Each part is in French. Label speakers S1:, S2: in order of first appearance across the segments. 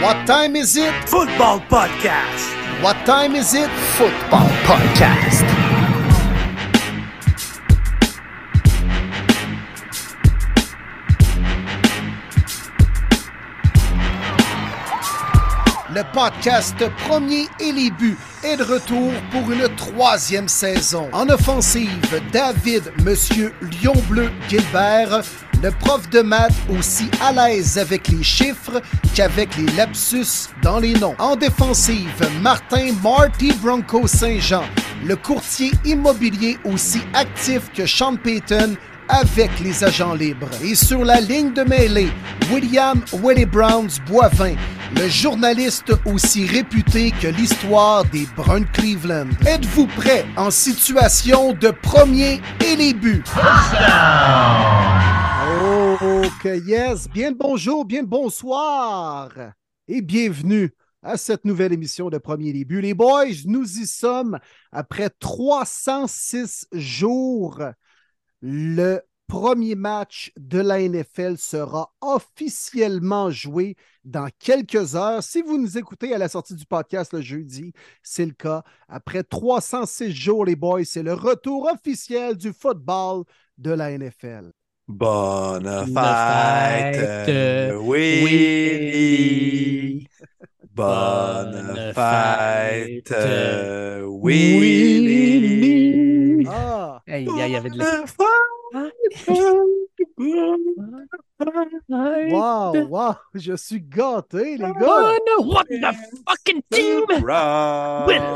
S1: What time is it?
S2: Football Podcast.
S1: What time is it?
S3: Football Podcast.
S1: Podcast Premier et les buts est de retour pour une troisième saison. En offensive, David Monsieur Lion Bleu Gilbert, le prof de maths aussi à l'aise avec les chiffres qu'avec les lapsus dans les noms. En défensive, Martin Marty Bronco Saint-Jean, le courtier immobilier aussi actif que Sean Payton avec les agents libres. Et sur la ligne de mêlée, William Willie Browns Boivin, le journaliste aussi réputé que l'histoire des Bruns Cleveland. Êtes-vous prêt en situation de premier et les buts? Oh, que yes! Bien le bonjour, bien le bonsoir et bienvenue à cette nouvelle émission de Premier Début. Les boys, nous y sommes après 306 jours le premier match de la NFL sera officiellement joué dans quelques heures. Si vous nous écoutez à la sortie du podcast le jeudi, c'est le cas. Après 306 jours, les boys, c'est le retour officiel du football de la NFL.
S2: Bonne fête,
S3: fête,
S2: Willy. Bonne fête, euh, Willy.
S1: Ah!
S3: Hey, il y avait de la...
S1: Wow, wow! Je suis gâté, les gars!
S3: What the fucking team!
S2: Browns.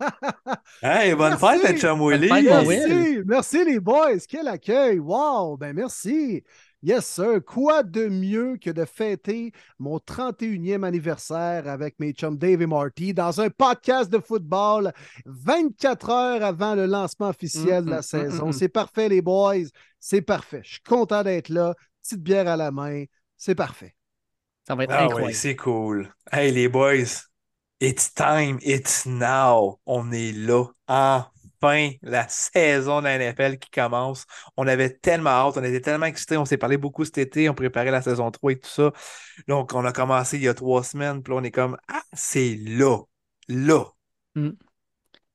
S2: Hey, bonne
S1: Merci.
S2: fête, chum Willy.
S1: Merci, merci les boys, quel accueil, wow, ben merci. Yes, sir. Quoi de mieux que de fêter mon 31e anniversaire avec mes chums Dave et Marty dans un podcast de football 24 heures avant le lancement officiel de la saison.
S2: mm.
S1: C'est parfait, les boys. C'est parfait. Je suis content d'être là. Petite bière à la main. C'est parfait.
S3: Ça va être
S2: Ah
S3: incroyable.
S2: oui, c'est cool. Hey, les boys, it's time, it's now. On est là. Enfin, la saison de la NFL qui commence. On avait tellement hâte, on était tellement excités. On s'est parlé beaucoup cet été, on préparait la saison 3 et tout ça. Donc, on a commencé il y a trois semaines, puis là, on est comme, ah, c'est là. Là.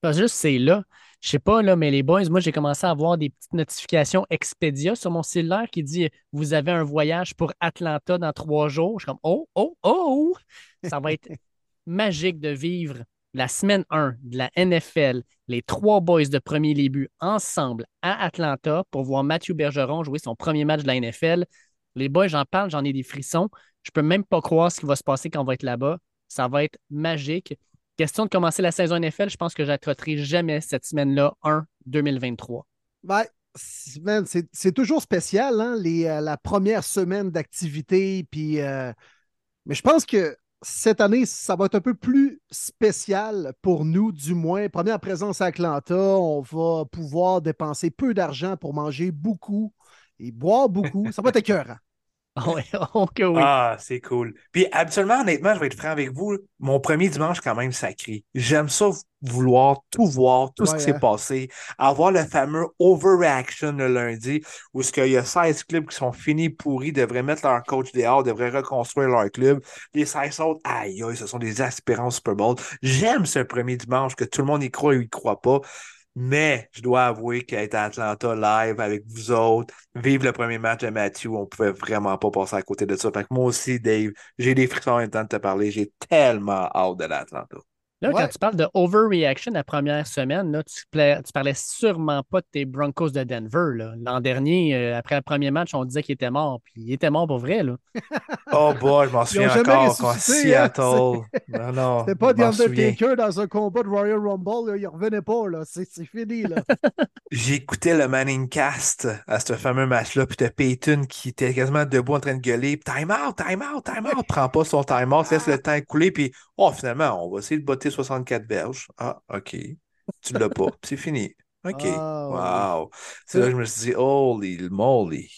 S3: Pas juste, c'est là. Je sais pas, là, mais les boys, moi, j'ai commencé à avoir des petites notifications Expedia sur mon cellulaire qui dit Vous avez un voyage pour Atlanta dans trois jours. Je suis comme Oh, oh, oh! Ça va être magique de vivre la semaine 1 de la NFL, les trois boys de premier début ensemble à Atlanta pour voir Mathieu Bergeron jouer son premier match de la NFL. Les boys, j'en parle, j'en ai des frissons. Je peux même pas croire ce qui va se passer quand on va être là-bas. Ça va être magique. Question de commencer la saison NFL, je pense que j'attraperai jamais cette semaine-là, 1 2023.
S1: Ben, c- man, c'est toujours spécial, hein, euh, la première semaine d'activité. Euh, mais je pense que cette année, ça va être un peu plus spécial pour nous, du moins. Première présence à Atlanta, on va pouvoir dépenser peu d'argent pour manger beaucoup et boire beaucoup. Ça va être écœurant.
S3: Ah ouais, oh oui.
S2: Ah, c'est cool. Puis, absolument, honnêtement, je vais être franc avec vous. Mon premier dimanche, quand même, sacré. J'aime ça vouloir tout voir, tout ce qui s'est
S1: hein.
S2: passé. Avoir le fameux overreaction le lundi, où ce qu'il y a 16 clubs qui sont finis pourris, devraient mettre leur coach dehors, devraient reconstruire leur club. Les 16 autres, aïe, aïe, ce sont des aspirants au Super Bowl. J'aime ce premier dimanche, que tout le monde y croit ou y croit pas. Mais je dois avouer qu'être à Atlanta live avec vous autres, vivre le premier match de Matthew, on pouvait vraiment pas passer à côté de ça. Fait que moi aussi, Dave, j'ai des frissons en même temps de te parler. J'ai tellement hâte de l'Atlanta.
S3: Là,
S1: Ouais.
S3: quand tu parles de overreaction la première semaine, là, tu, parlais sûrement pas de tes Broncos de Denver. là. L'an dernier, euh, après le premier match, on disait qu'il était mort, puis il était mort pour vrai. Là.
S2: Oh boy, je m'en souviens encore quand
S1: ressuscité, hein.
S2: Seattle. Non, non.
S1: C'était pas The. Undertaker dans un combat de Royal Rumble. là. Il revenait pas. là. C'est c'est fini. Là.
S2: J'écoutais le Manning Cast à ce fameux match-là, puis t'as Peyton qui était quasiment debout en train de gueuler. Time out, time out, time out. Prend pas son time out, laisse le temps écouler, puis oh, finalement, on va essayer de botter 64 verges. Ah, OK. Tu l'as pas, c'est fini. OK.
S1: Ah,
S2: Wow. C'est là que je me suis dit, holy moly.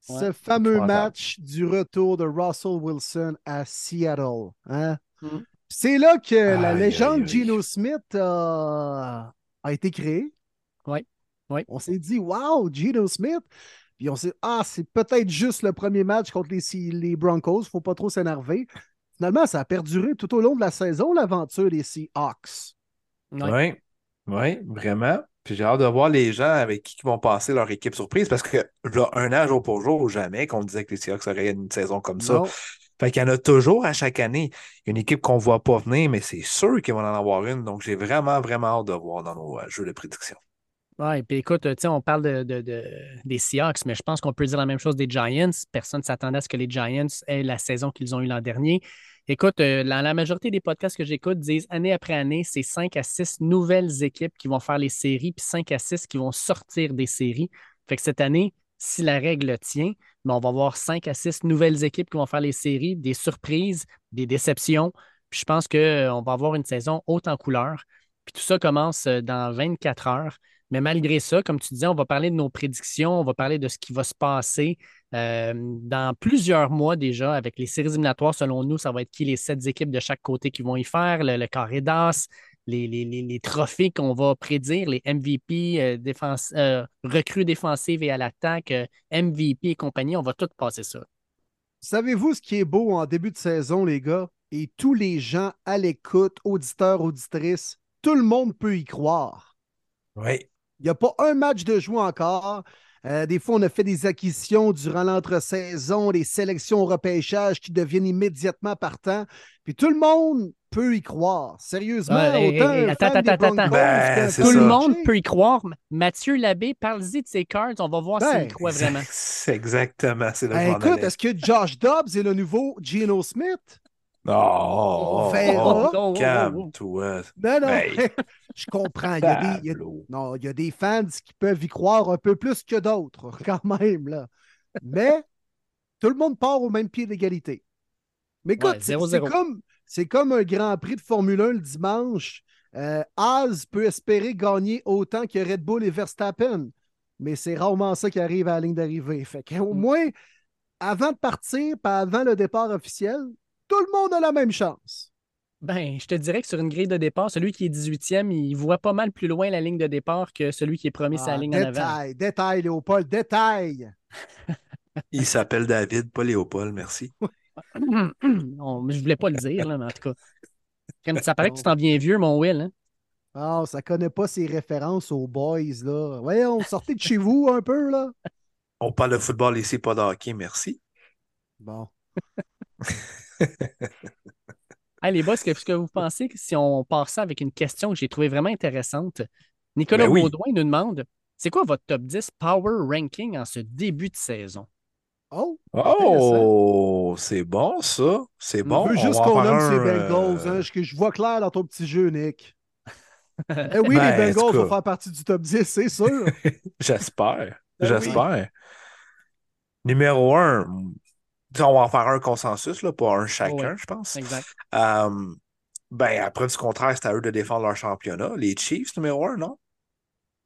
S1: Ce
S3: Ouais,
S1: fameux match du retour de Russell Wilson à Seattle. hein?
S3: Mhm.
S1: C'est là que la légende
S2: aïe, aïe.
S1: Geno Smith a, a été créée.
S3: Oui, oui.
S1: On s'est dit, wow, Geno Smith. Puis on s'est ah, c'est peut-être juste le premier match contre les, les Broncos, faut pas trop s'énerver. Finalement, ça a perduré tout au long de la saison, l'aventure des Seahawks.
S2: Oui, oui, vraiment. Puis j'ai hâte de voir les gens avec qui vont passer leur équipe surprise parce que là, un an, jour pour jour, jamais qu'on disait que les Seahawks auraient une saison comme ça. Fait qu'il y en a toujours à chaque année. Il y a une équipe qu'on ne voit pas venir, mais c'est sûr qu'ils vont en avoir une. Donc j'ai vraiment, vraiment hâte de voir dans nos euh, jeux de prédiction.
S3: Oui, puis écoute, on parle de, des Seahawks, mais je pense qu'on peut dire la même chose des Giants. Personne ne s'attendait à ce que les Giants aient la saison qu'ils ont eue l'an dernier. Écoute, euh, la, majorité des podcasts que j'écoute disent année après année, c'est 5 à 6 nouvelles équipes qui vont faire les séries, puis 5 à 6 qui vont sortir des séries. Fait que cette année, si la règle tient, ben, on va avoir 5 à 6 nouvelles équipes qui vont faire les séries, des surprises, des déceptions. Puis je pense qu'on euh, va avoir une saison haute en couleurs. Puis tout ça commence euh, dans 24 heures. Mais malgré ça, comme tu disais, on va parler de nos prédictions, on va parler de ce qui va se passer euh, dans plusieurs mois déjà avec les séries éliminatoires. Selon nous, ça va être qui les sept équipes de chaque côté qui vont y faire, le, carré d'as, les, trophées qu'on va prédire, les MVP, euh, défense, euh, recrues défensives et à l'attaque, MVP et compagnie. On va tout passer ça.
S1: Savez-vous ce qui est beau en début de saison, les gars? Et tous les gens à l'écoute, auditeurs, auditrices, tout le monde peut y croire.
S2: Oui.
S1: Il n'y a pas un match de jouer encore. Euh, des fois, on a fait des acquisitions durant l'entre-saison, des sélections au repêchage qui deviennent immédiatement partants. Puis tout le monde peut y croire. Sérieusement, autant
S3: attends, attends, attends. Ben, tout le monde peut y croire. Mathieu Labbé, parle-y de ses cards. On va voir s'il ben, croit vraiment.
S2: C'est exactement. C'est
S1: ben, écoute, est-ce que Josh Dobbs est le nouveau Geno Smith?
S2: Oh, calme-toi.
S1: Non, non, je comprends. Il y, a des, non, il y a des fans qui peuvent y croire un peu plus que d'autres, quand même. Là. Mais tout le monde part au même pied d'égalité. Mais écoute, c'est comme, comme un Grand Prix de Formule 1 le dimanche. Euh, peut espérer gagner autant que Red Bull et Verstappen, mais c'est rarement ça qui arrive à la ligne d'arrivée. Fait qu'au mm. moins, avant de partir, pas avant le départ officiel, tout le monde a la même chance.
S3: Ben, je te dirais que sur une grille de départ, celui qui est 18e, il voit pas mal plus loin la ligne de départ que celui qui est premier sa ah, ligne
S1: en avant. Détail, détail, Léopold, détail.
S2: il s'appelle David, pas Léopold, merci.
S3: non, je voulais pas le dire, là, mais en tout cas. Ça paraît que tu t'en viens vieux, mon Will. Hein?
S1: Ah, ça connaît pas ses références aux boys, là. Voyons, sortez de chez vous un peu, là.
S2: On parle de football ici, pas de hockey, merci.
S1: Bon.
S3: Allez, les boss, est-ce que vous pensez que si on part ça avec une question que j'ai trouvée vraiment intéressante? Nicolas ben Baudouin nous demande c'est quoi votre top 10 power ranking en ce début de saison?
S1: Oh!
S2: Oh! C'est bon, ça. C'est bon.
S1: On veut juste qu'on nomme ces Bengals. Hein, que je vois clair dans ton petit jeu, Nick. eh oui, les ben, Bengals vont faire partie du top 10, c'est sûr.
S2: J'espère. Ben J'espère. Numéro 1, on va en faire un consensus, là, pas un chacun, je pense.
S3: Exact.
S2: Euh, ben, après, du contraire, c'est à eux de défendre leur championnat. Les Chiefs, numéro un, non?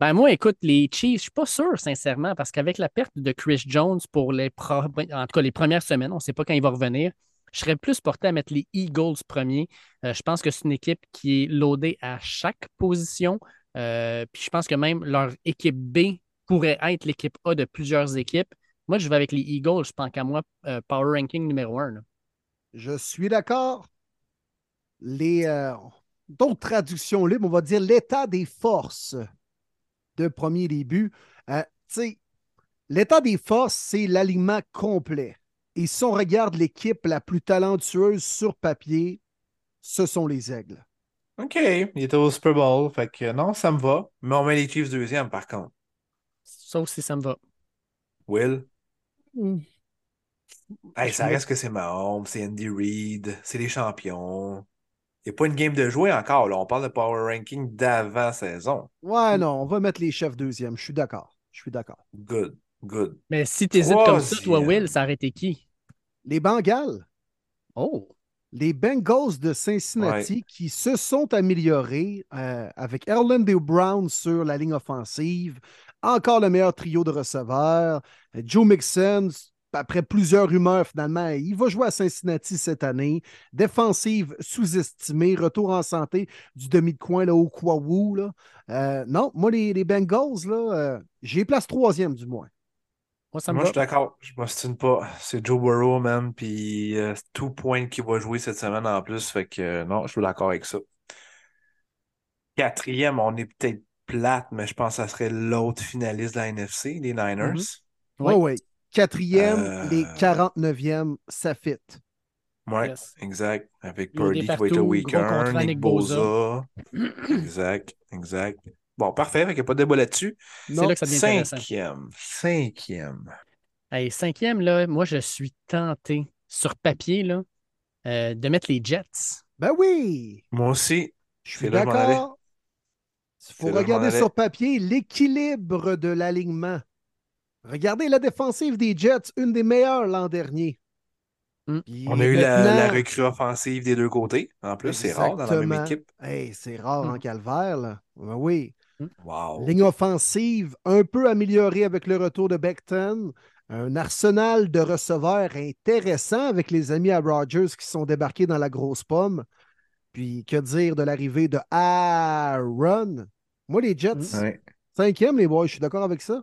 S3: Ben moi, écoute, les Chiefs, je suis pas sûr, sincèrement, parce qu'avec la perte de Chris Jones pour les, en tout cas, les premières semaines, on ne sait pas quand il va revenir, je serais plus porté à mettre les Eagles premiers. Euh, je pense que c'est une équipe qui est loadée à chaque position. Euh, puis je pense que même leur équipe B pourrait être l'équipe A de plusieurs équipes. Moi, je vais avec les Eagles, je pense qu'à moi, euh, power ranking numéro un.
S1: Je suis d'accord. Les euh, d'autres traductions libres, on va dire l'état des forces de premier début. Euh, l'état des forces, c'est l'alignement complet. Et si on regarde l'équipe la plus talentueuse sur papier, ce sont les Aigles.
S2: OK, il était au Super Bowl, fait que non, ça me va. Mais on met les Chiefs deuxième, par contre.
S3: Ça aussi, ça me va.
S2: Will? Hmm. ça reste que c'est Mahomes, c'est Andy Reid, c'est les champions. Il n'y a pas une game de jouer encore. Là. On parle de power ranking d'avant-saison.
S1: Ouais, non, on va mettre les chefs deuxième. Je suis d'accord. Je suis d'accord.
S2: Good, good.
S3: Mais si tu hésites comme ça, toi, Will, ça aurait été qui?
S1: Les Bengals.
S3: Oh!
S1: Les Bengals de Cincinnati qui se sont améliorés euh, avec Erland Brown sur la ligne offensive, encore le meilleur trio de receveurs. Joe Mixon, après plusieurs rumeurs, finalement, il va jouer à Cincinnati cette année. Défensive sous-estimée, retour en santé du demi de coin là, au Kwawu. Euh, non, moi, les, Bengals, là, euh, j'ai place troisième du moins.
S3: Moi, ça me
S2: Moi, je suis d'accord. Je m'ostine pas. C'est Joe Burrow, man. Puis euh, c'est tout point qui va jouer cette semaine en plus. Fait que euh, non, je suis d'accord avec ça. Quatrième, on est peut-être plate, mais je pense que ça serait l'autre finaliste de la NFC, les Niners.
S3: Oui.
S1: Oui, oui. Quatrième,
S2: Euh,
S1: les 49e, ça fit.
S2: Ouais,
S3: Yes.
S2: exact. Avec
S3: Il
S2: Purdy qui va être le week-end, Nick Bosa. exact, exact. Bon, parfait. Fait qu'il n'y a pas de débat là-dessus.
S3: C'est là que ça devient intéressant.
S2: Cinquième. Cinquième.
S3: Hey, cinquième, là, moi, je suis tenté, sur papier, là, euh, de mettre les Jets.
S1: ben oui,
S2: Moi aussi.
S1: je suis d'accord. Il faut regarder sur papier l'équilibre de l'alignement. Regardez la défensive des Jets, une des meilleures l'an dernier.
S3: Mm.
S1: Puis
S2: On a eu la, recrue offensive des deux côtés. En plus, c'est rare dans la même équipe.
S1: Hey, c'est rare en
S3: Mm.
S1: calvaire, là. Ben oui.
S2: Wow.
S1: Ligne offensive un peu améliorée avec le retour de Beckton. Un arsenal de receveurs intéressant avec les amis à Rogers qui sont débarqués dans la grosse pomme. Puis que dire de l'arrivée de Aaron? Moi, les Jets,
S2: Ouais.
S1: cinquième, les boys, je suis d'accord avec ça.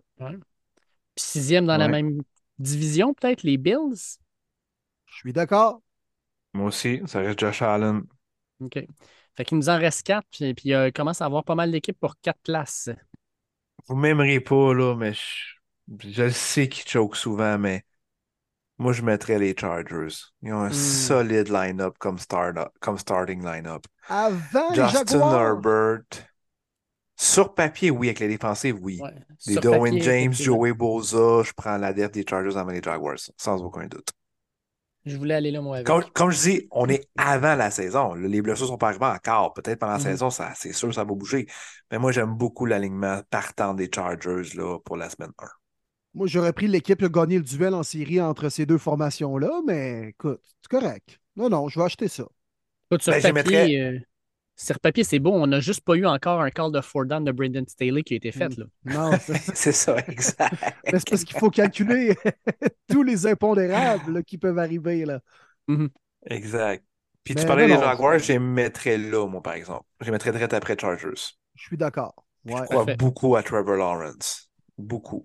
S3: Puis sixième dans la même division, peut-être, les Bills?
S1: Je suis d'accord.
S2: Moi aussi, ça reste Josh Allen.
S3: OK. Fait qu'il nous en reste quatre, puis, puis euh, il commence à avoir pas mal d'équipes pour quatre places.
S2: Vous m'aimerez pas, là, mais je, je le sais qu'ils choke souvent, mais moi, je mettrais les Chargers. Ils ont un
S3: Hmm.
S2: solide line-up comme, start comme starting line-up.
S1: Avant les
S2: Justin. Herbert. Sur papier, oui, avec les défensives, oui.
S3: Ouais.
S2: Les
S3: papier,
S2: James. Joey Boza, je prends la def des Chargers avant les Jaguars, sans aucun doute.
S3: Je voulais aller là, moi, avec.
S2: Comme, comme je dis, on est avant la saison. Les blessures sont pas arrivées encore. Peut-être pendant la
S3: Mhm.
S2: saison, ça, c'est sûr, ça va bouger. Mais moi, j'aime beaucoup l'alignement partant des Chargers là, pour la semaine 1.
S1: Moi, j'aurais pris l'équipe qui a gagné le duel en série entre ces deux formations-là, mais écoute, c'est correct. Non, non, je vais acheter ça.
S3: Écoute, sur
S2: Ben, je
S3: papier,
S2: mettrais-
S3: euh, sur papier, c'est beau. On n'a juste pas eu encore un call de four down de Brendan Staley qui a été fait.
S1: Mm.
S3: Là.
S1: Non, c'est ça.
S2: C'est ça, exact.
S1: Mais c'est parce qu'il faut calculer tous les impondérables là, qui peuvent arriver. Là.
S2: Exact. Puis
S1: Mais
S2: tu parlais
S1: non,
S2: des. Jaguars, je les mettrais là, moi, par exemple. Je les mettrais direct après Chargers.
S1: Je suis d'accord. Ouais.
S2: Je crois
S3: Parfait.
S2: beaucoup à Trevor Lawrence. Beaucoup.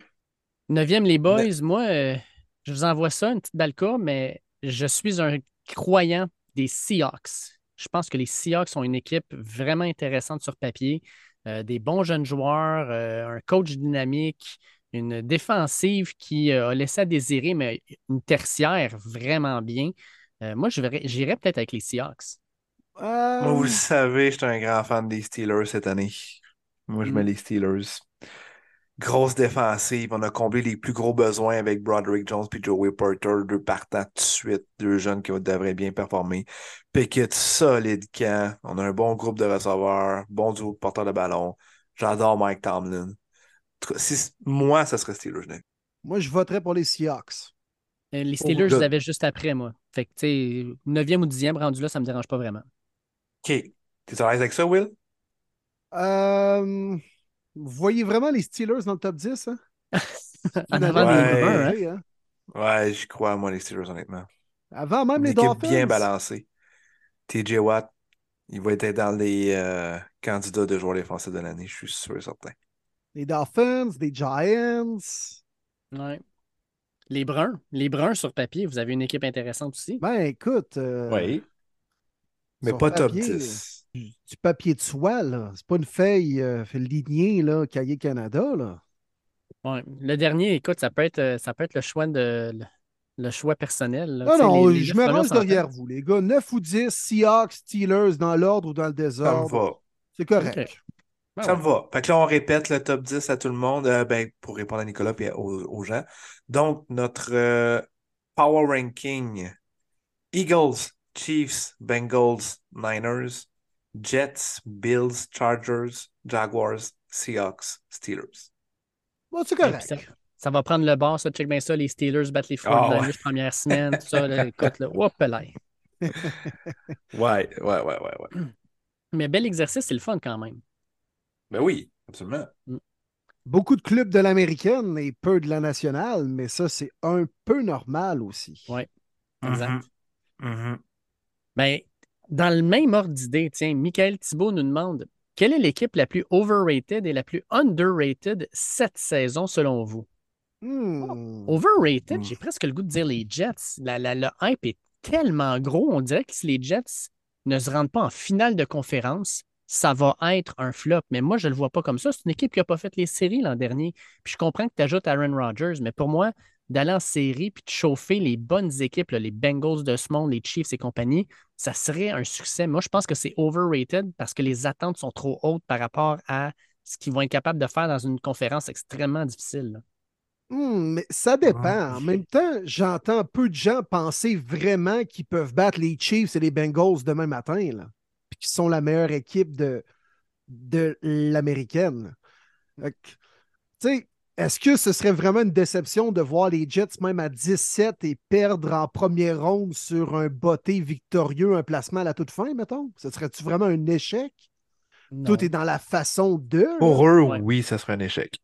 S3: Neuvième, les boys, moi, euh, je vous envoie ça, une petite balle courbe, mais je suis un croyant des Seahawks. Je pense que les Seahawks sont une équipe vraiment intéressante sur papier. Euh, des bons jeunes joueurs, euh, un coach dynamique, une défensive qui euh, a laissé à désirer, mais une tertiaire vraiment bien. Euh, moi, j'irais peut-être avec les Seahawks.
S1: Euh,
S2: Moi, vous le savez, je suis un grand fan des Steelers cette année. Moi, je
S3: Mm.
S2: mets les Steelers. Grosse défensive. On a comblé les plus gros besoins avec Broderick Jones puis Joey Porter, deux partants tout de suite, deux jeunes qui devraient bien performer. Pickett, solide camp. On a un bon groupe de receveurs, bon duo de porteurs de ballon. J'adore Mike Tomlin. Si- moi, ça serait Steelers. Nick.
S1: Moi, je voterais pour les Seahawks.
S3: Euh, les
S2: Oh,
S3: Steelers, je
S2: good.
S3: les avais juste après, moi. Fait que, tu sais, 9e ou 10e rendu là, ça me dérange pas vraiment.
S2: OK. T'es à l'aise avec ça, Will?
S1: Euh, vous voyez vraiment les Steelers dans le top 10? Hein?
S3: Avant
S2: Ouais.
S3: Bruins, hein?
S1: hein?
S2: Ouais, je crois, moi, les Steelers, honnêtement.
S1: Avant même
S2: Une
S1: les
S2: équipe
S1: Dolphins.
S2: bien balancée. TJ Watt, il va être dans les euh, candidats de joueurs défensifs de l'année, je suis sûr et certain.
S1: Les Dolphins, les Giants.
S3: Ouais. Les Bruns. Les Bruns sur papier, vous avez une équipe intéressante aussi.
S1: Ben, écoute. euh,
S2: Mais pas top
S1: papier,
S2: 10.
S1: du du papier de soie, là. C'est pas une feuille euh, lignée, là, Cahier Canada, là.
S3: Ouais. Le dernier, écoute, ça peut être, euh, ça peut être le choix de le, le choix personnel. là.
S1: Non,
S3: Tu sais,
S1: non,
S3: les- les
S1: je me range derrière vous, les gars. 9 ou 10, Seahawks, Steelers, dans l'ordre ou dans le
S2: Ça me
S1: désordre.
S2: va.
S1: C'est correct.
S3: Ah
S2: Ça
S3: ouais.
S2: me va. Fait que là, on répète le top 10 à tout le monde, euh, ben, pour répondre à Nicolas et aux, aux gens. Donc, notre euh, Power Ranking Eagles, Chiefs, Bengals, Niners, Jets, Bills, Chargers, Jaguars, Seahawks, Steelers.
S1: Bon, c'est correct.
S3: ça, ça va prendre le bas, ça. Check bien ça. Les Steelers battent les
S2: Ah
S3: 49ers
S2: ouais.
S3: première semaine. Tout ça, là, écoute, là, hop là.
S2: Ouais, ouais, ouais, ouais, ouais.
S3: Mais bel exercice, c'est le fun quand même.
S2: Ben oui, absolument.
S1: Beaucoup de clubs de l'américaine et peu de la nationale, mais ça, c'est un peu normal aussi.
S3: Ouais. Exact.
S2: Mhm. Mhm.
S3: Ben, dans le même ordre d'idée, tiens, Michael Thibault nous demande quelle est l'équipe la plus overrated et la plus underrated cette saison selon vous?
S1: Hmm.
S3: Overrated,
S2: Hmm.
S3: j'ai presque le goût de dire les Jets. La, la- le hype est tellement gros, on dirait que si les Jets ne se rendent pas en finale de conférence, ça va être un flop. Mais moi, je ne le vois pas comme ça. C'est une équipe qui n'a pas fait les séries l'an dernier. Puis je comprends que tu ajoutes Aaron Rodgers, mais pour moi, d'aller en série puis de chauffer les bonnes équipes, là, les Bengals de ce monde, les Chiefs et compagnie, ça serait un succès. Moi, je pense que c'est overrated parce que les attentes sont trop hautes par rapport à ce qu'ils vont être capables de faire dans une conférence extrêmement difficile. là.
S1: Hmm, mais ça dépend. En même temps, j'entends peu de gens penser vraiment qu'ils peuvent battre les Chiefs et les Bengals demain matin, là. Puis qu'ils sont la meilleure équipe de, de l'américaine. Tu sais, est-ce que ce serait vraiment une déception de voir les Jets même à 17 et perdre en première ronde sur un botté victorieux, un placement à la toute fin, mettons? Ce serait-tu vraiment un échec?
S3: Non.
S1: Tout est dans la façon de.
S2: Pour eux,
S3: Ouais.
S2: oui, ça serait un échec.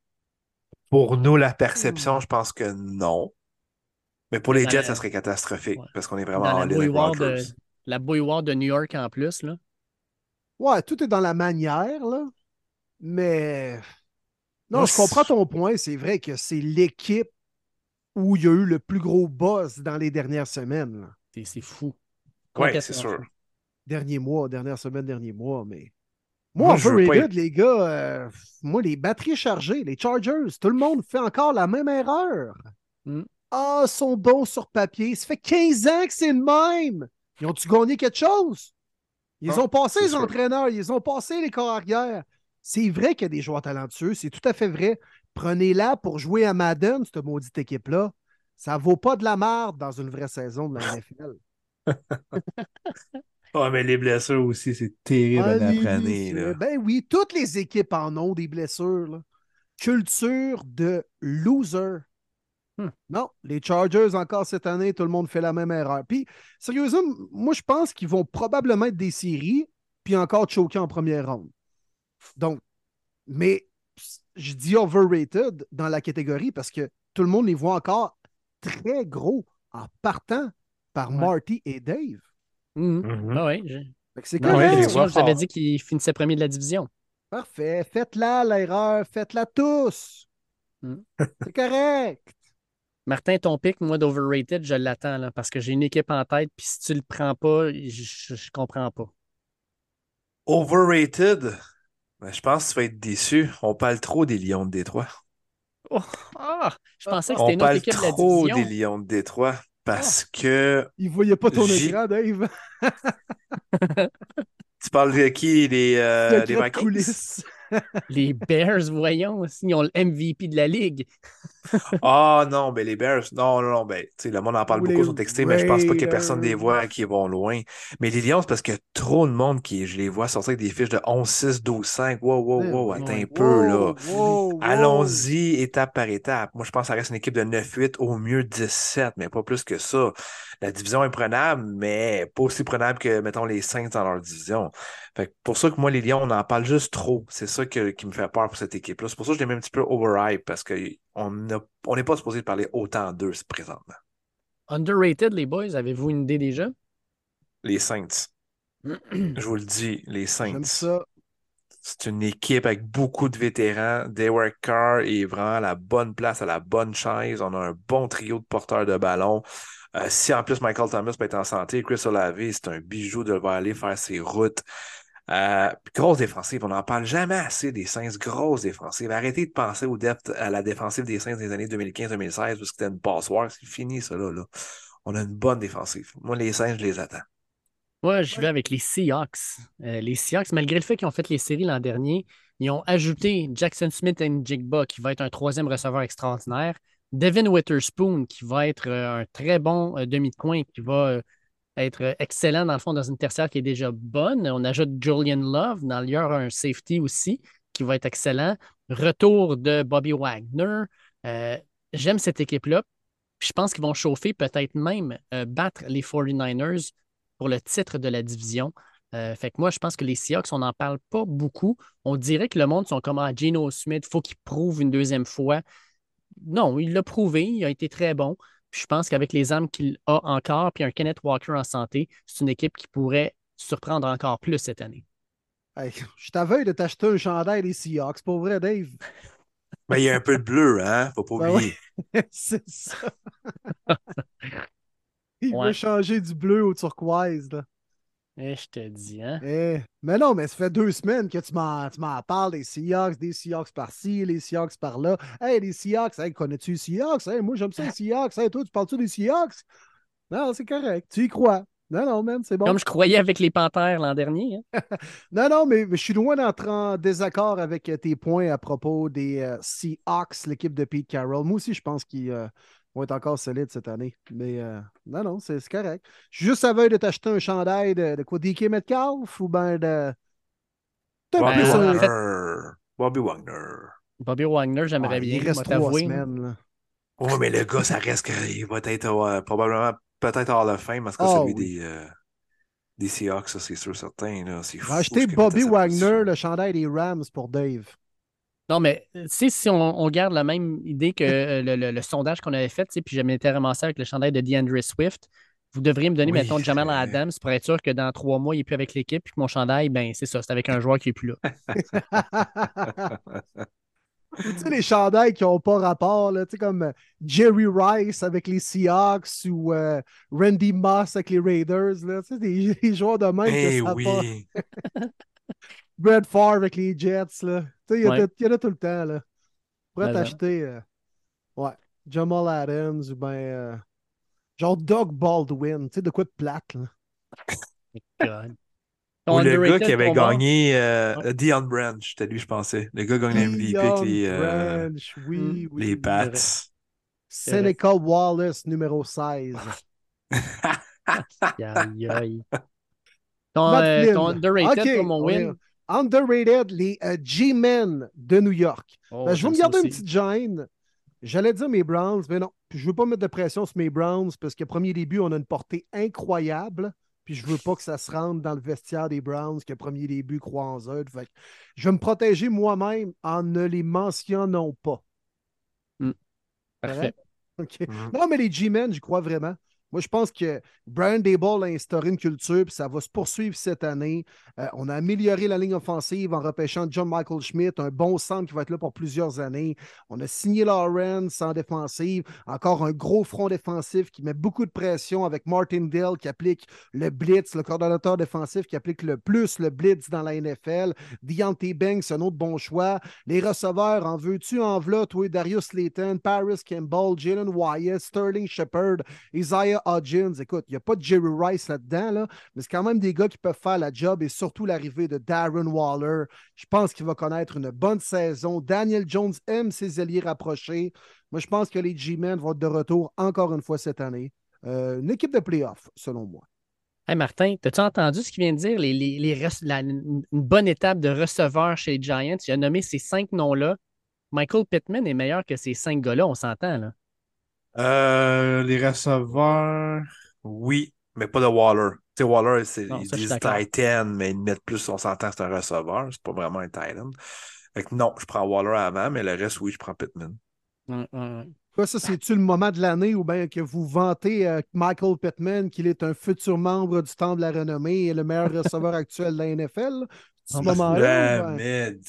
S2: Pour nous, la perception, je pense que non. Mais pour les
S3: Dans
S2: Jets,
S3: la-
S2: ça serait catastrophique
S3: Ouais.
S2: parce qu'on est vraiment
S3: Dans
S2: en
S3: la
S2: ligne
S3: de, la bouilloire de New York en plus. Là.
S1: Ouais, tout est dans la manière, là. Mais. Non, je comprends ton point. C'est vrai que c'est l'équipe où il y a eu le plus gros buzz dans les dernières semaines.
S3: C'est fou.
S2: Oui, c'est sûr.
S3: fou.
S1: Derniers mois, dernière semaine, dernier mois. Mais.
S2: Moi,
S1: Moi,
S2: je veux pas
S1: overrated, les gars, euh, moi, les batteries chargées, les Chargers, tout le monde fait encore la même erreur.
S3: Mm.
S1: Ah, sont bons sur papier. Ça fait 15 ans que c'est le même. Ils ont-tu gagné quelque chose? Ils
S2: Ah,
S1: ont passé les
S2: sûr.
S1: entraîneurs, ils ont passé les corps arrière. C'est vrai qu'il y a des joueurs talentueux, c'est tout à fait vrai. Prenez-la pour jouer à Madden, cette maudite équipe-là. Ça vaut pas de la merde dans une vraie saison de la NFL.
S2: Ah, mais les blessures aussi, c'est terrible
S1: Ah,
S2: année
S1: les
S2: après année.
S1: blessures.
S2: là.
S1: Ben oui, toutes les équipes en ont des blessures. là. Culture de loser.
S3: Hmm.
S1: Non, les Chargers, encore cette année, tout le monde fait la même erreur. Puis, sérieusement, moi, je pense qu'ils vont probablement être des séries, puis encore choquer en première ronde. Donc, mais je dis overrated dans la catégorie parce que tout le monde les voit encore très gros en partant par
S3: Ouais.
S1: Marty et Dave.
S3: Mhm.
S2: Mhm.
S3: Ah
S1: Fait que c'est
S2: ouais,
S1: correct.
S2: je
S3: je vous avais dit qu'ils finissaient premier de la division.
S1: Parfait. Faites-la, l'erreur. Faites-la tous.
S3: Hmm.
S1: C'est correct.
S3: Martin, ton pic, moi, d'overrated, je l'attends là, parce que j'ai une équipe en tête, puis si tu le prends pas, je, je, je comprends pas.
S2: Overrated, ben, je pense que tu vas être déçu. On parle trop des Lions de Détroit.
S3: Oh, ah, je pensais que c'était
S2: On
S3: une autre
S2: parle
S3: équipe de la
S2: trop des Lions de Détroit parce que
S1: Il ne voyait pas ton écran, Dave.
S2: tu parles de qui? Les, euh, les
S1: Secret
S2: Vikings?
S3: Les Bears, voyons, ils ont le MVP de la ligue.
S2: Ah non, ben les Bears, non, non, non, ben, tu sais, le monde en parle
S1: Ou
S2: beaucoup
S1: les
S2: sur texté, mais je pense pas qu'il y ait
S1: Raiders.
S2: personne des voit qui vont loin. Mais les Lions, c'est parce qu'il y a trop de monde qui, je les vois sortir avec des fiches de 11-6, 12-5. Wow, wow, wow, attends un peu, là.
S1: Wow, wow, wow.
S2: Allons-y étape par étape. Moi, je pense que ça reste une équipe de 9-8, au mieux 17, mais pas plus que ça. La division est prenable, mais pas aussi prenable que, mettons, les Saints dans leur division. Fait que pour ça que moi, les Lions, on en parle juste trop. C'est ça que- qui me fait peur pour cette équipe-là. C'est pour ça que je les mets un petit peu overhype, parce qu'on n'est pas supposé parler autant d'eux présentement.
S3: Underrated, les boys, avez-vous une idée déjà?
S2: Les Saints. Je vous le dis, les Saints.
S1: ça.
S2: C'est une équipe avec beaucoup de vétérans. Derek Carr est vraiment à la bonne place, à la bonne chaise. On a un bon trio de porteurs de ballon. Euh, si en plus Michael Thomas peut être en santé, Chris Olave, c'est un bijou de le voir aller faire ses routes. Euh, grosse défensive, on n'en parle jamais assez des Saints, grosse défensive. Arrêtez de penser au depth, à la défensive des Saints des années 2015-2016 parce que c'était une passoire. C'est fini, ça, là, là. On a une bonne défensive. Moi, les Saints, je les attends.
S3: Moi, je vais avec les Seahawks. Euh, les Seahawks, malgré le fait qu'ils ont fait les séries l'an dernier, ils ont ajouté Jackson Smith et Njigba, qui va être un troisième receveur extraordinaire. Devin Witherspoon, qui va être euh, un très bon euh, demi de coin, qui va euh, être excellent dans le fond dans une tertiaire qui est déjà bonne. On ajoute Julian Love, dans aura un safety aussi, qui va être excellent. Retour de Bobby Wagner. J'aime cette équipe-là. Je pense qu'ils vont chauffer, peut-être même battre les 49ers pour le titre de la division. Fait que moi, je pense que les Seahawks, on n'en parle pas beaucoup. On dirait que le monde sont comme à Geno Smith, il faut qu'il prouve une deuxième fois. Non, il l'a prouvé, il a été très bon. Puis je pense qu'avec les armes qu'il a encore, puis un Kenneth Walker en santé, c'est une équipe qui pourrait surprendre encore plus cette année.
S1: Hey, je t'aveugle de t'acheter un chandail des Seahawks. Pour vrai, Dave.
S2: Mais il y a un peu de bleu, hein? Faut pas
S1: Ben
S2: oublier.
S1: c'est ça. Il
S3: Ouais.
S1: veut changer du bleu au turquoise. Là.
S3: Eh, je te dis, hein?
S1: Eh, Mais non, mais ça fait deux semaines que tu m'en, parles des Seahawks, des Seahawks par-ci, les Seahawks par-là. Hey, les Seahawks, hey, connais-tu les Seahawks? Hey, moi, j'aime ça, les Seahawks. Hey, toi, tu parles-tu des Seahawks? Non, c'est correct. Tu y crois. Non, non, man, c'est bon.
S3: Comme je croyais avec les Panthères l'an dernier. hein.
S1: Non, non, mais, mais je suis loin d'entrer en désaccord avec euh, tes points à propos des euh, Seahawks, l'équipe de Pete Carroll. Moi aussi, je pense qu'ils euh, vont être encore solides cette année. Mais euh, non, non, c'est correct. Je suis juste à veille de t'acheter un chandail de, de quoi, DK Metcalf ou ben de. T'as
S2: Bobby
S1: un-
S2: Wagner. Bobby Wagner.
S3: Bobby Wagner,
S1: Ah,
S3: j'aimerais bien.
S1: il reste trois semaines. là.
S2: Oui, mais le gars, ça reste qu'il va être euh, probablement peut-être hors la fin, parce que
S1: Ah,
S2: celui
S1: oui.
S2: des, euh, des Seahawks, ça, c'est sûr certain. Là. Fou
S1: Bobby Wagner,
S2: position.
S1: le chandail des Rams pour Dave.
S3: Non, mais tu sais, si on, on garde la même idée que euh, le, le- le sondage qu'on avait fait, tu sais, puis je m'étais ramassé avec le chandail de DeAndre Swift, vous devriez me donner,
S2: Oui,
S3: mettons, Jamal. Adams pour être sûr que dans trois mois, il n'est plus avec l'équipe, puis que mon chandail, ben c'est ça, c'est avec un joueur qui n'est plus là.
S1: tu sais, les chandails qui n'ont pas rapport, là, tu sais, comme euh, Jerry Rice avec les Seahawks ou euh, Randy Moss avec les Raiders, là, tu sais, des, des joueurs de même
S2: Eh
S1: que ça a
S2: oui.
S1: Brad Favre avec les Jets, là. Tu sais, il y, a
S3: Ouais.
S1: y en a tout le temps, là. Pour
S3: Mais,
S1: t'acheter, euh, ouais, Jamal Adams ou ben, euh, genre Doug Baldwin, tu sais, de quoi de plate, là.
S2: Ou le gars qui avait gagné euh, Dion Branch, c'était lui, je pensais. Le gars qui a gagné MVP avec les,
S1: Dion
S2: euh,
S1: Branch, oui,
S3: Hmm.
S1: oui,
S2: les. Pats.
S1: Seneca Wallace, numéro 16.
S3: Aïe, aïe. Ton, euh, ton underrated
S1: Ok,
S3: pour mon
S1: on
S3: win?
S1: Underrated, les euh, G-Men de New York.
S3: Oh,
S1: Ben, je vais me garder une petite gêne. J'allais dire mes Browns, mais non. Puis je veux pas mettre de pression sur mes Browns parce que premier début, on a une portée incroyable. Puis je veux pas que ça se rende dans le vestiaire des Browns que premier début croit en eux. Fait que je vais me protéger moi-même en ne les mentionnant pas.
S3: Parfait.
S1: OK.
S2: Mhm.
S1: Non, mais les G-Men, j'y crois vraiment. Moi, je pense que Brian Dayball a instauré une culture, puis ça va se poursuivre cette année. Euh, on a amélioré la ligne offensive en repêchant John Michael Schmidt, un bon centre qui va être là pour plusieurs années. On a signé Lawrence en défensive, encore un gros front défensif qui met beaucoup de pression avec Martin Dell qui applique le blitz, le coordonnateur défensif qui applique le plus le blitz dans la NFL. Deontay Banks, un autre bon choix. Les receveurs, en veux-tu, en v'là, Darius Layton, Paris Campbell, Jalen Wyatt, Sterling Shepard, Isaiah Hodgins. Écoute, il n'y a pas de Jerry Rice là-dedans, là, mais c'est quand même des gars qui peuvent faire la job et surtout l'arrivée de Darren Waller. Je pense qu'il va connaître une bonne saison. Daniel Jones aime ses alliés rapprochés. Moi, je pense que les G-Men vont être de retour encore une fois cette année. Euh, une équipe de playoff, selon moi.
S3: Hey Martin, t'as-tu entendu ce qu'il vient de dire? Les, les- les une bonne étape de receveur chez les Giants. Il a nommé ces cinq noms-là. Michael Pittman est meilleur que ces cinq gars-là, on s'entend, là.
S2: Euh, les receveurs, oui, mais pas de Waller. Tu sais, Waller,
S3: Non,
S2: ils
S3: ça,
S2: disent. Titan, mais ils mettent plus, on s'entend que c'est un receveur. C'est pas vraiment un Titan. Fait que non, je prends Waller avant, mais le reste, oui, je prends Pittman.
S3: Hum, hum.
S1: Quoi, ça, c'est-tu le moment de l'année où bien que vous vantez euh, Michael Pittman, qu'il est un futur membre du Temple de la Renommée et le meilleur receveur actuel de la NFL? Ce moment-là? ou ben-.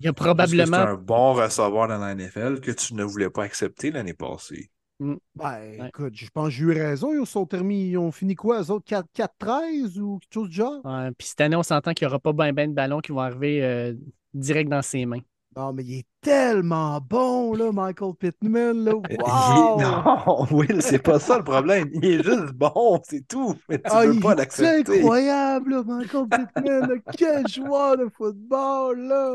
S3: Il y a
S2: que
S3: probablement.
S2: C'est un bon receveur dans la NFL que tu ne voulais pas accepter l'année passée.
S1: Ben,
S3: Ouais.
S1: écoute, je pense que j'ai eu raison. Ils sont terminés, ils ont fini quoi, eux autres? 4 4-13 ou quelque chose du genre?
S3: Ouais, puis cette année, on s'entend qu'il n'y aura pas ben ben de ballons qui vont arriver euh, direct dans ses mains.
S1: Non, mais il est tellement bon, là, Michael Pittman, là. Wow!
S2: Non, Will, c'est pas ça le problème. Il est juste bon, c'est tout. Mais tu
S1: Ah,
S2: pas l'accepter.
S1: incroyable, là, Michael Pittman. Quel joueur de football, là!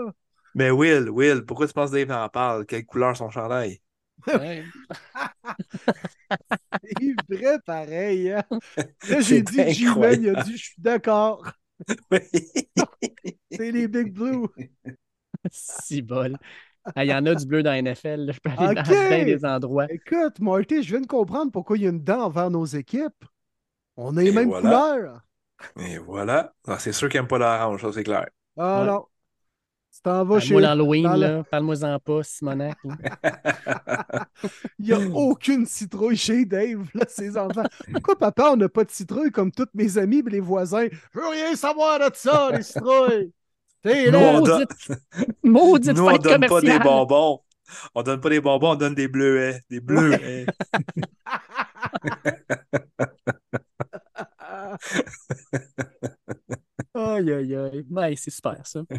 S2: Mais Will, Will, pourquoi tu penses que Dave en parle? Quelle couleur son chandail?
S3: Ouais.
S1: C'est vrai pareil. Hein? Là, j'ai dit
S2: C'est
S1: G-Man, il a dit Je suis d'accord.
S2: Oui.
S1: C'est les Big Blue.
S3: si bol. Ah, Il y en a du bleu dans la NFL. là. Je peux aller
S1: Ok.
S3: dans des endroits.
S1: Écoute, Marty, je viens de comprendre pourquoi il y a une dent envers nos équipes. On a les
S2: Et
S1: mêmes
S2: voilà.
S1: couleurs.
S2: Et voilà. Ah, c'est sûr qu'il n'aime pas l'orange, ça c'est clair.
S1: Ah
S3: Ouais.
S1: non. Tu t'en vas chez.
S3: Parle-moi l'Halloween, là. Parle-moi-en pas, Simonac.
S1: Il n'y a aucune citrouille chez Dave, là, ses enfants. Pourquoi, papa, on n'a pas de citrouille comme tous mes amis et les voisins? Je veux rien savoir de ça, les citrouilles.
S2: Nous, on donne,
S3: Maudite
S2: nous, on donne pas des bonbons. On donne pas des bonbons, on donne des bleuets. Des bleuets.
S3: Aïe, aïe, aïe. Ouais, c'est super, ça.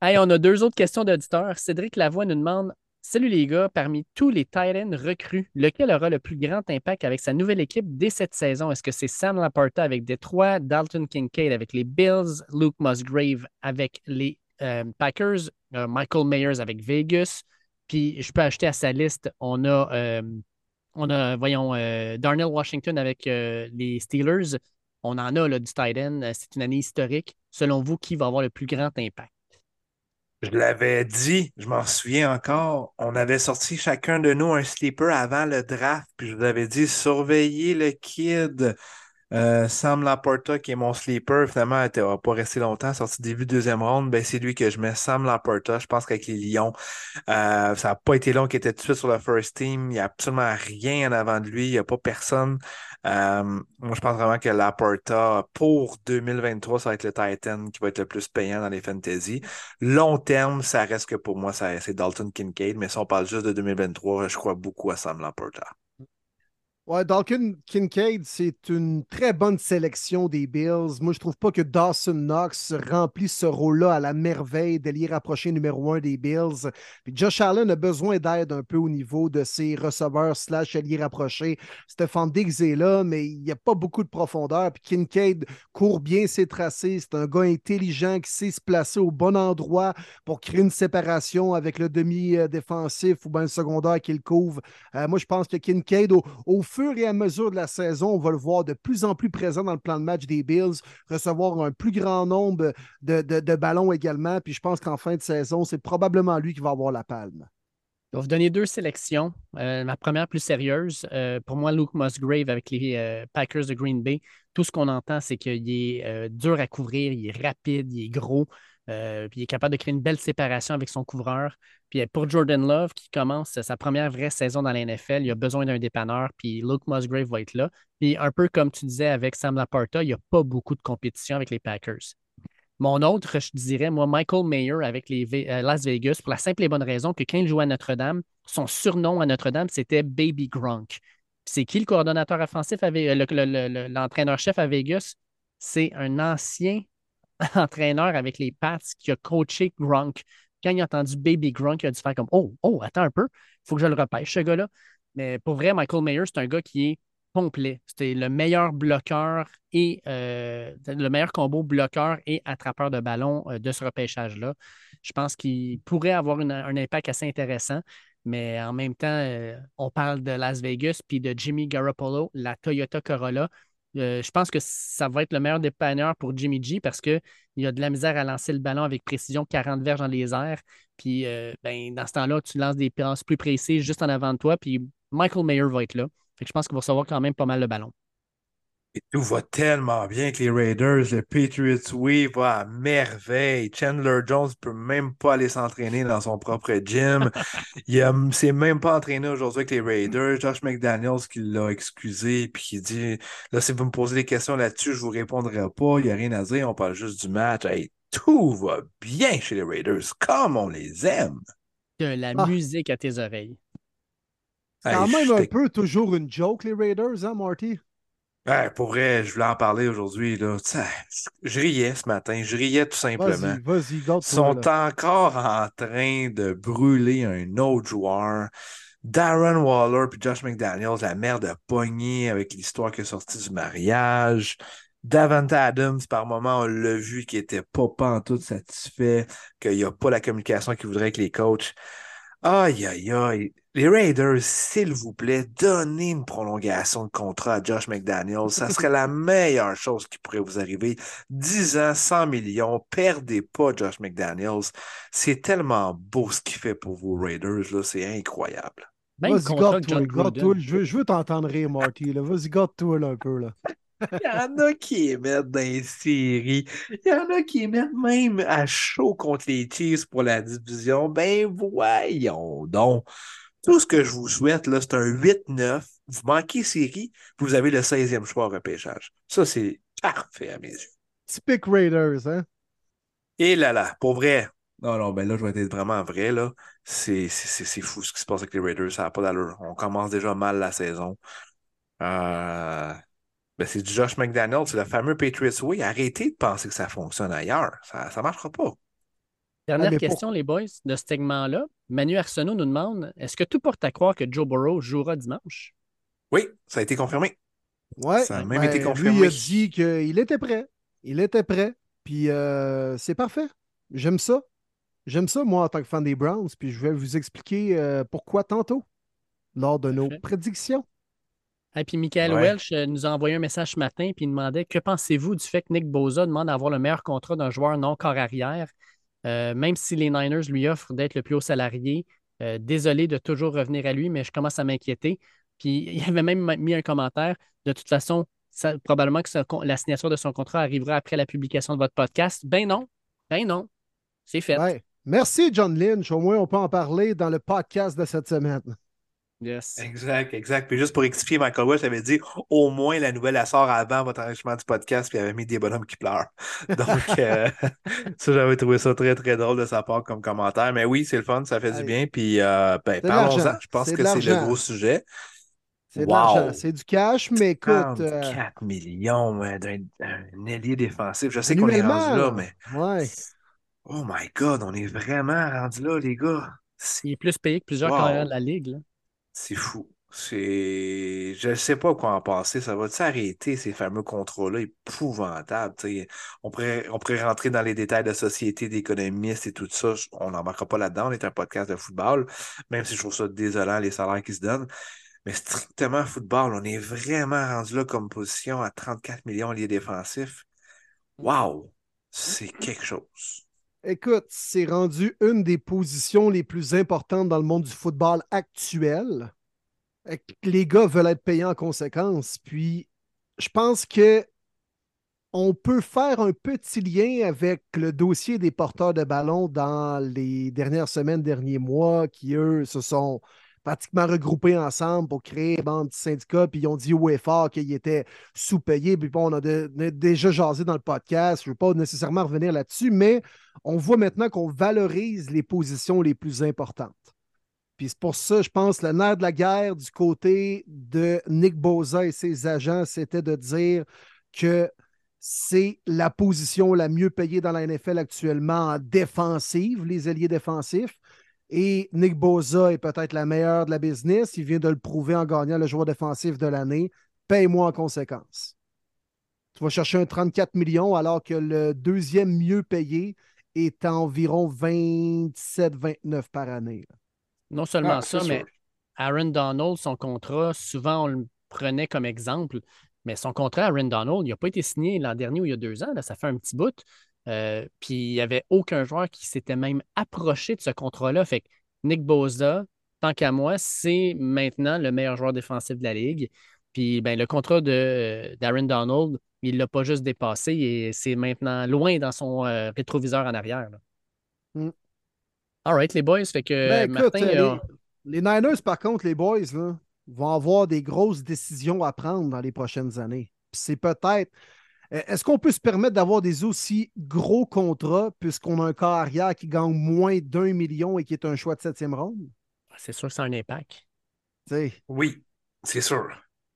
S3: Ah. Hey, on a deux autres questions d'auditeurs. Cédric Lavoie nous demande Salut les gars, parmi tous les Titans recrues, lequel aura le plus grand impact avec sa nouvelle équipe dès cette saison? Est-ce que c'est Sam Laporta avec Détroit, Dalton Kincaid avec les Bills, Luke Musgrave avec les euh, Packers, euh, Michael Mayers avec Vegas? Puis je peux ajouter à sa liste, on a, euh, voyons, Darnell Washington avec les Steelers. On en a là, du Titan. C'est une année historique. Selon vous, qui va avoir le plus grand impact?
S2: Je l'avais dit, je m'en souviens encore. On avait sorti chacun de nous un sleeper avant le draft, puis je vous avais dit surveillez le kid. Euh, Sam Laporta, qui est mon sleeper, finalement, n'a pas resté longtemps, sorti début deuxième ronde. Ben, c'est lui que je mets, Sam Laporta. Je pense qu'avec les Lions, euh, ça n'a pas été long qu'il était tout de suite sur le first team. Il n'y a absolument rien en avant de lui. Il n'y a pas personne. Euh, moi, je pense vraiment que Laporta, pour 2023, ça va être le Titan qui va être le plus payant dans les fantasy. Long terme, ça reste que pour moi, c'est Dalton Kincaid. Mais si on parle juste de 2023, je crois beaucoup à Sam Laporta.
S1: Ouais, Dalton Kincaid, c'est une très bonne sélection des Bills. Moi, je trouve pas que Dawson Knox remplit ce rôle-là à la merveille d'ailier rapproché numéro un des Bills. Puis Josh Allen a besoin d'aide un peu au niveau de ses receveurs slash alliés rapprochés. Stéphane Diggs est là, mais il n'y a pas beaucoup de profondeur. Puis Kincaid court bien ses tracés. C'est un gars intelligent qui sait se placer au bon endroit pour créer une séparation avec le demi-défensif ou bien le secondaire qu'il couvre. Euh, moi, je pense que Kincaid, au, au fur et à mesure de la saison, on va le voir de plus en plus présent dans le plan de match des Bills, recevoir un plus grand nombre de, ballons également. Puis je pense qu'en fin de saison, c'est probablement lui qui va avoir la palme.
S3: Je vais vous donner deux sélections. Euh, ma première plus sérieuse, euh, pour moi, Luke Musgrave avec les euh, Packers de Green Bay. Tout ce qu'on entend, c'est qu'il est dur à couvrir, il est rapide, il est gros, euh, puis il est capable de créer une belle séparation avec son couvreur. Puis euh, pour Jordan Love, qui commence sa première vraie saison dans la NFL, il a besoin d'un dépanneur, puis Luke Musgrave va être là. Puis un peu comme tu disais avec Sam Laporta, il n'y a pas beaucoup de compétition avec les Packers. Mon autre, je dirais, moi, Michael Mayer avec les euh, Las Vegas, pour la simple et bonne raison que quand il jouait à Notre-Dame, son surnom à Notre-Dame, c'était Baby Gronk. C'est qui le coordonnateur offensif, l'entraîneur-chef à Vegas? C'est un ancien entraîneur avec les Pats qui a coaché Gronk. Quand il a entendu Baby Gronk, il a dû faire comme Oh, oh, attends un peu, il faut que je le repêche, ce gars-là. Mais pour vrai, Michael Mayer, c'est un gars qui est complet. C'était le meilleur bloqueur et euh, le meilleur combo bloqueur et attrapeur de ballon euh, de ce repêchage-là. Je pense qu'il pourrait avoir un impact assez intéressant, mais en même temps, euh, on parle de Las Vegas puis de Jimmy Garoppolo, la Toyota Corolla. Euh, je pense que ça va être le meilleur dépanneur pour Jimmy G parce qu'il a de la misère à lancer le ballon avec précision, 40 verges dans les airs. Puis euh, ben, dans ce temps-là, tu lances des passes plus précises juste en avant de toi. Puis Michael Mayer va être là. Fait je pense qu'il va recevoir quand même pas mal de ballons.
S2: Et tout va tellement bien avec les Raiders. Le Patriots Way va à merveille. Chandler Jones ne peut même pas aller s'entraîner dans son propre gym. Il ne s'est même pas entraîné aujourd'hui avec les Raiders. Josh McDaniels qui l'a excusé puis qui dit Là, si vous me posez des questions là-dessus, je ne vous répondrai pas. Il n'y a rien à dire. On parle juste du match. Hey, tout va bien chez les Raiders, comme on les aime.
S3: De la
S1: Ah.
S3: musique à tes oreilles.
S1: C'est
S2: Hey,
S1: quand même un peu toujours une joke, les Raiders, hein, Marty?
S2: Ouais, pour vrai, je voulais en parler aujourd'hui. Je riais ce matin. Je riais tout simplement.
S1: Vas-y, vas-y, garde
S2: sont encore en train de brûler un autre joueur. Darren Waller puis Josh McDaniels, la merde a pogné avec l'histoire qui est sortie du mariage. Davante Adams, par moment, on l'a vu qui était pas tout satisfait, qu'il n'y a pas la communication qu'il voudrait avec les coachs. Aïe, aïe, aïe. Les Raiders, s'il vous plaît, donnez une prolongation de contrat à Josh McDaniels. Ça serait la meilleure chose qui pourrait vous arriver. 10 ans, 100 millions, perdez pas Josh McDaniels. C'est tellement beau ce qu'il fait pour vous, Raiders, là. C'est incroyable.
S1: Vas-y, garde-toi. Je veux, je veux t'entendre rire, Marty. là. Vas-y, garde-toi là, un peu. Là.
S2: Il y en a qui émettent dans les séries. Il y en a qui émettent même à chaud contre les Chiefs pour la division. Ben voyons donc. Tout ce que je vous souhaite, là, c'est un 8-9. Vous manquez série, vous avez le 16e choix au repêchage. Ça, c'est parfait à mes yeux.
S1: Typique Raiders, hein?
S2: Et là là, pour vrai. Non, non, ben là, je vais être vraiment vrai, là. C'est fou ce qui se passe avec les Raiders. Ça n'a pas d'allure. On commence déjà mal la saison. Euh, ben, c'est du Josh McDaniel, c'est le fameux Patriots Way. Arrêtez de penser que ça fonctionne ailleurs. Ça ne marchera pas.
S3: Dernière question, les boys, de ce segment-là. Manu Arsenault nous demande est-ce que tout porte à croire que Joe Burrow jouera dimanche?
S2: Oui, ça a été confirmé.
S1: Oui,
S2: ça a même été
S1: ben,
S2: confirmé.
S1: Lui, il a dit qu'il était prêt. Il était prêt. Puis euh, c'est parfait. J'aime ça. J'aime ça, moi, en tant que fan des Browns. Puis je vais vous expliquer euh, pourquoi tantôt, lors de nos prédictions.
S3: Et puis Michael Welch euh, nous a envoyé un message ce matin puis il demandait Que pensez-vous du fait que Nick Boza demande d'avoir le meilleur contrat d'un joueur non corps arrière, même si les Niners lui offrent d'être le plus haut salarié? désolé de toujours revenir à lui, mais je commence à m'inquiéter. Puis il avait même mis un commentaire. De toute façon, probablement que la signature de son contrat arrivera après la publication de votre podcast. Ben non, ben non, c'est fait.
S1: Merci, John Lynch. Au moins, on peut en parler dans le podcast de cette semaine.
S3: Yes.
S2: Exact, exact. Puis juste pour expliquer, Michael Welch avait dit au moins la nouvelle elle sort avant votre enregistrement du podcast, puis il avait mis des bonhommes qui pleurent. Donc, euh, ça, j'avais trouvé ça très, très drôle de sa part comme commentaire. Mais oui, c'est le fun, ça fait du bien. Puis, euh, ben, parlons-en. Je pense que c'est le gros sujet.
S1: C'est de l'argent, c'est du cash, mais écoute. 4
S2: euh, millions d'un ailier défensif. Je sais qu'on est rendu là, mais.
S1: Ouais.
S2: Oh my God, on est vraiment rendu là, les gars.
S3: Il est plus payé que plusieurs carrières de la Ligue.
S2: C'est fou. C'est. Je ne sais pas quoi en penser. Ça va s'arrêter, ces fameux contrats-là épouvantables? On pourrait, on pourrait rentrer dans les détails de société, d'économistes et tout ça. On n'embarquera pas là-dedans. On est un podcast de football, même si je trouve ça désolant, les salaires qui se donnent. Mais strictement football, on est vraiment rendu là comme position à 34 millions liés défensifs. Wow! C'est quelque chose.
S1: Écoute, c'est rendu une des positions les plus importantes dans le monde du football actuel. Les gars veulent être payés en conséquence. Puis, je pense que on peut faire un petit lien avec le dossier des porteurs de ballon dans les dernières semaines, derniers mois, qui, eux, se sont pratiquement regroupés ensemble pour créer un petit syndicat, puis ils ont dit au effort qu'ils étaient sous-payés. Puis bon, on a, déjà jasé dans le podcast. Je ne veux pas nécessairement revenir là-dessus, mais on voit maintenant qu'on valorise les positions les plus importantes. Puis c'est pour ça, je pense, le nerf de la guerre du côté de Nick Boza et ses agents, c'était de dire que c'est la position la mieux payée dans la NFL actuellement en défensive, les alliés défensifs. Et Nick Boza est peut-être la meilleure de la business. Il vient de le prouver en gagnant le joueur défensif de l'année. Paye-moi en conséquence. Tu vas chercher un 34 millions alors que le deuxième mieux payé est à environ 27-29 par année.
S3: Non seulement ah, ça, mais Aaron Donald, son contrat, souvent on le prenait comme exemple, mais son contrat, Aaron Donald, il n'a pas été signé l'an dernier ou il y a deux ans. Là, ça fait un petit bout. Euh, puis il n'y avait aucun joueur qui s'était même approché de ce contrat-là. Fait que Nick Boza, tant qu'à moi, c'est maintenant le meilleur joueur défensif de la Ligue. Puis ben, le contrat de d'Aaron Donald, il ne l'a pas juste dépassé et c'est maintenant loin dans son euh, rétroviseur en arrière.
S1: Mm.
S3: All right, les boys. Fait que
S1: ben, euh, les, Niners, par contre, les boys, vont avoir des grosses décisions à prendre dans les prochaines années. C'est peut-être euh, est-ce qu'on peut se permettre d'avoir des aussi gros contrats puisqu'on a un corps arrière qui gagne moins d'un million et qui est un choix de septième ronde?
S3: C'est sûr que ça a un impact.
S2: Oui, c'est sûr.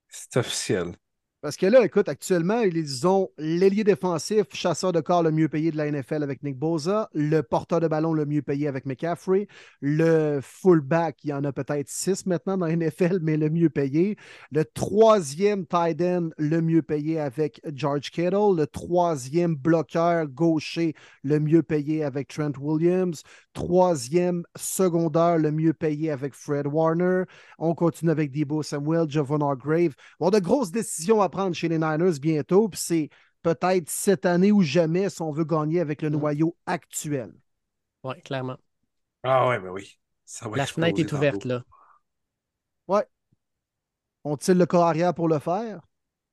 S2: C'est officiel.
S1: Parce que là, écoute, actuellement, ils ont l'ailier défensif, chasseur de corps le mieux payé de la NFL avec Nick Boza, le porteur de ballon le mieux payé avec McCaffrey, le fullback, il y en a peut-être six maintenant dans la NFL, mais le mieux payé, le troisième tight end le mieux payé avec George Kittle, le troisième bloqueur gaucher le mieux payé avec Trent Williams, troisième secondaire le mieux payé avec Fred Warner. On continue avec Debo Samuel, Javon Grave. Bon, de grosses décisions à prendre chez les Niners bientôt, puis c'est peut-être cette année ou jamais si on veut gagner avec le mm. noyau actuel.
S3: Oui, clairement.
S2: Ah ouais, ben oui.
S3: La fenêtre est ouverte là.
S1: Ouais. Ont-ils le corps arrière pour le faire?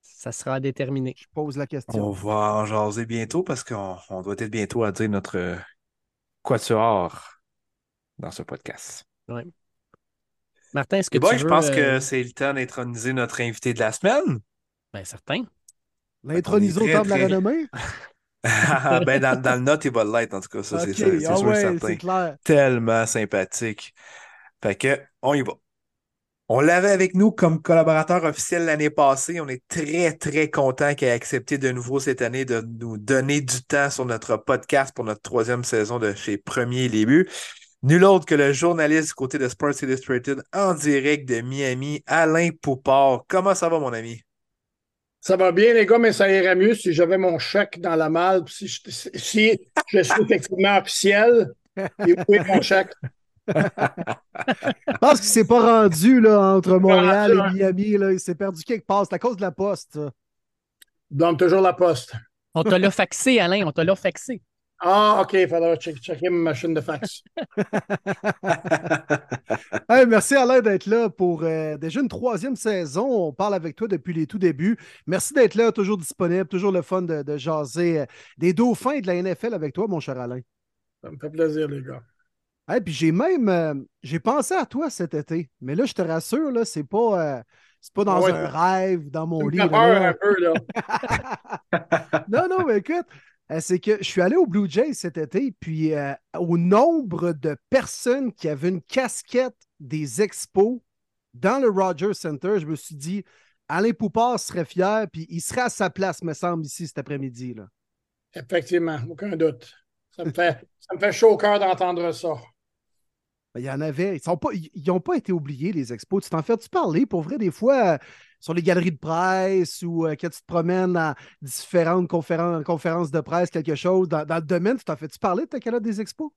S3: Ça sera déterminé.
S1: Je pose la question.
S2: On va en jaser bientôt parce qu'on doit être bientôt à dire notre quatuor dans ce podcast.
S3: Ouais. Martin, est-ce que
S2: tu
S3: je
S2: pense que euh, c'est le temps d'introniser notre invité de la semaine.
S3: Bien, certain.
S1: L'introniser au temps de la renommée?
S2: ben, dans, dans le note, il va l'être, en tout cas. Ça, c'est
S1: Ok,
S2: ça, c'est
S1: ah
S2: sûr
S1: ouais,
S2: certain.
S1: c'est clair.
S2: Tellement sympathique. Fait que, on y va. On l'avait avec nous comme collaborateur officiel l'année passée. On est très, très content qu'il ait accepté de nouveau cette année de nous donner du temps sur notre podcast pour notre troisième saison de chez Premier Début. Nul autre que le journaliste du côté de Sports Illustrated en direct de Miami, Alain Poupard. Comment ça va, mon ami?
S4: Ça va bien, les gars, mais ça irait mieux si j'avais mon chèque dans la malle. Si je, si je suis effectivement officiel, et où est mon chèque?
S1: Je pense qu'il s'est pas rendu là, entre Montréal et Miami. Là. Il s'est perdu quelque part. C'est à cause de la poste.
S4: Donne toujours la poste.
S3: On t'a l'a faxé, Alain, on t'a l'a faxé.
S4: Ah, OK, il faudra check- checker ma machine de fax.
S1: Hey, merci Alain d'être là pour euh, déjà une troisième saison. On parle avec toi depuis les tout débuts. Merci d'être là, toujours disponible, toujours le fun de, de jaser euh, des dauphins de la NFL avec toi, mon cher Alain.
S4: Ça me fait plaisir, les gars.
S1: Hey, puis j'ai même euh, j'ai pensé à toi cet été, mais là, je te rassure, là, c'est pas, c'est pas dans
S4: Ouais.
S1: un rêve, dans mon là, là.
S4: un peu, là.
S1: Non, non, mais écoute, c'est que je suis allé au Blue Jays cet été, puis euh, au nombre de personnes qui avaient une casquette des expos dans le Rogers Center, je me suis dit, Alain Poupard serait fier, puis il serait à sa place, me semble, ici cet après-midi.
S4: Effectivement, aucun doute. Ça me fait, ça me fait chaud au cœur d'entendre ça.
S1: Ben, Il y en avait. Ils n'ont pas été oubliés, les expos. Tu t'en fais-tu parler? Pour vrai, des fois, euh, sur les galeries de presse ou euh, quand tu te promènes à différentes conférences, conférences de presse, quelque chose, dans, dans le domaine, tu t'en fais-tu parler de ta calotte des expos?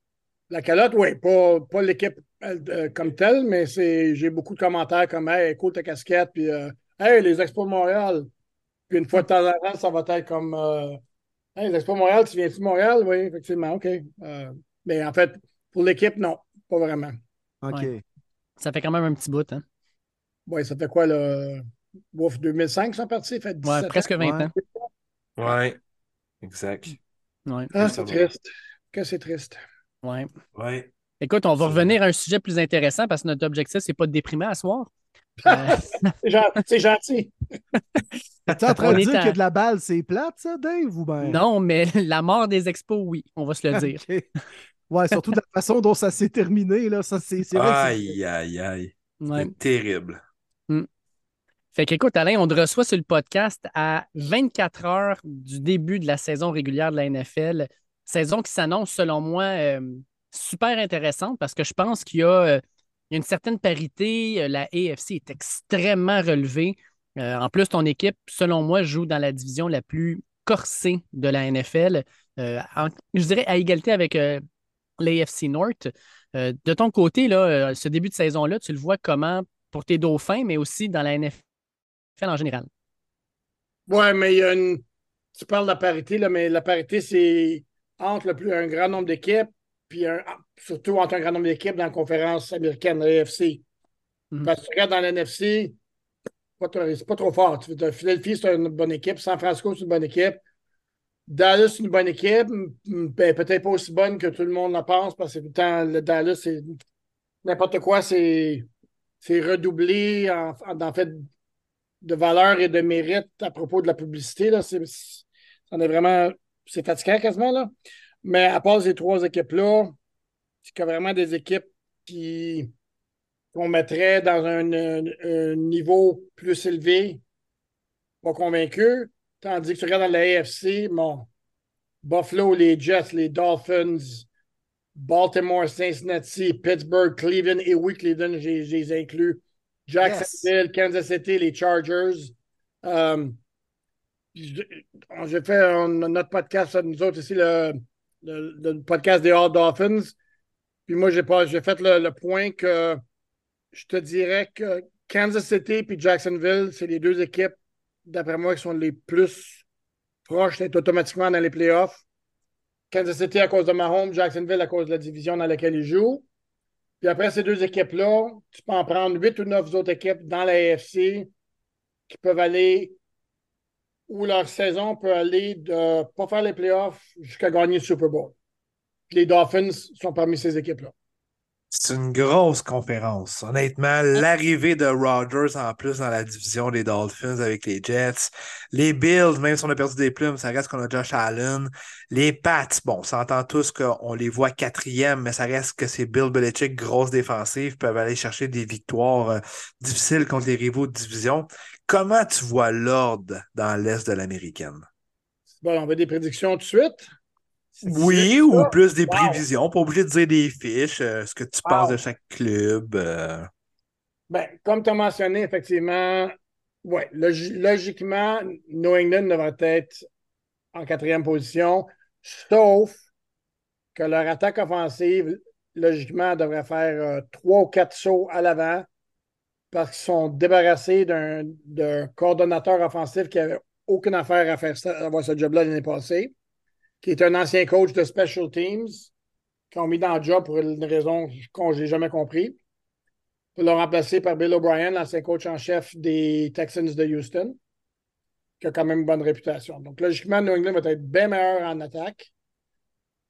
S4: La calotte, oui, pas, pas l'équipe euh, comme telle, mais c'est, j'ai beaucoup de commentaires comme Hey, écoute ta casquette, puis euh, Hey, les Expos de Montréal. Puis une fois de temps en temps, ça va être comme euh, Hey, les Expos de Montréal, tu viens-tu de Montréal? Oui, effectivement, OK. Euh, mais en fait, pour l'équipe, non, pas vraiment.
S1: OK.
S3: Ouais. Ça fait quand même un petit bout, hein?
S4: Oui, ça fait quoi, là? Ouf, 2005, ils sont partis, ça fait 17
S3: Ouais, presque 20
S1: Ouais.
S3: ans.
S2: Ouais, exact.
S3: Ouais,
S4: Ah, c'est triste. Que c'est triste.
S3: ouais.
S2: Ouais.
S3: Écoute, on va revenir à un sujet plus intéressant parce que notre objectif, c'est pas de déprimer à soir. Euh,
S4: C'est gen- c'est gentil.
S1: Tu es en train
S3: On
S1: de dire
S3: à-
S1: que de la balle, c'est plate, ça, Dave? Ou ben...
S3: non, mais la mort des expos, oui, on va se le dire.
S1: Ouais, surtout de la façon dont ça s'est terminé, là. Ça, c'est
S2: Aïe, aïe, aïe.
S3: Ouais.
S2: C'est terrible.
S3: Fait qu'écoute, Alain, on te reçoit sur le podcast à 24 heures du début de la saison régulière de la NFL. Saison qui s'annonce, selon moi, euh, super intéressante parce que je pense qu'il y a, euh, une certaine parité. Euh, La AFC est extrêmement relevée. En plus, ton équipe, selon moi, joue dans la division la plus corsée de la NFL. Je dirais à égalité avec l'AFC North. De ton côté, là, ce début de saison-là, tu le vois comment pour tes dauphins, mais aussi dans la NFL en général.
S4: Ouais, mais il y a une. Tu parles de la parité, là, mais la parité, c'est entre le plus, un grand nombre d'équipes, puis un- surtout entre un grand nombre d'équipes dans la conférence américaine, l'AFC.
S3: Mhm.
S4: Parce que tu regardes dans l'NFC, c'est pas trop fort. Philadelphie, c'est une bonne équipe. San Francisco, c'est une bonne équipe. Dallas, c'est une bonne équipe. Ben, peut-être pas aussi bonne que tout le monde en pense, parce que tout le temps, le Dallas, c'est n'importe quoi, c'est c'est redoublé en, en, en fait de valeur et de mérite à propos de la publicité. Là. C'est, est vraiment. C'est fatigant quasiment, là. Mais à part ces trois équipes-là, c'est que vraiment des équipes qui qu'on mettrait dans un, niveau plus élevé, pas convaincu. Tandis que tu regardes dans la AFC, bon, Buffalo, les Jets, les Dolphins, Baltimore, Cincinnati, Pittsburgh, Cleveland, et oui, Cleveland, j'ai les inclus. Jacksonville, Kansas City, les Chargers. Euh, j'ai fait notre podcast, nous autres ici, le, le- le podcast des All Dolphins. Puis moi, j'ai fait le, le point que je te dirais que Kansas City et Jacksonville, c'est les deux équipes, d'après moi, qui sont les plus proches d'être automatiquement dans les playoffs. Kansas City à cause de Mahomes, Jacksonville à cause de la division dans laquelle ils jouent. Puis après ces deux équipes-là, tu peux en prendre huit ou neuf autres équipes dans la AFC qui peuvent aller où leur saison peut aller de pas faire les playoffs jusqu'à gagner le Super Bowl. Les Dolphins sont parmi ces équipes-là.
S2: C'est une grosse conférence. Honnêtement, l'arrivée de Rodgers en plus dans la division des Dolphins avec les Jets. Les Bills, même si on a perdu des plumes, ça reste qu'on a Josh Allen. Les Pats, bon, on s'entend tous qu'on les voit quatrième, mais ça reste que c'est Bill Belichick, grosse défensive, peuvent aller chercher des victoires euh, difficiles contre les rivaux de division. Comment tu vois l'ordre dans l'Est de l'américaine?
S4: Bon, on veut des prédictions tout de suite.
S2: Oui, ou plus des prévisions, pas obligé de dire des fiches, euh, ce que tu penses de chaque club. Euh.
S4: Ben, comme tu as mentionné, effectivement, ouais, logiquement, New England devrait être en quatrième position, sauf que leur attaque offensive, logiquement, devrait faire euh, trois ou quatre sauts à l'avant parce qu'ils sont débarrassés d'un coordonnateur offensif qui n'avait aucune affaire à faire ça, avoir ce job-là l'année passée qui est un ancien coach de Special Teams, qui ont mis dans le job pour une raison que je n'ai jamais compris. Ils l'ont remplacé par Bill O'Brien, l'ancien coach en chef des Texans de Houston, qui a quand même une bonne réputation. Donc, logiquement, New England va être bien meilleur en attaque.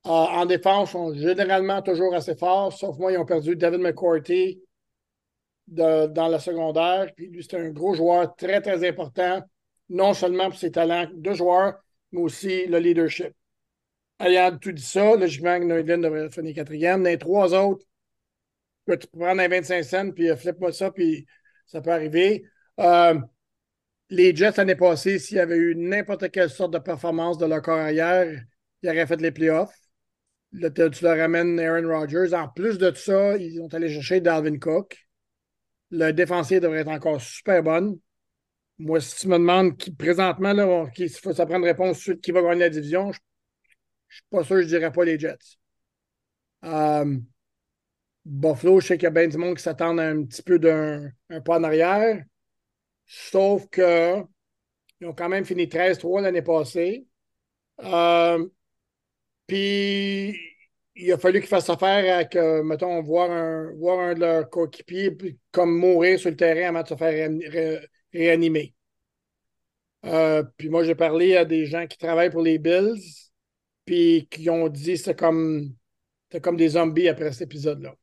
S4: Euh, en défense, ils sont généralement toujours assez forts, sauf moi, ils ont perdu David McCourty dans la secondaire. Puis lui, c'est un gros joueur très, très important, non seulement pour ses talents de joueur, mais aussi le leadership ayant tout dit ça, logiquement, England devrait finir quatrième. Dans les trois autres, tu peux prendre un 25 cents, puis euh, flip-moi ça, puis ça peut arriver. Euh, les Jets, l'année passée, s'il y avait eu n'importe quelle sorte de performance de leur carrière, ils auraient fait les playoffs. Tu leur ramènes Aaron Rodgers. En plus de ça, ils ont allé chercher Dalvin Cook. Le défensif devrait être encore super bonne. Moi, si tu me demandes qui, présentement, là, il faut ça prendre réponse sur qui va gagner la division, je je suis pas sûr que je dirais pas les Jets. Euh, Buffalo, je sais qu'il y a bien du monde qui s'attend un petit peu d'un pas en arrière. Sauf que ils ont quand même fini 13-3 l'année passée. Euh, puis il a fallu qu'ils fassent affaire avec, euh, mettons, voir un, voir un de leurs coéquipiers comme mourir sur le terrain avant de se faire réanimer. puis moi, j'ai parlé à des gens qui travaillent pour les Bills puis qui ont dit c'est comme, comme des zombies après cet épisode-là.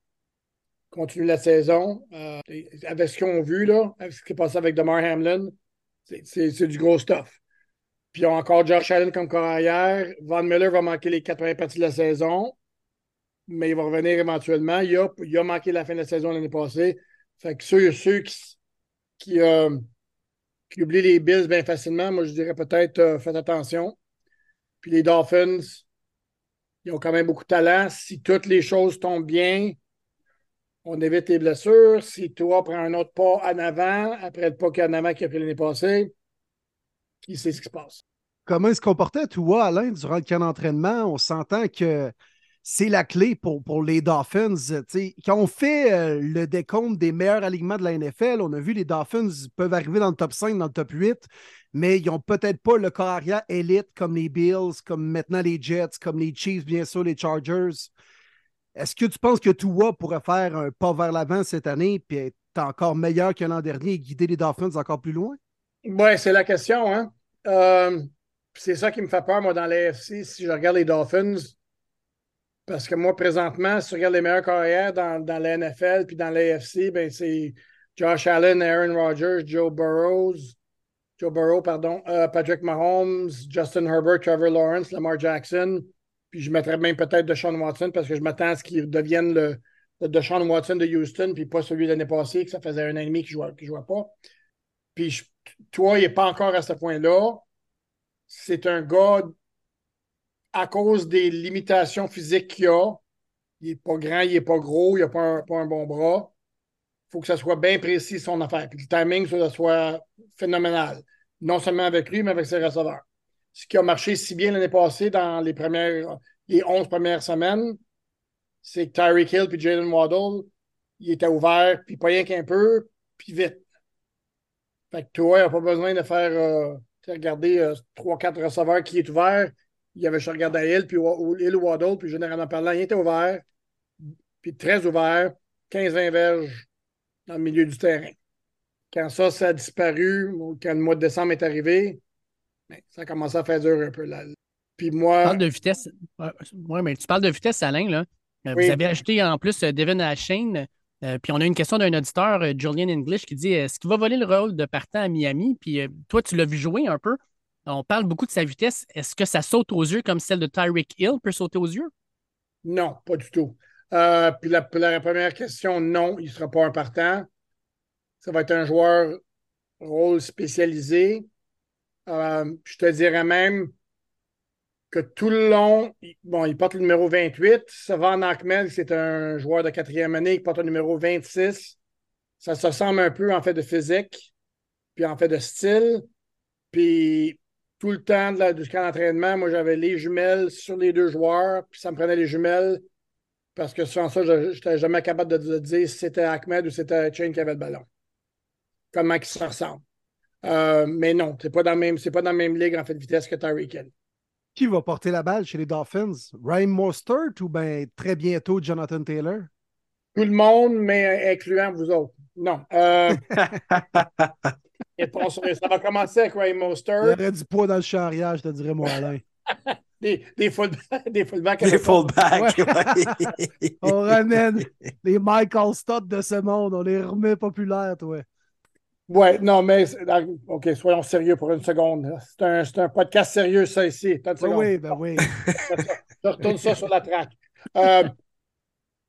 S4: Continue la saison. Euh, avec ce qu'on a vu, là, avec ce qui est passé avec Demar Hamlin, c'est du gros stuff. Puis ils ont encore Josh Allen comme carrière. Von Miller va manquer les quatre premières parties de la saison, mais il va revenir éventuellement. Il a, il a manqué la fin de la saison l'année passée. Fait que ceux, ceux qui, qui, euh, oublient les Bills bien facilement, moi je dirais peut-être euh, faites attention. Puis les Dolphins, ils ont quand même beaucoup de talent. Si toutes les choses tombent bien, on évite les blessures. Si toi prends un autre pas en avant, après le pas en avant qu'il a pris l'année passée, qui sait ce qui se passe?
S5: Comment se comportait toi, Alain, durant le camp d'entraînement? On s'entend que c'est la clé pour, les Dolphins. quand on fait euh, le décompte des meilleurs alignements de la NFL, on a vu les Dolphins peuvent arriver dans le top 5, dans le top 8, mais ils n'ont peut-être pas le corps arrière élite comme les Bills, comme maintenant les Jets, comme les Chiefs, bien sûr, les Chargers. Est-ce que tu penses que Tua pourrait faire un pas vers l'avant cette année et être encore meilleur que l'an dernier et guider les Dolphins encore plus loin?
S4: Oui, c'est la question. Hein? Euh, c'est ça qui me fait peur, moi, dans l'AFC, si je regarde les Dolphins parce que moi, présentement, si tu regardes les meilleurs carrières dans, dans la NFL puis dans l'AFC, ben c'est Josh Allen, Aaron Rodgers, Joe Burrows, Joe Burrow, pardon, euh, Patrick Mahomes, Justin Herbert, Trevor Lawrence, Lamar Jackson. Puis je mettrais même peut-être Deshaun Watson parce que je m'attends à ce qu'il devienne le, Deshaun Watson de Houston, puis pas celui de l'année passée, que ça faisait un an et demi qu'il ne jouait, pas. Puis toi, il n'est pas encore à ce point-là. C'est un gars à cause des limitations physiques qu'il a, il n'est pas grand, il n'est pas gros, il n'a pas, un, bon bras. Il faut que ça soit bien précis son affaire. Puis le timing, ça soit phénoménal. Non seulement avec lui, mais avec ses receveurs. Ce qui a marché si bien l'année passée dans les premières, les 11 premières semaines, c'est que Tyreek Hill et Jalen Waddle, il était ouvert, puis pas rien qu'un peu, puis vite. Fait que toi, il n'a pas besoin de faire euh, regarder euh, 3-4 receveurs qui est ouvert il y avait à il, puis il Waddle, puis généralement parlant, il était ouvert, puis très ouvert, 15-20 verges dans le milieu du terrain. Quand ça, ça a disparu, quand le mois de décembre est arrivé, ben, ça a commencé à faire dur un peu. Là. Puis moi.
S3: Tu parles de vitesse. Oui, mais tu parles de vitesse, Alain, là. Euh,
S4: Oui.
S3: Vous avez ajouté en plus euh, Devin Ashane. Euh, puis on a une question d'un auditeur, euh, Julian English, qui dit est-ce qu'il va voler le rôle de partant à Miami? Puis euh, toi, tu l'as vu jouer un peu. On parle beaucoup de sa vitesse. Est-ce que ça saute aux yeux comme celle de Tyreek Hill peut sauter aux yeux?
S4: Non, pas du tout. Euh, puis la, première question, non, il ne sera pas un partant. Ça va être un joueur rôle spécialisé. Euh, je te dirais même que tout le long, il- bon, il porte le numéro 28. Savant Ahmed, c'est un joueur de quatrième année qui porte le numéro 26. Ça se ressemble un peu en fait de physique, puis en fait de style. Puis tout le temps de la- du camp d'entraînement, moi j'avais les jumelles sur les deux joueurs, puis ça me prenait les jumelles parce que sans ça, je n'étais jamais capable de, de dire si c'était Ahmed ou c'était Chain qui avait le ballon. Comment ils se ressemblent. Euh, mais non, c'est pas dans le même, c'est pas dans la même ligue en fait de vitesse que Tyreek Hill.
S1: Qui va porter la balle chez les Dolphins? Ryan Mostert ou bien très bientôt Jonathan Taylor?
S4: Tout le monde, mais incluant vous autres. Non. Euh, et ça va commencer avec Ray
S1: Il y
S4: Mostert,
S1: aurait du poids dans le charrière, je te dirais, moi, Alain.
S4: des, des, fullbacks, des fullbacks
S2: ouais.
S1: On ramène les Michael Stott de ce monde, on les remet populaires, toi.
S4: Ouais, non, mais OK, soyons sérieux pour une seconde. C'est un, c'est un podcast sérieux, ça ici. Attends une seconde.
S1: oui, ben oui.
S4: Je retourne ça sur la traque. Euh,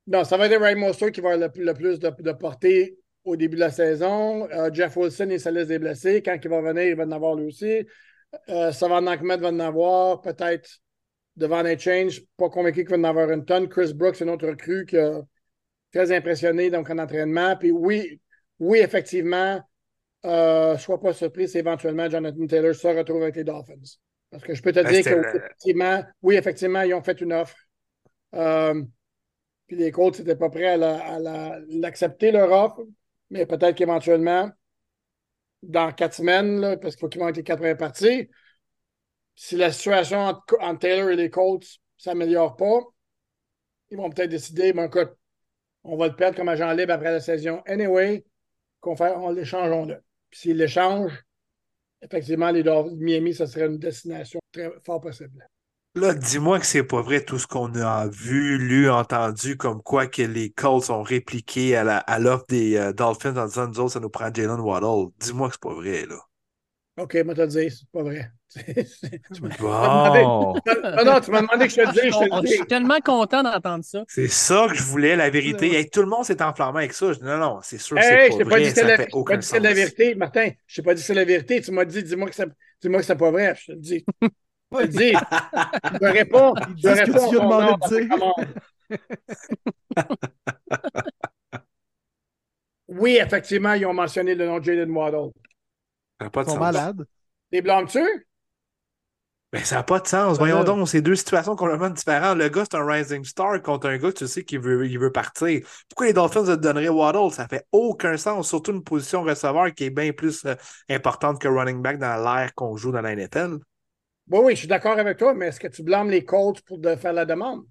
S4: non, ça va être Ray Mostert qui va avoir le, le plus de, de portée au début de la saison. Euh, Jeff Wilson et sa liste des blessés. Quand il va venir, il va en avoir lui aussi. Euh, Savant Ahmed va en avoir. Peut-être devant les change. Pas convaincu qu'il va en avoir une tonne. Chris Brooks, une autre recrue qui a très impressionné donc, en entraînement. Puis oui, oui, effectivement, euh, sois pas surpris si éventuellement Jonathan Taylor se retrouve avec les Dolphins. Parce que je peux te
S2: Ben,
S4: dire que effectivement, oui, effectivement, ils ont fait une offre. Euh, puis les coachs n'étaient pas prêts à la- à la- l'accepter, leur offre, mais peut-être qu'éventuellement, dans quatre semaines, parce qu'il faut qu'ils être les quatre premières parties, si la situation entre, Taylor et les Colts ne s'améliore pas, ils vont peut-être décider, ben, écoute, on va le perdre comme agent libre après la saison. Anyway, qu'on fait, on l'échangeons-le. Puis s'ils l'échangent, effectivement, les Miami, ça serait une destination très fort possible.
S2: Là, dis-moi que c'est pas vrai tout ce qu'on a vu, lu, entendu, comme quoi que les Colts ont répliqué à la- à l'offre des euh, Dolphins en disant nous autres, ça nous prend Jalen Waddle. Dis-moi que c'est pas vrai, là.
S4: OK, moi te le dire, c'est pas vrai.
S2: Bon!
S4: non, non, tu m'as demandé que je te le dise, je te dis.
S3: suis tellement content d'entendre ça.
S2: C'est ça que je voulais, la vérité. Hey, tout le monde s'est enflammé avec ça. Je dis, non, non, c'est sûr que
S4: Hey,
S2: c'est
S4: je
S2: pas
S4: t'ai pas dit
S2: vrai, ça
S4: la,
S2: fait
S4: pas dit que c'est la
S2: sens.
S4: vérité, Martin. Je t'ai pas dit que c'est la vérité. Tu m'as dit, dis-moi que c'est dis-moi que c'est pas vrai. Je te le dis. Je te le réponds.
S1: Il dit
S4: Je
S1: ce que
S4: réponds
S1: tu demandé de dire.
S4: Oui, effectivement, ils ont mentionné le nom de Jalen Waddle.
S2: Ça n'a pas
S1: Ils
S2: de
S1: sont
S2: sens.
S1: malades.
S4: Les blâmes-tu?
S2: Mais ça n'a pas de sens. Voyons donc, c'est deux situations complètement différentes. Le gars, c'est un rising star contre un gars, tu sais, qui veut, il veut partir. Pourquoi les Dolphins te donneraient Waddle? Ça fait aucun sens, surtout une position receveur qui est bien plus euh, importante que running back dans l'air qu'on joue dans la NFL.
S4: Oui, oui, je suis d'accord avec toi, mais est-ce que tu blâmes les Colts pour de faire la demande?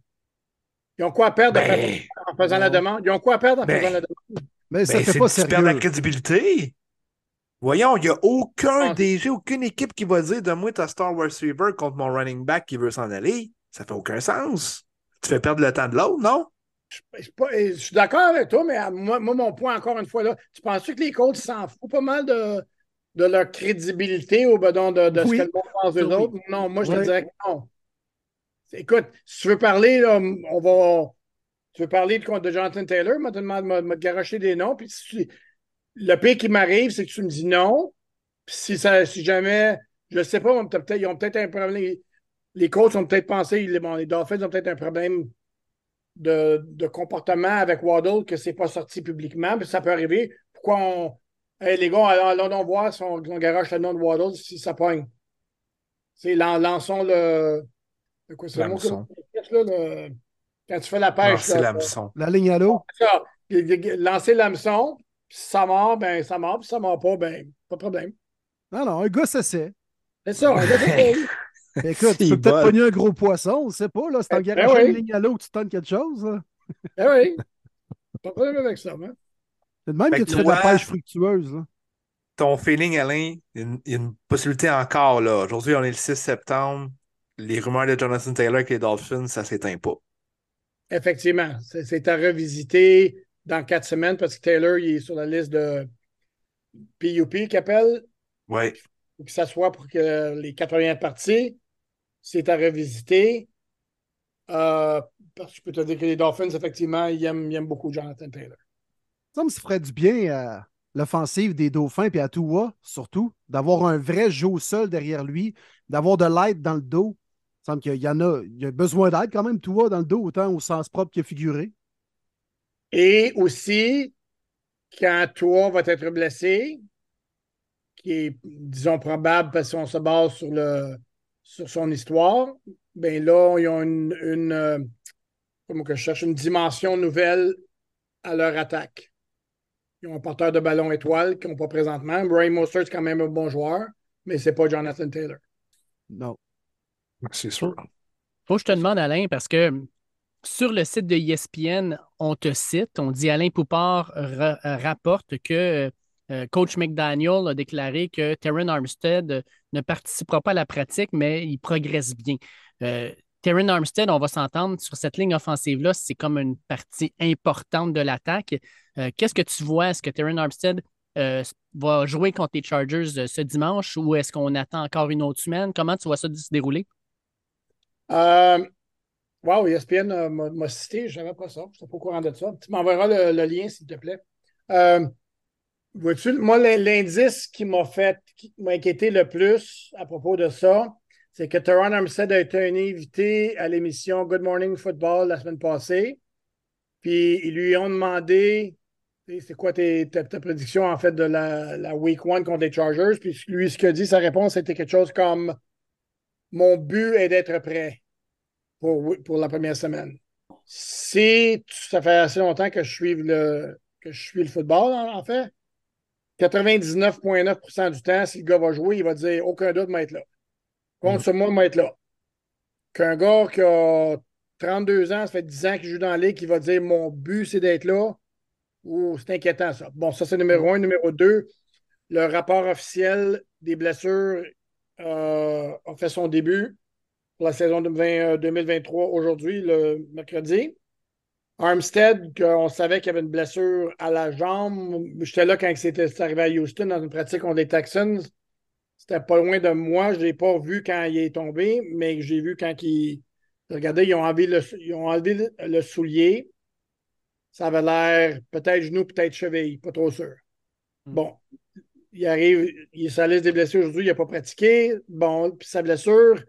S4: Ils ont quoi à perdre en
S2: Ben,
S4: faisant- en faisant la demande? Ils ont quoi à perdre en
S2: Ben,
S4: faisant la demande?
S1: Mais ça
S2: Ben,
S1: fait
S2: c'est
S1: pas
S2: tu perds la crédibilité. Voyons, il n'y a aucun
S4: Ah.
S2: DG, aucune équipe qui va dire Donne-moi ta star receiver contre mon running back qui veut s'en aller. Ça fait aucun sens. Tu fais perdre le temps de l'autre, non?
S4: Je suis pas- je suis d'accord avec toi, mais à moi, moi, mon point, encore une fois, là, tu penses que les Colts s'en foutent pas mal de, de leur crédibilité au bedon de, de
S1: Oui.
S4: ce que le monde pense d'eux
S1: Oui.
S4: autres? Non, moi, je te dirais que non. Écoute, si tu veux parler, là, on va. Tu veux parler de, de Jonathan Taylor, m'a demandé m'a- m'a garoché des noms, puis si tu- le pire qui m'arrive, c'est que tu me dis non. Puis si, ça, si jamais, je sais pas, on peut peut-être- ils ont peut-être un problème. Les, les coachs ont peut-être pensé, les, bon, les Dolphins ont peut-être un problème de, de comportement avec Waddle que c'est pas sorti publiquement, puis ça peut arriver. Pourquoi on. Hey, les gars, allons, allons donc voir si on, on garoche le nom de Waddle si ça pogne. C'est lan- lançons le. le quoi, c'est le mot que- là, le- quand tu fais la pêche.
S2: c'est
S4: là,
S2: l'hameçon.
S1: La ligne à l'eau?
S4: ça, lancer l'hameçon, puis si ça mord, ben ça mord, puis si ça mord pas, ben pas de problème.
S1: Non, non, un gars, ça c'est.
S4: C'est ça. on a fait-
S1: Écoute, tu
S2: Il
S1: peux peut-être pogner un gros poisson, on sait pas, là. C'est en
S4: Ben
S1: garagement
S4: oui.
S1: une ligne à l'eau que tu tentes quelque chose, là.
S4: Eh oui. Pas de problème avec ça, hein.
S1: C'est de même
S2: Fait
S1: que
S2: que
S1: tu fais de la pêche fructueuse, là.
S2: Ton feeling, Alain, il y a une, il y a une possibilité encore, là. Aujourd'hui, on est le 6 septembre. Les rumeurs de Jonathan Taylor avec les Dolphins, ça s'éteint pas.
S4: Effectivement, c'est à revisiter dans quatre semaines parce que Taylor il est sur la liste de PUP qu'il appelle.
S2: Oui.
S4: Il faut qu'il s'assoie pour que les 80 parties. C'est à revisiter. Euh, parce que je peux te dire que les Dolphins, effectivement, ils aiment, ils aiment beaucoup Jonathan Taylor.
S1: Ça me ferait du bien à l'offensive des Dauphins et à Tua, surtout, d'avoir un vrai jeu au sol derrière lui, d'avoir de l'aide dans le dos. Il semble qu'il y en a, il y a besoin d'aide quand même, Tua, dans le dos, autant au sens propre que figuré.
S4: Et aussi, quand Tua va être blessé, qui est, disons, probable parce qu'on se base sur, le, sur son histoire, ben là, ils ont une euh, comment que je cherche, une dimension nouvelle à leur attaque. Ils ont un porteur de ballon étoile qu'ils n'ont pas présentement. Brian Mostert, c'est quand même un bon joueur, mais c'est pas Jonathan Taylor.
S1: Non.
S2: C'est sûr.
S3: Faut que je te demande, Alain, parce que sur le site de ESPN, on te cite, on dit Alain Poupard rapporte que euh, Coach McDaniel a déclaré que Terran Armstead ne participera pas à la pratique, mais il progresse bien. Euh, Terran Armstead, on va s'entendre sur cette ligne offensive-là, c'est comme une partie importante de l'attaque. Euh, qu'est-ce que tu vois? Est-ce que Terran Armstead va jouer contre les Chargers ce dimanche ou est-ce qu'on attend encore une autre semaine? Comment tu vois ça se dérouler?
S4: Wow, ESPN m'a cité, je n'avais pas ça, je ne suis pas au courant de ça. Tu m'enverras le, lien, s'il te plaît. Vois-tu, moi, l'indice qui m'a fait, qui m'a inquiété le plus à propos de ça, c'est que Teron Armstead a été invité à l'émission Good Morning Football la semaine passée. Puis ils lui ont demandé c'est quoi ta, prédiction en fait de la, Week One contre les Chargers? Puis lui, ce qu'il a dit, sa réponse, c'était quelque chose comme Mon but est d'être prêt pour, la première semaine. Si ça fait assez longtemps que je suis le, le football, en fait, 99,9% du temps, si le gars va jouer, il va dire aucun doute, être là. Compte sur moi, être là. Qu'un gars qui a 32 ans, ça fait 10 ans qu'il joue dans la ligue, qui va dire mon but, c'est d'être là. C'est inquiétant, ça. Bon, ça, c'est numéro un. Numéro deux, le rapport officiel des blessures euh, a fait son début pour la saison 2023 euh, aujourd'hui, le mercredi. Armstead, on savait qu'il y avait une blessure à la jambe. J'étais là quand c'était arrivé à Houston dans une pratique contre les Texans. C'était pas loin de moi. Je ne l'ai pas vu quand il est tombé, mais j'ai vu quand il. Regardez, ils ont enlevé le, ils ont enlevé le soulier. Ça avait l'air peut-être genou, peut-être cheville, pas trop sûr. Hmm. Bon, il arrive, il est sur la liste des blessures aujourd'hui, il n'a pas pratiqué. Bon, puis sa blessure,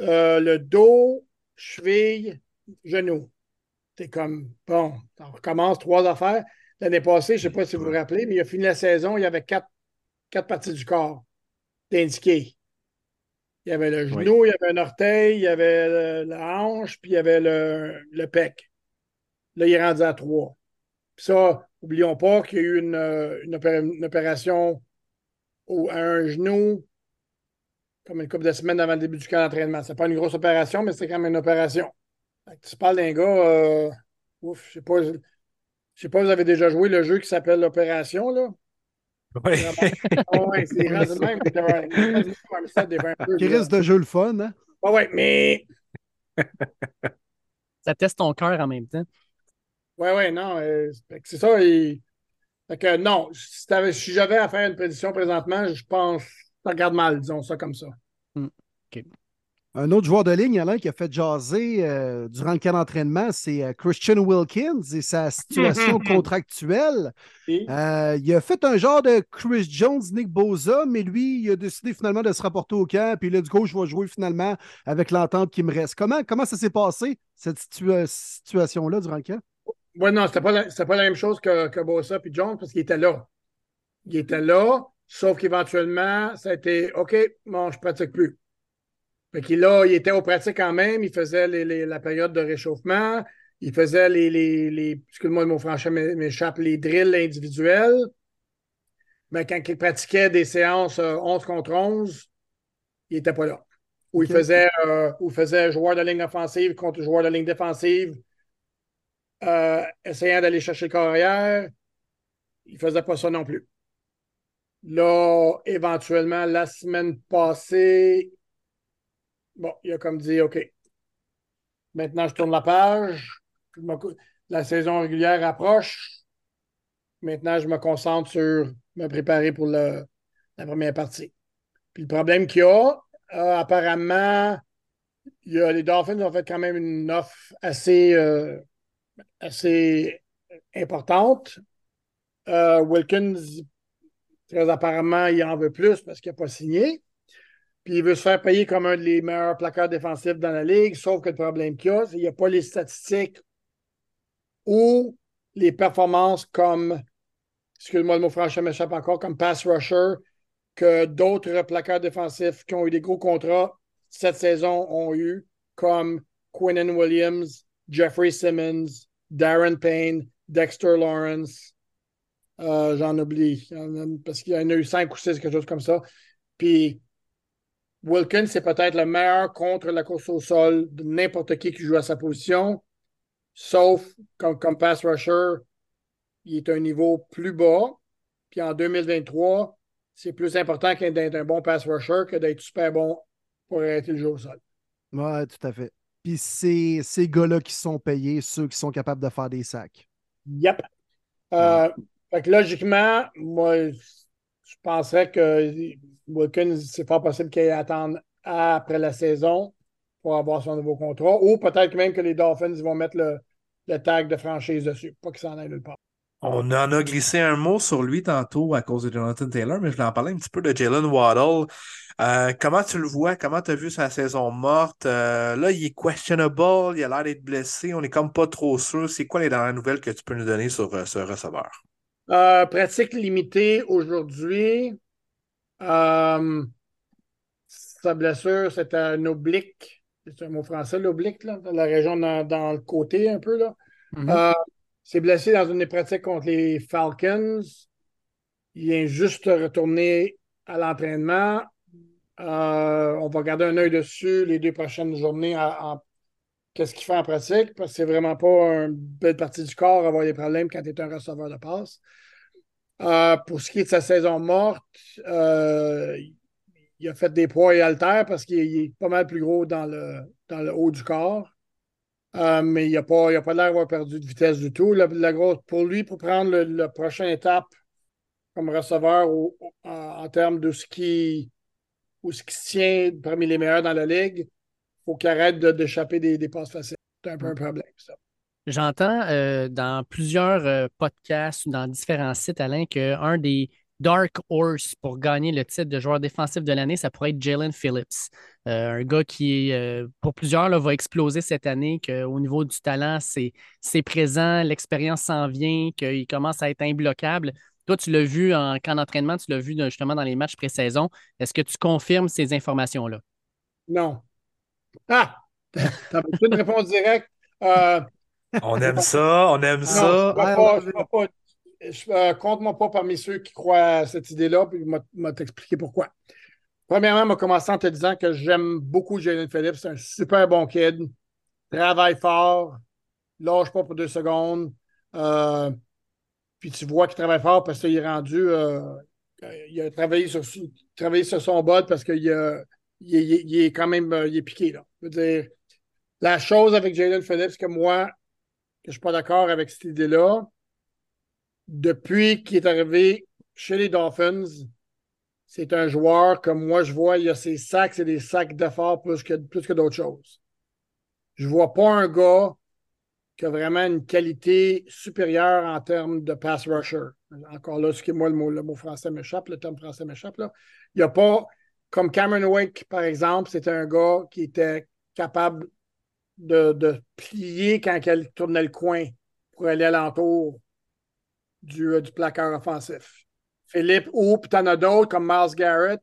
S4: euh, le dos, cheville, genou. C'est comme, bon, on recommence trois affaires. L'année passée, je ne sais pas si vous vous rappelez, mais il a fini la saison, il y avait quatre, quatre parties du corps indiquées. Il y avait le genou, il y avait un orteil, il y avait la hanche, puis il y avait le, le pec. Là, il est rendu à trois. Puis ça, n'oublions pas qu'il y a eu une, une, opération à un genou comme une couple de semaines avant le début du camp d'entraînement. Ce n'est pas une grosse opération, mais c'est quand même une opération. Tu parles d'un gars, euh, ouf, je sais pas, je sais pas, vous avez déjà joué le jeu qui s'appelle l'Opération, là?
S2: Oui.
S4: ouais, c'est même.
S1: Qui risque de jeu le fun, hein?
S4: Oui, ouais, mais.
S3: Ça teste ton cœur en même temps.
S4: Oui, oui, non. Euh, c'est ça. Et... Fait que non, si, j'avais à faire une prédiction présentement, je pense ça regarde mal, disons ça comme ça.
S3: Hmm. OK.
S1: Un autre joueur de ligne, Alain, qui a fait jaser euh, durant le camp d'entraînement, c'est euh, Christian Wilkins et sa situation contractuelle. Euh, il a fait un genre de Chris Jones, Nick Boza, mais lui, il a décidé finalement de se rapporter au camp. Puis let's go, je vais jouer finalement avec l'entente qui me reste. Comment, comment ça s'est passé, cette situation-là, durant le camp?
S4: Oui, non, c'était pas, la, pas la même chose que, que Bosa et Jones parce qu'il était là. Il était là, sauf qu'éventuellement, ça a été OK, bon, je pratique plus. Fait là, il était au pratique quand même, il faisait la période de réchauffement, il faisait les, les, excuse-moi le mot français m'échappe, les drills individuels. Mais quand il pratiquait des séances 11 euh, contre 11, il n'était pas là. Ou il faisait, euh, faisait joueur de ligne offensive contre joueur de ligne défensive, euh, essayant d'aller chercher le carrière. Il ne faisait pas ça non plus. Là, éventuellement, la semaine passée, Bon, il a comme dit OK. Maintenant, je tourne la page. La saison régulière approche. Maintenant, je me concentre sur me préparer pour la première partie. Puis le problème qu'il y a, euh, apparemment, les Dolphins ont fait quand même une offre assez, euh, assez importante. Euh, Wilkins, très apparemment, il en veut plus parce qu'il n'a pas signé. Puis il veut se faire payer comme un des meilleurs plaqueurs défensifs dans la ligue, sauf que le problème qu'il y a, c'est qu'il n'y a pas les statistiques ou les performances comme, excuse-moi le mot français m'échappe encore, comme pass rusher, que d'autres plaqueurs défensifs qui ont eu des gros contrats cette saison ont eu, comme Quinnen Williams, Jeffrey Simmons, Darren Payne, Dexter Lawrence. Euh, j'en oublie, parce qu'il y en a eu cinq ou six, quelque chose comme ça. Puis Wilkins, c'est peut-être le meilleur contre la course au sol de n'importe qui qui joue à sa position, sauf comme, comme pass rusher, il est un niveau plus bas. Puis en 2023, c'est plus important d'être un bon pass rusher que d'être super bon pour arrêter le jeu au sol.
S1: Oui, tout à fait. Puis c'est ces gars-là qui sont payés, ceux qui sont capables de faire des sacs.
S4: Yep. Euh, fait que logiquement, moi, je penserais que Wilkins, c'est pas possible qu'il attende après la saison pour avoir son nouveau contrat. Ou peut-être même que les Dolphins vont mettre le, tag de franchise dessus. Pas qu'il s'en aille nulle part.
S2: On en a glissé un mot sur lui tantôt à cause de Jonathan Taylor, mais je voulais en parler un petit peu de Jalen Waddle. Euh, comment tu le vois? Comment tu as vu sa saison morte? Euh, là, il est questionable, il a l'air d'être blessé, on est comme pas trop sûr. C'est quoi les dernières nouvelles que tu peux nous donner sur euh, ce receveur?
S4: Pratique limitée aujourd'hui. sa blessure, c'est un oblique. C'est un mot français, l'oblique, là, dans la région dans, le côté un peu. là. Mm-hmm. s'est blessé dans une des pratiques contre les Falcons. Il vient juste retourner à l'entraînement. Euh, on va garder un œil dessus les deux prochaines journées en, qu'est-ce qu'il fait en pratique, parce que c'est vraiment pas une belle partie du corps avoir des problèmes quand tu es un receveur de passe. Euh, pour ce qui est de sa saison morte, euh, il a fait des poids et haltères parce qu'il est pas mal plus gros dans le, dans le haut du corps. mais il n'a pas, pas l'air d'avoir perdu de vitesse du tout. La, grosse, pour lui, pour prendre la prochaine étape comme receveur en, termes de ce qui ou ce qui se tient parmi les meilleurs dans la ligue, faut qu'il arrête d'échapper des, des passes faciles. C'est un peu un mm. problème, ça.
S3: J'entends euh, dans plusieurs euh, podcasts ou dans différents sites, Alain, qu'un des Dark Horse pour gagner le titre de joueur défensif de l'année, ça pourrait être Jalen Phillips. Euh, un gars qui, pour plusieurs, là, va exploser cette année, qu'au niveau du talent, c'est présent, l'expérience s'en vient, qu'il commence à être imbloquable. Toi, tu l'as vu en camp d'entraînement, tu l'as vu justement dans les matchs pré-saison. Est-ce que tu confirmes ces informations-là?
S4: Non. Ah! T'as une réponse directe? Euh,
S2: on aime ça, on aime ça.
S4: Je euh, compte-moi pas parmi ceux qui croient à cette idée-là, puis je vais t'expliquer pourquoi. Premièrement, je vais commencer en te disant que j'aime beaucoup Jalen Phillips. C'est un super bon kid. Travaille fort. Lâche pas pour deux secondes. Euh, puis tu vois qu'il travaille fort parce qu'il est rendu. Euh, il a travaillé sur, travaillé sur son bot parce qu'il il, est quand même euh, il est piqué. Là. Je veux dire, la chose avec Jalen Phillips, que moi, que je ne suis pas d'accord avec cette idée-là, depuis qu'il est arrivé chez les Dolphins, c'est un joueur comme moi, je vois, il a ses sacs, c'est des sacs d'effort plus que, plus que d'autres choses. Je ne vois pas un gars qui a vraiment une qualité supérieure en termes de pass rusher. Encore là, ce qui est moi, le mot, le mot français m'échappe, le terme français m'échappe. Il n'y a pas, comme Cameron Wake, par exemple, c'était un gars qui était capable de, plier quand il tournait le coin pour aller alentour du, euh, du placard offensif. Philippe ou puis tu en as d'autres comme Miles Garrett.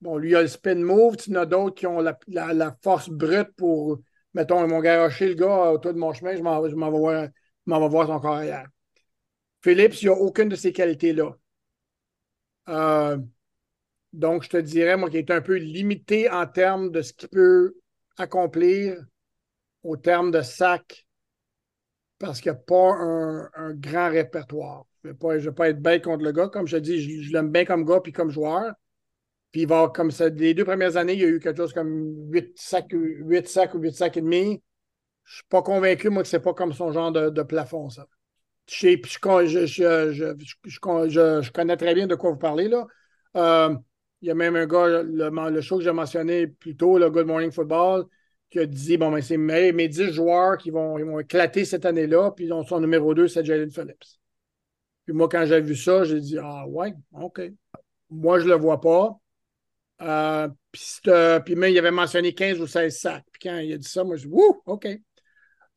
S4: Bon, lui, il a le spin move. Tu en as d'autres qui ont la, force brute pour mettons, ils m'ont garoché le gars autour de mon chemin, je m'en vais voir, voir son carrière. Philippe, il n'y a aucune de ces qualités-là. Euh, donc, je te dirais, moi, qu'il est un peu limité en termes de ce qu'il peut accomplir au terme de sac parce qu'il n'y a pas un, grand répertoire. Je ne vais, pas être bête contre le gars. Comme je te dis, je, l'aime bien comme gars puis comme joueur. Puis il va, comme ça, les deux premières années, il y a eu quelque chose comme 8 sacs, 8 sacs ou 8 sacs et demi. je suis pas convaincu, moi, que c'est pas comme son genre de, plafond, ça. Je, je, je, connais très bien de quoi vous parlez, là. Euh, il y a même un gars, le, show que j'ai mentionné plus tôt, le Good Morning Football, qui a dit bon, ben, c'est mes, mes 10 joueurs qui vont, vont éclater cette année-là, puis son numéro 2, c'est Jalen Phillips. Puis moi, quand j'ai vu ça, j'ai dit Ah ouais, OK. Moi, je ne le vois pas. Euh, puis, même, il avait mentionné 15 ou 16 sacs. Puis quand il a dit ça, moi, je dis Wouh, OK.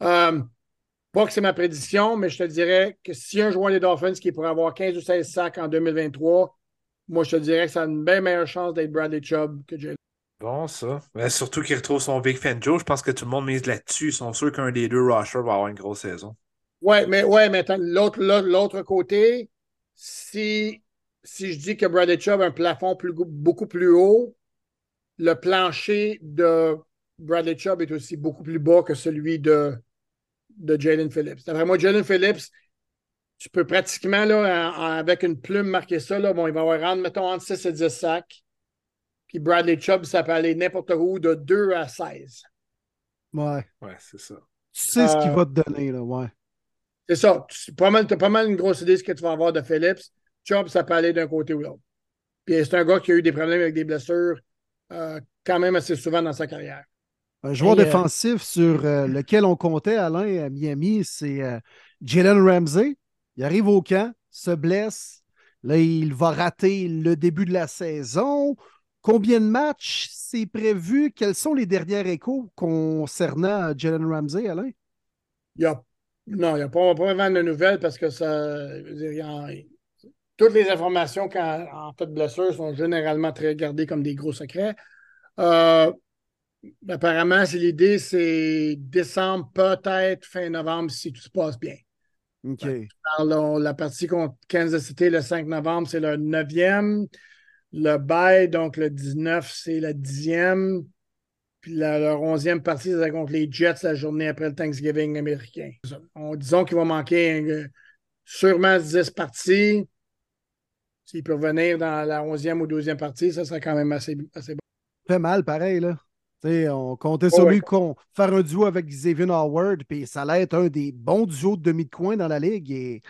S4: Euh, pas que c'est ma prédiction, mais je te dirais que si un joueur des Dolphins qui pourrait avoir 15 ou 16 sacs en 2023, moi, je te dirais que ça a une bien meilleure chance d'être Bradley Chubb que Jalen.
S2: Bon, ça. Mais surtout qu'il retrouve son Big Fan Joe. Je pense que tout le monde mise là-dessus. Ils sont sûrs qu'un des deux rushers va avoir une grosse saison.
S4: Ouais, mais ouais, mais l'autre, l'autre côté, si, si je dis que Bradley Chubb a un plafond plus, beaucoup plus haut, le plancher de Bradley Chubb est aussi beaucoup plus bas que celui de, de Jalen Phillips. D'après moi, Jalen Phillips, tu peux pratiquement, là, avec une plume, marquer ça. Là, bon, il va avoir, mettons, entre 6 et 10 sacs. Puis Bradley Chubb, ça peut aller n'importe où de 2 à 16.
S1: Ouais.
S2: Ouais, c'est ça.
S1: Tu sais ce qu'il va te donner, là, ouais.
S4: C'est ça. Tu as pas, mal, pas mal une grosse idée de ce que tu vas avoir de Phillips. Chubb, ça peut aller d'un côté ou l'autre. Puis c'est un gars qui a eu des problèmes avec des blessures euh, quand même assez souvent dans sa carrière.
S1: Un joueur euh, défensif sur euh, lequel on comptait, Alain, à Miami, c'est Jalen Ramsey. Il arrive au camp, se blesse. Là, il va rater le début de la saison. Combien de matchs c'est prévu? Quels sont les derniers échos concernant Jalen Ramsey, Alain?
S4: Non, il n'y a pas, vraiment de nouvelles parce que ça. toutes les informations en fait de blessure sont généralement très gardées comme des gros secrets. Euh, apparemment, l'idée, c'est décembre, peut-être fin novembre si tout se passe bien. La partie contre Kansas City le 5 novembre, c'est le 9e. Le bail, donc le 19, c'est le 10e. Puis la, leur onzième partie, c'est contre les Jets la journée après le Thanksgiving américain. disons qu'il va manquer euh, sûrement 10 parties. S'il peut revenir dans la onzième ou douzième partie, ça serait quand même assez, assez bon.
S1: Fait mal, pareil, là. On comptait sur lui faire un duo avec Xavier Howard, puis ça allait être un des bons duos de demi de coin dans la ligue et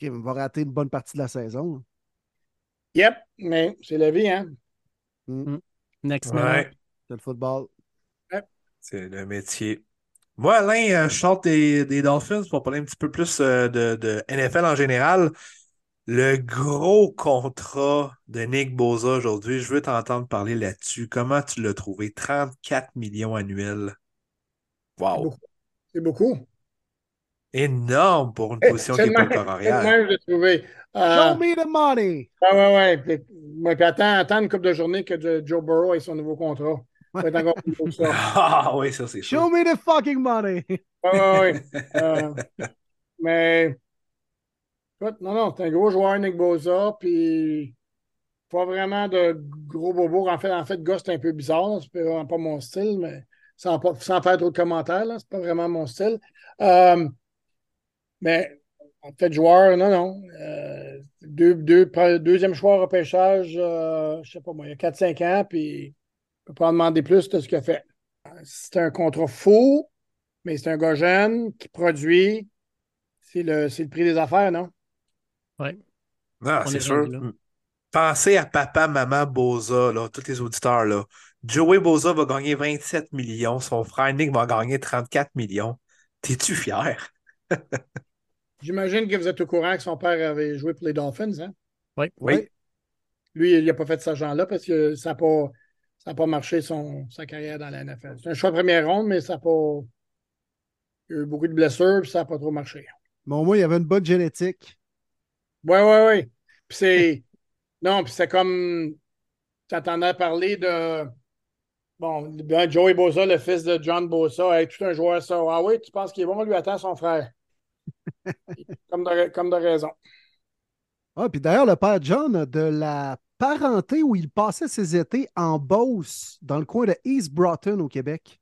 S1: il va rater une bonne partie de la saison.
S4: Yep, mais c'est la vie, hein?
S3: Mm. Next
S2: ouais.
S1: C'est le football.
S2: C'est le métier. Moi, Alain, euh, je chante des, Dolphins pour parler un petit peu plus euh, de, NFL en général. Le gros contrat de Nick Boza aujourd'hui, je veux t'entendre parler là-dessus. Comment tu l'as trouvé? 34 millions annuels. Wow.
S4: C'est beaucoup.
S2: Énorme pour une eh, position qui n'est pas corps
S4: même de trouver.
S1: Euh, Show me the money.
S4: Ah ouais, ouais. Puis, puis attends, attends une couple de journées que Joe Burrow ait son nouveau contrat.
S2: Ah oui, ça c'est
S1: Show me the fucking money.
S4: oui, oui. Euh, mais non, non, c'est un gros joueur, Nick Boza, puis pas vraiment de gros bobos. En fait, en fait, gars, c'est un peu bizarre. C'est vraiment pas mon style, mais sans, faire trop de commentaires, c'est pas vraiment mon style. Euh, mais en fait, joueur, non, non. Euh, deux, deux, deuxième choix repêchage, euh, je sais pas moi, il y a 4-5 ans, puis ne peux pas en demander plus de ce qu'il a fait. C'est un contrat faux, mais c'est un gars jeune qui produit. C'est le prix des affaires, non?
S3: Oui.
S2: Non, c'est sûr. Pensez à papa, maman, Boza, là, tous les auditeurs. Là. Joey Boza va gagner 27 millions. Son frère Nick va gagner 34 millions. T'es-tu fier?
S4: J'imagine que vous êtes au courant que son père avait joué pour les Dolphins, hein?
S3: Oui.
S2: Oui.
S4: Lui, il n'a pas fait cet argent-là parce que ça n'a pas ça pas marché son, sa carrière dans la NFL. C'est un choix de première ronde, mais ça n'a pas. Il y a eu beaucoup de blessures, puis ça n'a pas trop marché.
S1: Mais au moins, il y avait une bonne génétique.
S4: Oui, oui, oui. Puis c'est. non, puis c'est comme. Tu entendais parler de. Bon, Joey Bosa, le fils de John Bosa, est tout un joueur ça. Ah oui, tu penses qu'il est bon, lui attend son frère? comme, de, comme de raison.
S1: Ah, puis d'ailleurs, le père John de la parenté où il passait ses étés en Beauce, dans le coin de East Broughton au Québec.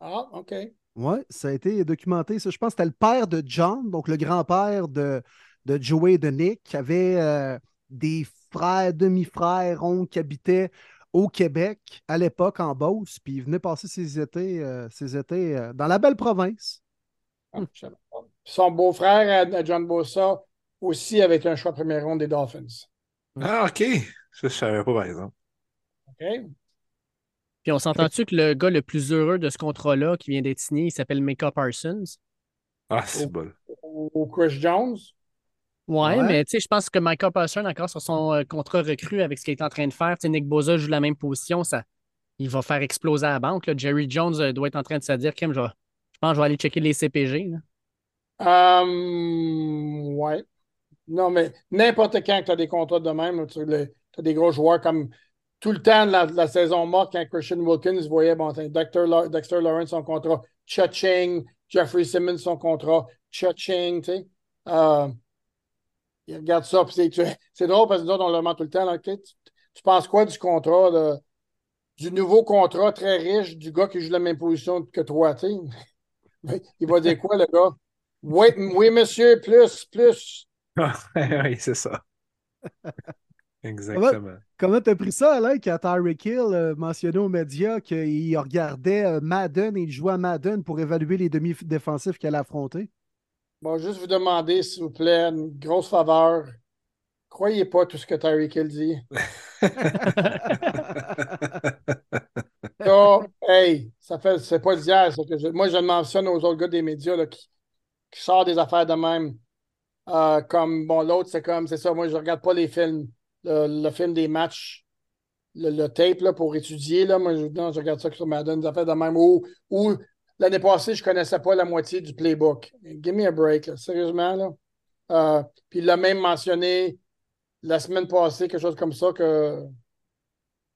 S4: Ah, OK.
S1: Oui, ça a été documenté. Ça, je pense que c'était le père de John, donc le grand-père de, de Joey et de Nick, qui avait euh, des frères, demi-frères, oncles qui habitaient au Québec à l'époque en Beauce, puis il venait passer ses étés, ses étés dans la belle province.
S4: Ah, Son beau-frère, John Bossa, aussi avec un choix premier ronde des Dolphins.
S2: Ah, OK. Ça, je savais pas, par exemple.
S4: OK.
S3: Puis on s'entend-tu que le gars le plus heureux de ce contrat-là qui vient d'être signé, il s'appelle Micah Parsons?
S2: Ah, c'est bon.
S4: Ou Chris Jones?
S3: Ouais, mais tu sais, je pense que Micah Parsons, encore sur son euh, contrat recru avec ce qu'il est en train de faire, tu sais, Nick Boza joue la même position, ça, il va faire exploser la banque. Jerry Jones euh, doit être en train de se dire, Kim, je, je pense que je vais aller checker les CPG.
S4: Là. Um, ouais. Non, mais n'importe quand que tu as des contrats de même, tu as des gros joueurs comme tout le temps de la, saison morte, quand Christian Wilkins voyait bon, Dexter, Dexter Lawrence son contrat, Cha-Ching, Jeffrey Simmons son contrat, Cha-Ching, tu sais. Euh, il regarde ça, puis c'est drôle parce que nous autres, on le demande tout le temps. tu, penses quoi du contrat, de, du nouveau contrat très riche du gars qui joue la même position que toi, tu sais? Il va dire quoi, le gars? Oui, oui, monsieur, plus, plus.
S2: oui, c'est ça. Exactement.
S1: Comment tu as pris ça, Alain, quand Tyreek Hill euh, mentionnait aux médias qu'il regardait euh, Madden et il jouait à Madden pour évaluer les demi-défensifs qu'il allait affronter?
S4: Bon, juste vous demander, s'il vous plaît, une grosse faveur. Croyez pas tout ce que Tyreek Hill dit. hey, ça fait, c'est pas d'hier. moi, je mentionne aux autres gars des médias là, qui, qui sortent des affaires de même. Euh, comme, bon, l'autre, c'est comme, c'est ça, moi, je regarde pas les films, le, film des matchs, le, tape, là, pour étudier, là, moi, je, je regarde ça sur Madden, des affaires de même, ou, ou l'année passée, je connaissais pas la moitié du playbook. Give me a break, sérieusement. Euh, puis il l'a même mentionné la semaine passée, quelque chose comme ça, que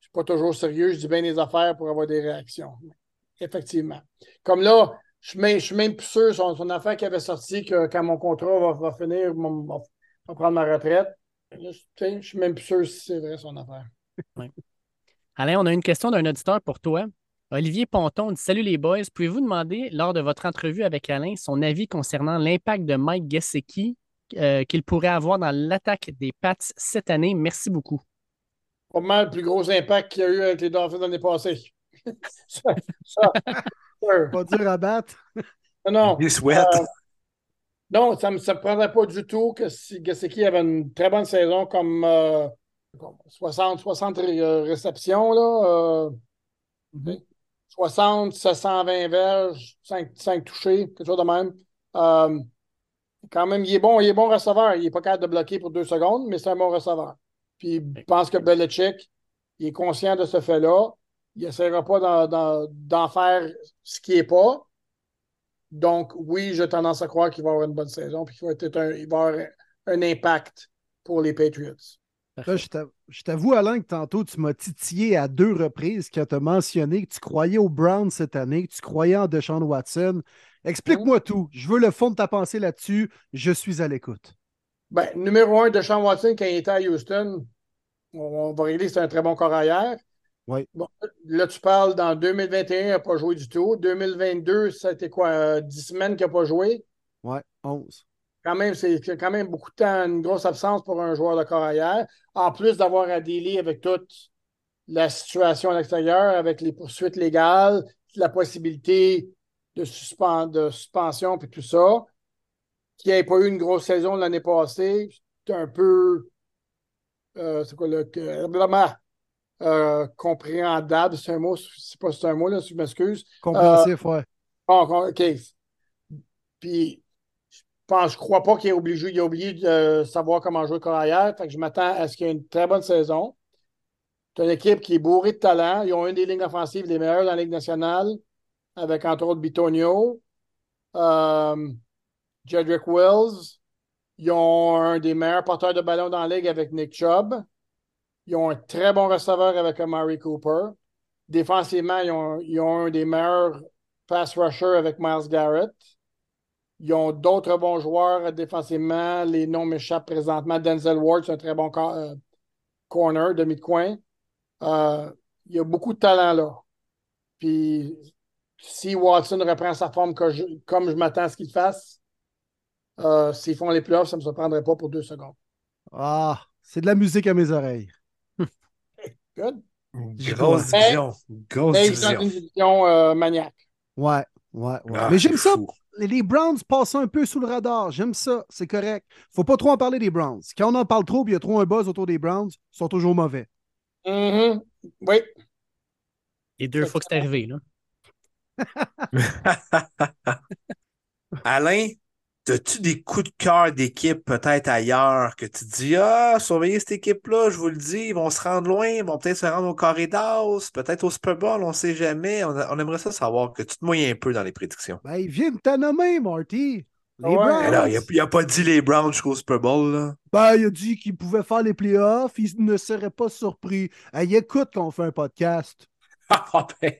S4: je suis pas toujours sérieux, je dis bien des affaires pour avoir des réactions. Effectivement. Comme là, je suis même, plus sûr, son, son, affaire qui avait sorti, que quand mon contrat va, finir, je vais prendre ma retraite. je suis même plus sûr si c'est vrai son affaire.
S3: Alain, on a une question d'un auditeur pour toi. Olivier Ponton dit Salut les boys, pouvez-vous demander, lors de votre entrevue avec Alain, son avis concernant l'impact de Mike Gesicki euh, qu'il pourrait avoir dans l'attaque des Pats cette année? Merci beaucoup.
S4: Probablement le plus gros impact qu'il y a eu avec les Dolphins l'année passée. ça, ça,
S1: pas dur à battre.
S4: Non.
S2: Il souhaite. Euh,
S4: non, ça ne me prendrait pas du tout que si Gesicki avait une très bonne saison comme 60, euh, 60 réceptions. Là, 60, 720 verges, 5, 5 touchés, quelque chose de même. Euh, quand même, il est bon, il est bon receveur. Il n'est pas capable de bloquer pour deux secondes, mais c'est un bon receveur. Puis je pense que Belichick, il est conscient de ce fait-là il n'essaiera pas d'en faire ce qui n'est pas. Donc, oui, j'ai tendance à croire qu'il va avoir une bonne saison et qu'il va, être un, il va avoir un impact pour les Patriots.
S1: je t'avoue, Alain, que tantôt, tu m'as titillé à deux reprises quand tu as mentionné que tu croyais aux Browns cette année, que tu croyais en Deshaun Watson. Explique-moi hein? tout. Je veux le fond de ta pensée là-dessus. Je suis à l'écoute.
S4: Ben, numéro un, Deshaun Watson, quand il était à Houston, on, va régler, c'est un très bon corps arrière. Bon, là, tu parles dans 2021, il n'a pas joué du tout. 2022, ça a été quoi, 10 semaines qu'il n'a pas joué?
S1: Oui, 11.
S4: Quand même, c'est quand même beaucoup de temps, une grosse absence pour un joueur de corps arrière. En plus d'avoir à délai avec toute la situation à l'extérieur, avec les poursuites légales, la possibilité de, de suspension et tout ça, qui n'ait pas eu une grosse saison l'année passée, c'est un peu. Euh, c'est quoi le. Euh, compréhendable, c'est un mot, c'est pas c'est un mot, là, je m'excuse.
S1: Compréhensif, euh, ouais.
S4: Bon, OK. Puis, pense, je crois pas qu'il est obligé, il de savoir comment jouer carrière. Fait je m'attends à ce qu'il y ait une très bonne saison. C'est une équipe qui est bourrée de talent. Ils ont une des lignes offensives les meilleures dans la Ligue nationale, avec entre autres Bitonio, euh, Jedrick Wills. Ils ont un des meilleurs porteurs de ballon dans la Ligue avec Nick Chubb. Ils ont un très bon receveur avec Amari Cooper. Défensivement, ils ont, un des meilleurs pass rushers avec Miles Garrett. Ils ont d'autres bons joueurs défensivement. Les noms m'échappent présentement. Denzel Ward, c'est un très bon euh, corner, demi-coin. Euh, il y a beaucoup de talent là. Puis, si Watson reprend sa forme comme je m'attends à ce qu'il fasse, euh, s'ils font les playoffs, ça ne me surprendrait pas pour deux secondes.
S1: Ah, c'est de la musique à mes oreilles.
S4: Good.
S2: Grosse division. Grosse division.
S4: division euh, maniaque.
S1: Ouais, ouais, ouais.
S2: Ah,
S1: Mais j'aime ça.
S2: fou.
S1: Les Browns passent un peu sous le radar. J'aime ça. C'est correct. Faut pas trop en parler des Browns. Quand on en parle trop et il y a trop un buzz autour des Browns, ils sont toujours mauvais.
S4: Mhm. Oui.
S3: Les deux fois que c'est arrivé, là.
S2: Alain, as-tu des coups de cœur d'équipe peut-être ailleurs que tu te dis Ah, surveillez cette équipe-là, je vous le dis, ils vont se rendre loin, ils vont peut-être se rendre au corridor, peut-être au Super Bowl, on ne sait jamais. On, on aimerait ça savoir que tu te mouilles un peu dans les prédictions.
S1: Ben, ils viennent t'en nommer, Marty. Les
S4: Ouais.
S1: Browns.
S2: Là, il n'a pas dit les Browns jusqu'au Super Bowl. Là.
S1: Ben, il a dit qu'il pouvait faire les playoffs. Il ne serait pas surpris. Hey, écoute quand on fait un podcast.
S2: Ah ben.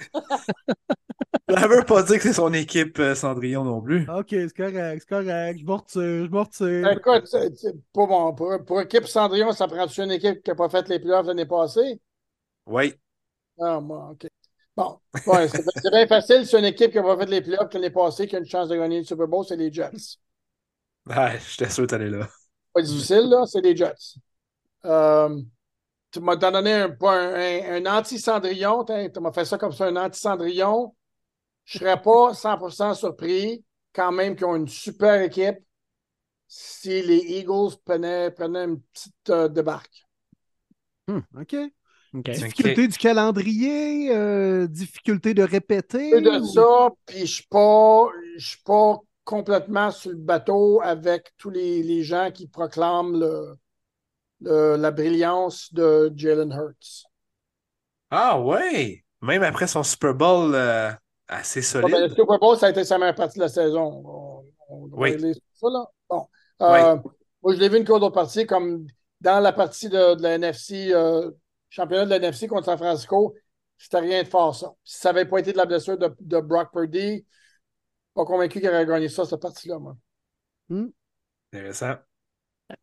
S2: Ça veut pas dire que c'est son équipe euh, Cendrillon non plus.
S1: OK, c'est correct, c'est correct. Je me retire, je me retire.
S4: Écoute, c'est- c'est pas bon. Pour, pour équipe Cendrillon, ça prend une équipe qui n'a pas fait les playoffs l'année passée?
S2: Oui.
S4: Ah, moi, OK. Bon, ouais, c'est c'est bien facile. C'est une équipe qui n'a pas fait les playoffs l'année passée qui a une chance de gagner le Super Bowl, c'est les Jets.
S2: Ouais, j'étais sûr que t'allais là.
S4: Pas difficile, là, c'est les Jets. Euh, tu m'as donné un, pas un, un- un anti-cendrillon. Tu m'as fait ça comme ça, un anti-cendrillon. Je ne serais pas 100% surpris quand même qu'ils ont une super équipe si les Eagles prenaient, prenaient une petite euh, débarque.
S1: Hmm, OK. Difficulté du calendrier, euh, difficulté de répéter.
S4: peu de
S1: ou-
S4: ça, puis je suis pas, je suis pas complètement sur le bateau avec tous les, les gens qui proclament le, la brillance de Jalen Hurts.
S2: Ah ouais! Même après son Super Bowl euh, assez solide.
S4: ben, le Super Bowl, ça a été sa meilleure partie de la saison. On,
S2: Oui.
S4: ça, là. Bon. Euh, Moi, je l'ai vu une course d'autres parties, comme dans la partie de, de la NFC, euh, championnat de la NFC contre San Francisco, c'était rien de fort, ça. Si ça n'avait pas été de la blessure de, de Brock Purdy, pas convaincu qu'il aurait gagné ça, cette partie-là, moi.
S2: Intéressant.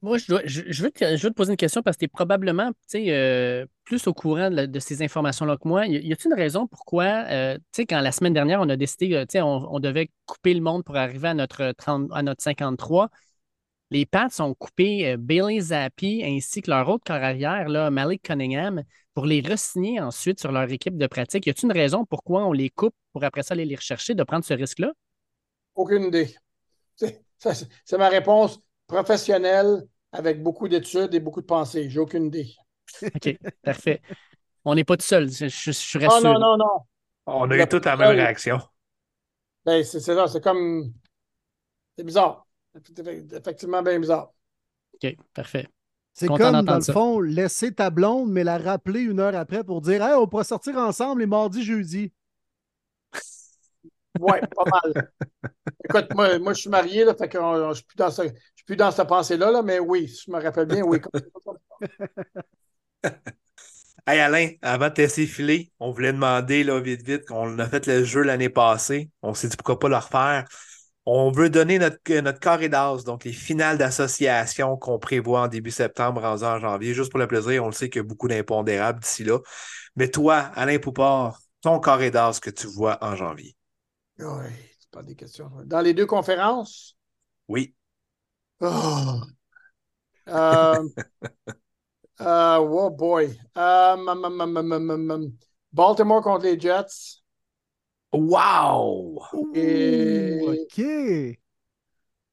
S3: Moi, je, je, veux te, je veux te poser une question parce que tu es probablement euh, plus au courant de, ces informations-là que moi. Y a-t-il une raison pourquoi, euh, quand la semaine dernière, on a décidé, euh, tu sais, on, on devait couper le monde pour arriver à notre, 30 à notre 53, les Pats ont coupé Bailey Zappi ainsi que leur autre corps arrière, là, Malik Cunningham, pour les re-signer ensuite sur leur équipe de pratique. Y a-t-il une raison pourquoi on les coupe pour après ça aller les rechercher, de prendre ce risque-là?
S4: Aucune idée. C'est ma réponse professionnelle avec beaucoup d'études et beaucoup de pensées. J'ai aucune idée.
S3: OK, parfait. On n'est pas tout seul, je, je, je suis
S4: Oh
S3: rassuré.
S4: non, non, non.
S2: On a
S4: La
S2: eu toute la même réaction.
S4: Ben, c'est ça, c'est comme. C'est bizarre. C'est effectivement bien bizarre.
S3: OK, parfait.
S1: C'est comme, dans le
S3: ça.
S1: fond, laisser ta blonde, mais la rappeler une heure après pour dire Hey, on pourra sortir ensemble les mardis, jeudi.
S4: Ouais, pas mal. Écoute, moi, moi, je suis marié, là, fait que euh, je ne suis plus dans ce- dans cette pensée-là, là, mais oui, je me rappelle bien, oui.
S2: Hey Alain, avant de te laisser filer, on voulait demander là, vite, vite, qu'on a fait le jeu l'année passée. On s'est dit pourquoi pas le refaire? On veut donner notre, notre carré d'as, donc les finales d'association qu'on prévoit en début septembre, en janvier, juste pour le plaisir. On le sait qu'il y a beaucoup d'impondérables d'ici là. Mais toi, Alain Poupard, ton carré d'as que tu vois en janvier.
S4: Oui, c'est pas des questions. Dans les deux conférences,
S2: Oui.
S4: Oh. Euh, euh, oh boy. Euh. Baltimore contre les Jets.
S2: Wow!
S4: Et-
S1: OK.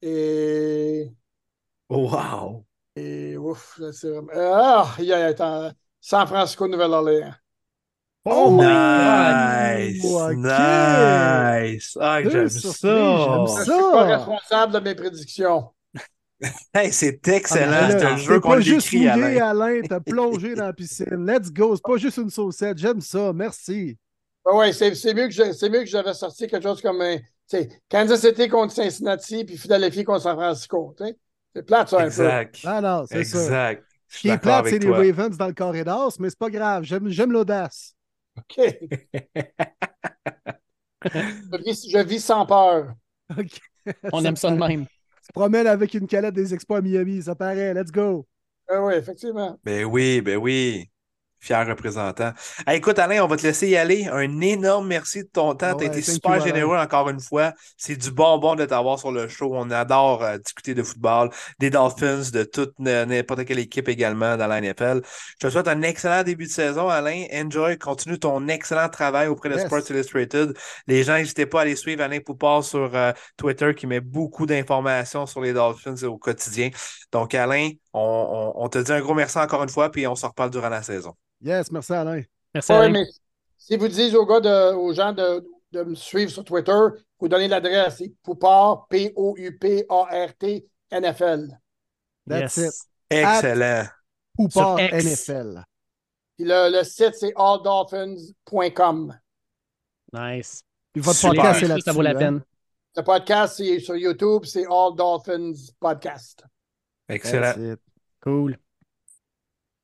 S4: Et.
S2: Wow!
S4: et ouf, c'est vraiment. Ah, il y a attends, San Francisco, Nouvelle-Orléans.
S1: Oh my
S2: nice!
S1: God.
S2: Nice! Ah, j'aime ça!
S1: j'aime
S4: Je
S1: ça.
S4: suis pas responsable de mes prédictions.
S2: Hey, c'est
S1: Ah,
S2: excellent, c'est un jeu qu'on
S1: pas juste
S2: l'écrit,
S1: mouillé,
S2: Alain.
S1: Alain. T'as plongé dans la piscine. Let's go. C'est pas juste une saucette. J'aime ça. Merci.
S4: Oui, c'est c'est mieux que j'avais sorti quelque chose comme un, tu sais, Kansas City contre Cincinnati puis Philadelphie contre San Francisco. C'est plate, ça, un peu.
S2: Exact.
S1: Ah non, c'est ça.
S2: Exact.
S1: Ce qui est plate, c'est les. Ravens dans le corridor, mais c'est pas grave. J'aime j'aime l'audace.
S4: OK. je, vis, je vis sans peur.
S1: OK.
S3: On aime ça de même.
S1: Tu te promènes avec une calette des exploits à Miami. Ça paraît. Let's go.
S4: Ah oui, effectivement.
S2: Ben oui, ben oui. Fier représentant. écoute, Alain, on va te laisser y aller. Un énorme merci de ton temps. tu as été super généreux encore une fois. C'est du bonbon de t'avoir sur le show. On adore euh, discuter de football, des Dolphins, de toute n'importe quelle équipe également dans la NFL. Je te souhaite un excellent début de saison, Alain. Enjoy, continue ton excellent travail auprès de Sports Illustrated. Les gens, n'hésitez pas à aller suivre Alain Poupard sur euh, Twitter qui met beaucoup d'informations sur les Dolphins au quotidien. Donc, Alain, on, te dit un gros merci encore une fois, puis on se reparle durant la saison.
S1: Yes, merci Alain.
S3: Merci Alain.
S4: si vous dites aux, gars aux gens de, me suivre sur Twitter, vous donnez l'adresse, c'est Poupart, P-O-U-P-A-R-T, NFL.
S1: That's it.
S2: Excellent.
S1: Poupart NFL.
S4: le, site, c'est alldolphins.com.
S3: Nice.
S1: votre podcast, c'est là
S3: Ça vaut la hein? peine.
S4: Le podcast, c'est sur YouTube, c'est All Dolphins Podcast.
S2: Excellent.
S3: Cool.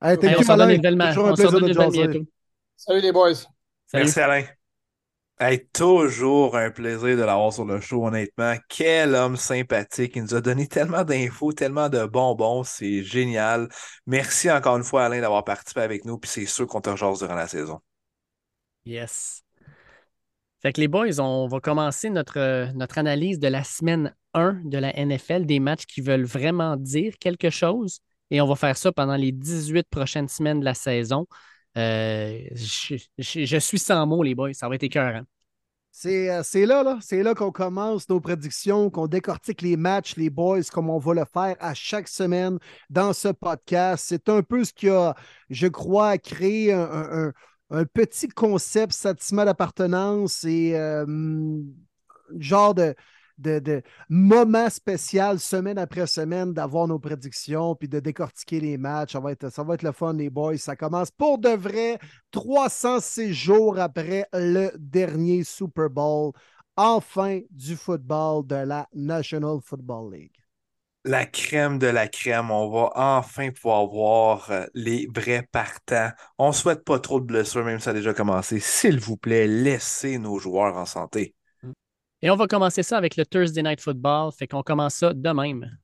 S1: Hey, thank you, Alain. Toujours un plaisir de
S4: jaser. Salut les boys.
S2: Merci Alain. Hey, toujours un plaisir de l'avoir sur le show, honnêtement. Quel homme sympathique. Il nous a donné tellement d'infos, tellement de bonbons. C'est génial. Merci encore une fois, Alain, d'avoir participé avec nous. Puis c'est sûr qu'on te rejase durant la saison.
S3: Yes. Fait que les boys, on va commencer notre, notre analyse de la semaine 1 de la NFL, des matchs qui veulent vraiment dire quelque chose. Et on va faire ça pendant les 18 prochaines semaines de la saison. Euh, je, suis sans mots, les boys. Ça va être écœurant.
S1: Euh, c'est là, là. C'est là qu'on commence nos prédictions, qu'on décortique les matchs, les boys, comme on va le faire à chaque semaine dans ce podcast. C'est un peu ce qui a, je crois, créé un, petit concept, sentiment d'appartenance et euh, genre de, de, moments spécial semaine après semaine d'avoir nos prédictions puis de décortiquer les matchs. Ça va, être, ça le fun, les boys. Ça commence pour de vrai 306 jours après le dernier Super Bowl. Enfin du football de la National Football League
S2: la crème de la crème. On va enfin pouvoir voir euh, les vrais partants. On souhaite pas trop de blessures, même si ça a déjà commencé. S'il vous plaît, laissez nos joueurs en santé.
S3: Et on va commencer ça avec le Thursday Night Football. Fait qu'on commence ça de même.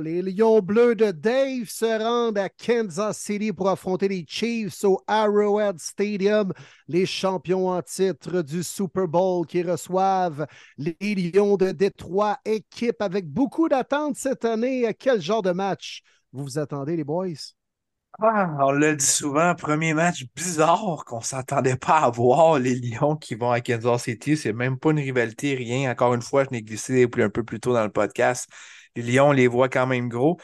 S1: Les Lions bleus de Dave se rendent à Kansas City pour affronter les Chiefs au Arrowhead Stadium, les champions en titre du Super Bowl qui reçoivent les Lions de Détroit, équipe avec beaucoup d'attentes cette année. quel genre de match vous vous attendez, les boys?
S2: Ah, on l'a dit souvent, premier match bizarre qu'on ne s'attendait pas à voir les Lions qui vont à Kansas City. C'est même pas une rivalité, rien. Encore une fois, je n'ai glissé un peu plus tôt dans le podcast les Lions, on les voit quand même gros.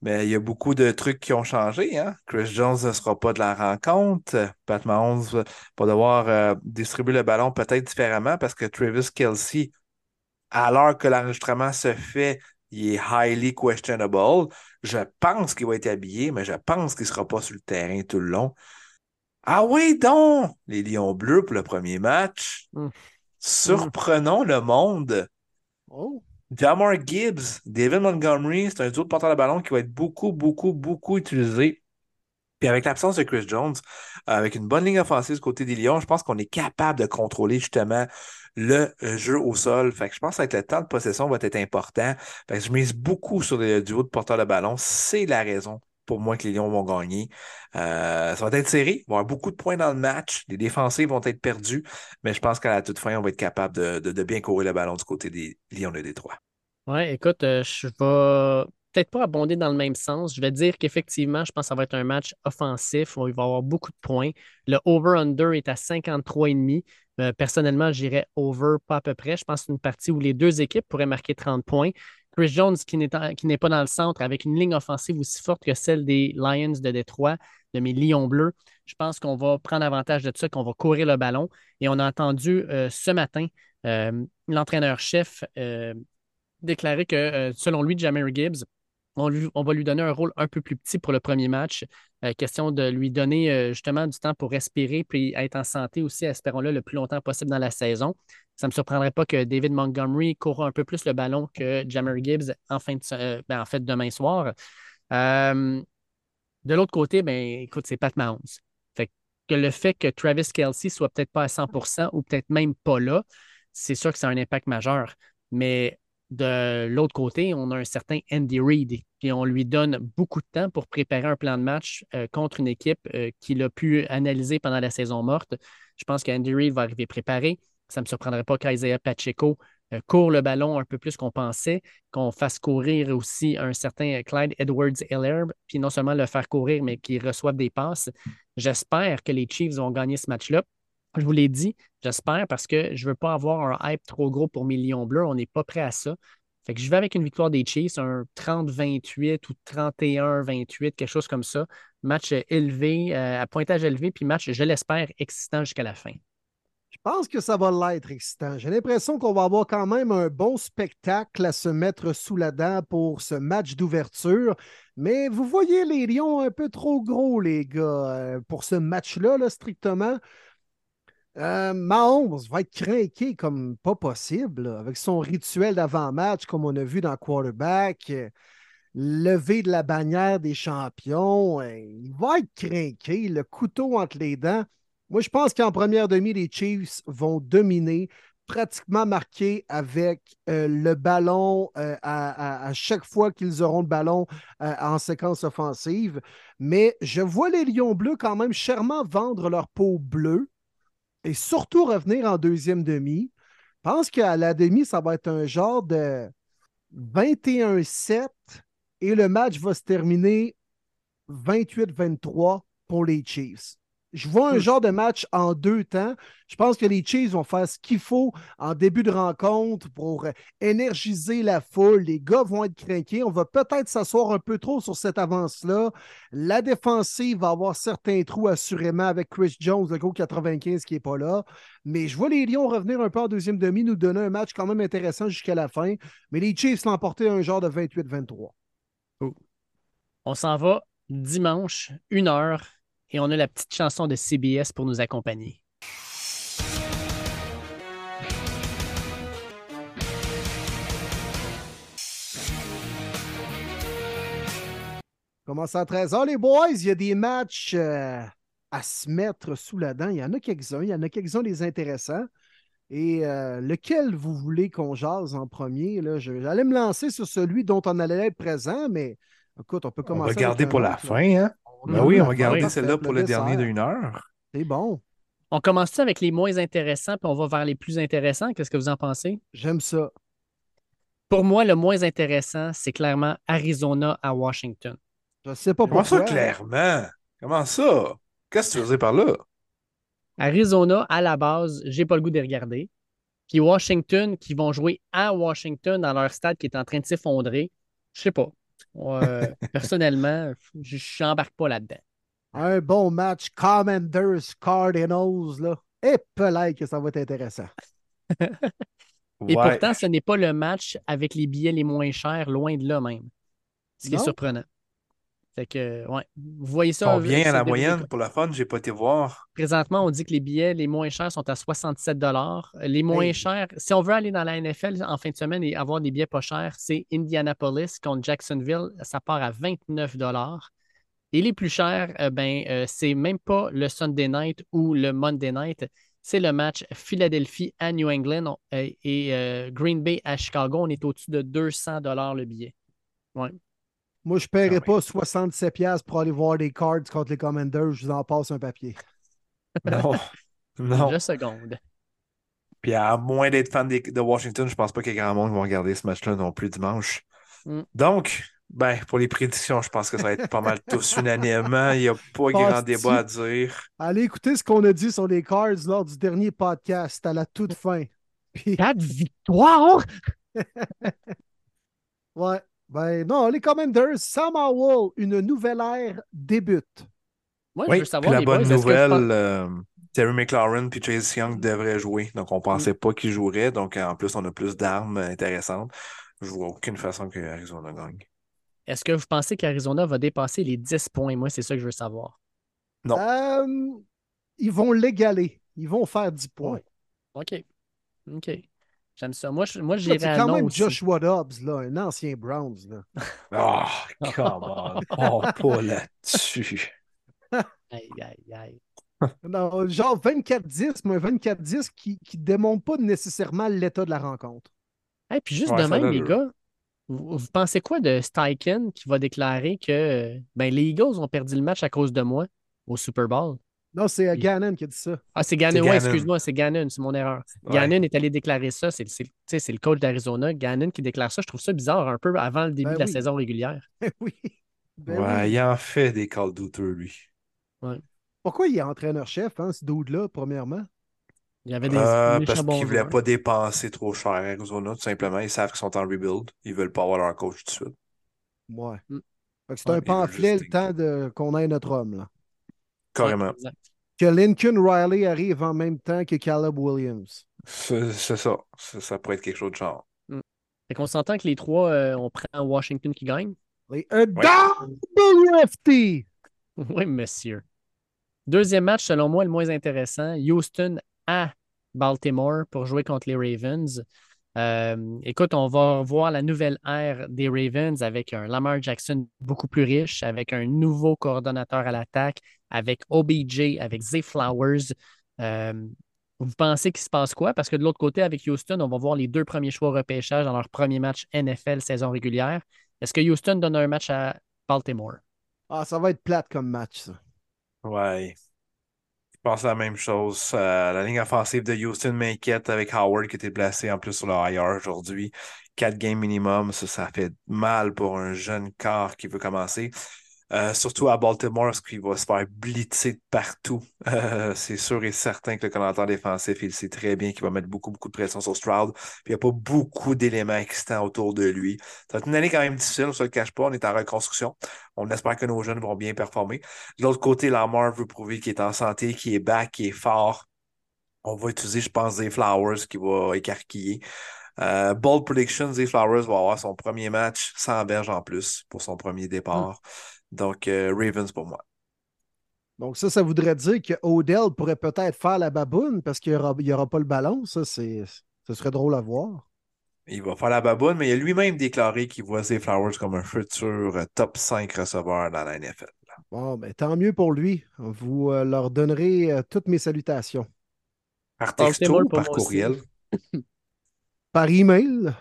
S2: Mais il y a beaucoup de trucs qui ont changé. Hein? Chris Jones ne sera pas de la rencontre. Pat Mahomes va devoir euh, distribuer le ballon peut-être différemment parce que Travis Kelsey, à l'heure que l'enregistrement se fait, il est highly questionable. Je pense qu'il va être habillé, mais je pense qu'il ne sera pas sur le terrain tout le long. Ah oui, donc! Les Lions bleus pour le premier match. Hum. Surprenons le monde.
S1: Oh.
S2: Jamar Gibbs, David Montgomery, c'est un duo de porteur de ballon qui va être beaucoup, beaucoup, beaucoup utilisé. Puis avec l'absence de Chris Jones, avec une bonne ligne offensive côté des Lions, je pense qu'on est capable de contrôler justement le jeu au sol. Fait que je pense que le temps de possession va être important. Fait que je mise beaucoup sur le duo de porteur de ballon. C'est la raison pour moi que les Lions vont gagner. Euh, ça va être serré. Il va y avoir beaucoup de points dans le match. Les défensifs vont être perdus. Mais je pense qu'à la toute fin, on va être capable de, bien courir le ballon du côté des Lions de Détroit.
S3: Oui, écoute, euh, je vais peut-être pas abonder dans le même sens. Je vais dire qu'effectivement, je pense que ça va être un match offensif il va y avoir beaucoup de points. Le over-under est à 53,5. Euh, personnellement, j'irais over pas à peu près. Je pense que c'est une partie où les deux équipes pourraient marquer 30 points. Chris Jones, qui n'est pas dans le centre, avec une ligne offensive aussi forte que celle des Lions de Détroit, de mes Lions bleus, je pense qu'on va prendre avantage de ça, qu'on va courir le ballon. Et on a entendu euh, ce matin euh, l'entraîneur-chef euh, déclarer que, selon lui, Jammer Gibbs, on, va lui donner un rôle un peu plus petit pour le premier match. question de lui donner justement du temps pour respirer puis être en santé aussi, espérons-le, le plus longtemps possible dans la saison. Ça ne me surprendrait pas que David Montgomery court un peu plus le ballon que Jammer Gibbs en, fin de, euh, ben, en fait demain soir. Euh, de l'autre côté, ben, écoute, c'est Pat Mahomes. Fait que le fait que Travis Kelsey soit peut-être pas à 100% ou peut-être même pas là, c'est sûr que ça a un impact majeur. Mais de l'autre côté, on a un certain Andy Reid, et on lui donne beaucoup de temps pour préparer un plan de match euh, contre une équipe euh, qu'il a pu analyser pendant la saison morte. Je pense qu'Andy Reid va arriver préparé. Ça ne me surprendrait pas qu'Isaiah Pacheco euh, court le ballon un peu plus qu'on pensait, qu'on fasse courir aussi un certain Clyde Edwards-Helaire, puis non seulement le faire courir, mais qu'il reçoive des passes. J'espère que les Chiefs vont gagner ce match-là. Je vous l'ai dit, j'espère, parce que je ne veux pas avoir un hype trop gros pour mes Lions bleus. On n'est pas prêt à ça. Fait que je vais avec une victoire des Chiefs, un 30-28 ou 31-28, quelque chose comme ça. Match élevé, euh, à pointage élevé, puis match, je l'espère, excitant jusqu'à la fin.
S1: Je pense que ça va l'être excitant. J'ai l'impression qu'on va avoir quand même un bon spectacle à se mettre sous la dent pour ce match d'ouverture. Mais vous voyez les Lions un peu trop gros, les gars, euh, pour ce match-là, là, strictement. Euh, Mahomes va être craqué comme pas possible, avec son rituel d'avant-match, comme on a vu dans Quarterback, euh, lever de la bannière des champions. Euh, il va être craqué, le couteau entre les dents. Moi, je pense qu'en première demi, les Chiefs vont dominer, pratiquement marquer avec le ballon à, chaque fois qu'ils auront le ballon en séquence offensive. Mais je vois les Lions bleus quand même chèrement vendre leur peau bleue et surtout revenir en deuxième demi. Je pense qu'à la demi, ça va être un genre de 21-7 et le match va se terminer 28-23 pour les Chiefs. Je vois un hmm. genre de match en deux temps. Je pense que les Chiefs vont faire ce qu'il faut en début de rencontre pour énergiser la foule. Les gars vont être craqués. On va peut-être s'asseoir un peu trop sur cette avance-là. La défensive va avoir certains trous assurément avec Chris Jones, le gros 95 qui n'est pas là. Mais je vois les Lions revenir un peu en deuxième demi, nous donner un match quand même intéressant jusqu'à la fin. Mais les Chiefs l'emporter un genre de 28-23.
S3: On s'en va dimanche, une heure et on a la petite chanson de CBS pour nous accompagner.
S1: Commence à 13h, les boys. Il y a des matchs euh, à se mettre sous la dent. Il y en a quelques-uns. Il y en a quelques-uns des intéressants. Et euh, lequel vous voulez qu'on jase en premier? J'allais me lancer sur celui dont on allait être présent, mais écoute, on peut commencer.
S2: On va garder pour la fin. Hein? Ben oui, on va garder celle-là pour le, dernier d'une heure.
S1: C'est bon.
S3: On commence avec les moins intéressants, puis on va vers les plus intéressants. Qu'est-ce que vous en pensez?
S1: J'aime ça.
S3: Pour moi, le moins intéressant, c'est clairement Arizona à Washington.
S1: Je sais pas
S2: pourquoi. Comment ça, clairement? Comment ça? Qu'est-ce que tu veux dire par là?
S3: Arizona, à la base, j'ai pas le goût de regarder. Puis Washington, qui vont jouer à Washington dans leur stade qui est en train de s'effondrer. Je sais pas. Personnellement, je n'embarque pas là-dedans.
S1: Un bon match Commanders Cardinals, là. Et peut que ça va être intéressant.
S3: Et pourtant, ce n'est pas le match avec les billets les moins chers, loin de là même. Ce qui est surprenant. Fait que, ouais. Vous voyez ça.
S2: Combien à la moyenne pour la fun? J'ai pas été voir.
S3: Présentement, on dit que les billets les moins chers sont à 67 Les moins chers, si on veut aller dans la NFL en fin de semaine et avoir des billets pas chers, c'est Indianapolis contre Jacksonville. Ça part à 29 Et les plus chers, euh, ben, euh, c'est même pas le Sunday night ou le Monday night. C'est le match Philadelphie à New England euh, et Green Bay à Chicago. On est au-dessus de 200 le billet. Ouais.
S1: Moi, je ne paierais pas 67$ pour aller voir des cards contre les Commanders. Je vous en passe un papier.
S2: Non. non.
S3: Deux secondes.
S2: Puis à moins d'être fan de Washington, je pense pas qu'il y ait grand monde qui va regarder ce match-là non plus dimanche. Mm. Donc, ben, pour les prédictions, je pense que ça va être pas mal tous unanimement. Il n'y a pas grand débat à dire.
S1: Allez écouter ce qu'on a dit sur les cards lors du dernier podcast à la toute fin.
S3: Puis... Quatre victoires!
S1: ouais. Ben non, les Commanders, Sam Howell, une nouvelle ère débute.
S3: Moi, oui, je veux savoir,
S2: la bonne nouvelle, euh, Terry McLaurin et Chase Young devraient jouer. Donc, on ne pensait mm. pas qu'ils joueraient. Donc, en plus, on a plus d'armes intéressantes. Je ne vois aucune façon que Arizona gagne.
S3: Est-ce que vous pensez qu'Arizona va dépasser les 10 points? Moi, c'est ça que je veux savoir.
S2: Non.
S1: Euh, ils vont l'égaler. Ils vont faire 10 points.
S3: OK. OK. J'aime ça. Moi, je, moi j'irais
S1: C'est quand même Joshua Dobbs, là, un ancien Browns. Là.
S2: Oh, come on. Oh, pas là-dessus.
S3: Aïe, aïe, aïe.
S1: genre 24-10, mais un 24-10 qui ne démontre pas nécessairement l'état de la rencontre.
S3: Et puis juste demain, les gars, vous, pensez quoi de Steichen qui va déclarer que ben, les Eagles ont perdu le match à cause de moi au Super Bowl?
S1: Non, c'est euh, Gannon qui a dit ça.
S3: Ah, c'est Gannon. Oui, excuse-moi, c'est Gannon, c'est mon erreur. Gannon est allé déclarer ça. C'est le coach d'Arizona. Gannon qui déclare ça. Je trouve ça bizarre un peu avant le début ben de la saison régulière.
S1: oui.
S2: Ben ouais, il en fait des calls douteux, lui.
S3: Ouais.
S1: Pourquoi il est entraîneur-chef, hein, ce dude-là, premièrement?
S3: Il y avait des.
S2: Euh, parce qu'ils ne voulaient pas dépenser trop cher à Arizona, tout simplement. Ils savent qu'ils sont en rebuild. Ils ne veulent pas avoir leur coach tout de suite.
S1: Ouais. Mm. C'est un pamphlet le temps de... qu'on ait notre homme. Là.
S2: Carrément.
S1: Que Lincoln Riley arrive en même temps que Caleb Williams.
S2: C'est ça. ça. pourrait être quelque chose de genre.
S3: Mm. Fait qu'on s'entend que les trois, euh, on prend Washington qui gagne.
S1: Les WFT!
S3: Oui, monsieur. Deuxième match, selon moi, le moins intéressant. Houston à Baltimore pour jouer contre les Ravens. Euh, écoute, on va voir la nouvelle ère des Ravens avec un Lamar Jackson beaucoup plus riche, avec un nouveau coordonnateur à l'attaque, avec OBJ, avec Zay Flowers. Euh, vous pensez qu'il se passe quoi? Parce que de l'autre côté, avec Houston, on va voir les deux premiers choix repêchage dans leur premier match NFL saison régulière. Est-ce que Houston donne un match à Baltimore?
S1: Ah, ça va être plate comme match, ça.
S2: Ouais. Je pense la même chose. Euh, la ligne offensive de Houston m'inquiète avec Howard qui était placé en plus sur le IR aujourd'hui. Quatre games minimum, ça, ça fait mal pour un jeune corps qui veut commencer. Euh, surtout à Baltimore, ce qu'il va se faire blitzer de partout. Euh, c'est sûr et certain que le commentateur défensif, il sait très bien qu'il va mettre beaucoup, beaucoup de pression sur Stroud. Puis il n'y a pas beaucoup d'éléments excitants autour de lui. Ça va être une année quand même difficile, on ne se le cache pas. On est en reconstruction. On espère que nos jeunes vont bien performer. De l'autre côté, Lamar veut prouver qu'il est en santé, qu'il est back, qu'il est fort. On va utiliser, je pense, des Flowers qui va écarquiller. Euh, bold Predictions, des Flowers va avoir son premier match sans berge en plus pour son premier départ. Mm. Donc, euh, Ravens pour moi.
S1: Donc, ça, ça voudrait dire que Odell pourrait peut-être faire la baboune parce qu'il n'y aura, pas le ballon. Ça, c'est, ce serait drôle à voir.
S2: Il va faire la baboune, mais il a lui-même déclaré qu'il voit ses Flowers comme un futur euh, top 5 receveur dans la NFL.
S1: Bon, ben, tant mieux pour lui. Vous euh, leur donnerez toutes mes salutations.
S2: Par texto ou par courriel?
S1: par email?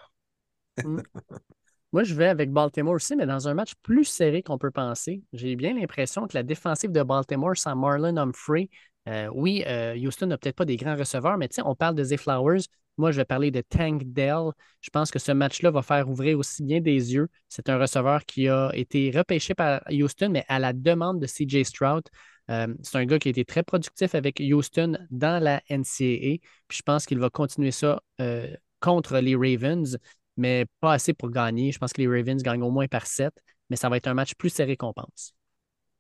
S3: Mm. Moi, je vais avec Baltimore aussi, mais dans un match plus serré qu'on peut penser. J'ai bien l'impression que la défensive de Baltimore sans Marlon Humphrey, euh, oui, euh, Houston n'a peut-être pas des grands receveurs, mais on parle de Zay Flowers. Moi, je vais parler de Tank Dell. Je pense que ce match-là va faire ouvrir aussi bien des yeux. C'est un receveur qui a été repêché par Houston, mais à la demande de CJ Stroud. Euh, c'est un gars qui a été très productif avec Houston dans la NCAA. Puis je pense qu'il va continuer ça contre les Ravens mais pas assez pour gagner. Je pense que les Ravens gagnent au moins par 7, mais ça va être un match plus serré qu'on pense.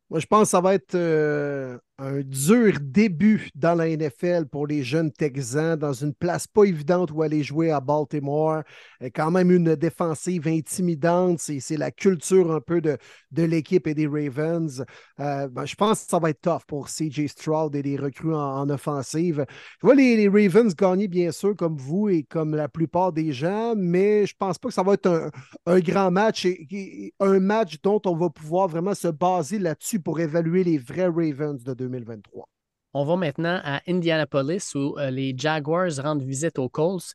S1: Moi, je pense que ça va être euh, un dur début dans la NFL pour les jeunes Texans, dans une place pas évidente où aller jouer à Baltimore. Quand même une défensive intimidante. C'est la culture un peu de, l'équipe et des Ravens. Euh, ben, je pense que ça va être tough pour CJ Stroud et les recrues en, offensive. Je vois les, Ravens gagner, bien sûr, comme vous et comme la plupart des gens, mais je pense pas que ça va être un, grand match et, un match dont on va pouvoir vraiment se baser là-dessus pour évaluer les vrais Ravens de 2023.
S3: On va maintenant à Indianapolis où euh, les Jaguars rendent visite aux Colts.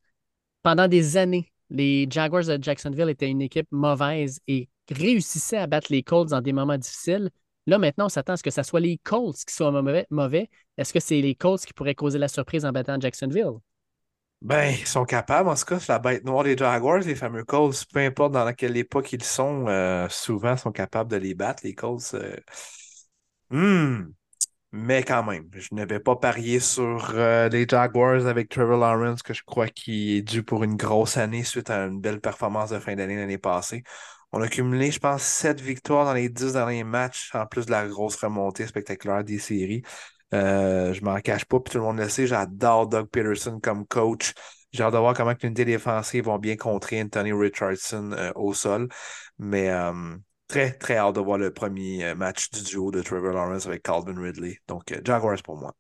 S3: Pendant des années, les Jaguars de Jacksonville étaient une équipe mauvaise et réussissaient à battre les Colts dans des moments difficiles. Là, maintenant, on s'attend à ce que ce soit les Colts qui soient mauvais. Est-ce que c'est les Colts qui pourraient causer la surprise en battant Jacksonville?
S2: Ben, ils sont capables, en tout cas, c'est la bête noire des Jaguars, les fameux Colts, peu importe dans quelle époque ils sont, euh, souvent sont capables de les battre, les Colts. Euh, Hmm. Mais quand même, je ne vais pas parier sur euh, les Jaguars avec Trevor Lawrence, que je crois qu'il est dû pour une grosse année suite à une belle performance de fin d'année l'année passée. On a cumulé, je pense, sept victoires dans les dix derniers matchs, en plus de la grosse remontée spectaculaire des séries. Euh, je m'en cache pas, puis tout le monde le sait, j'adore Doug Peterson comme coach. J'ai hâte de voir comment l'unité défensive vont bien contrer Anthony Richardson euh, au sol. Mais très, très hâte de voir le premier euh, match du duo de Trevor Lawrence avec Calvin Ridley. Donc, euh, Jaguars pour moi.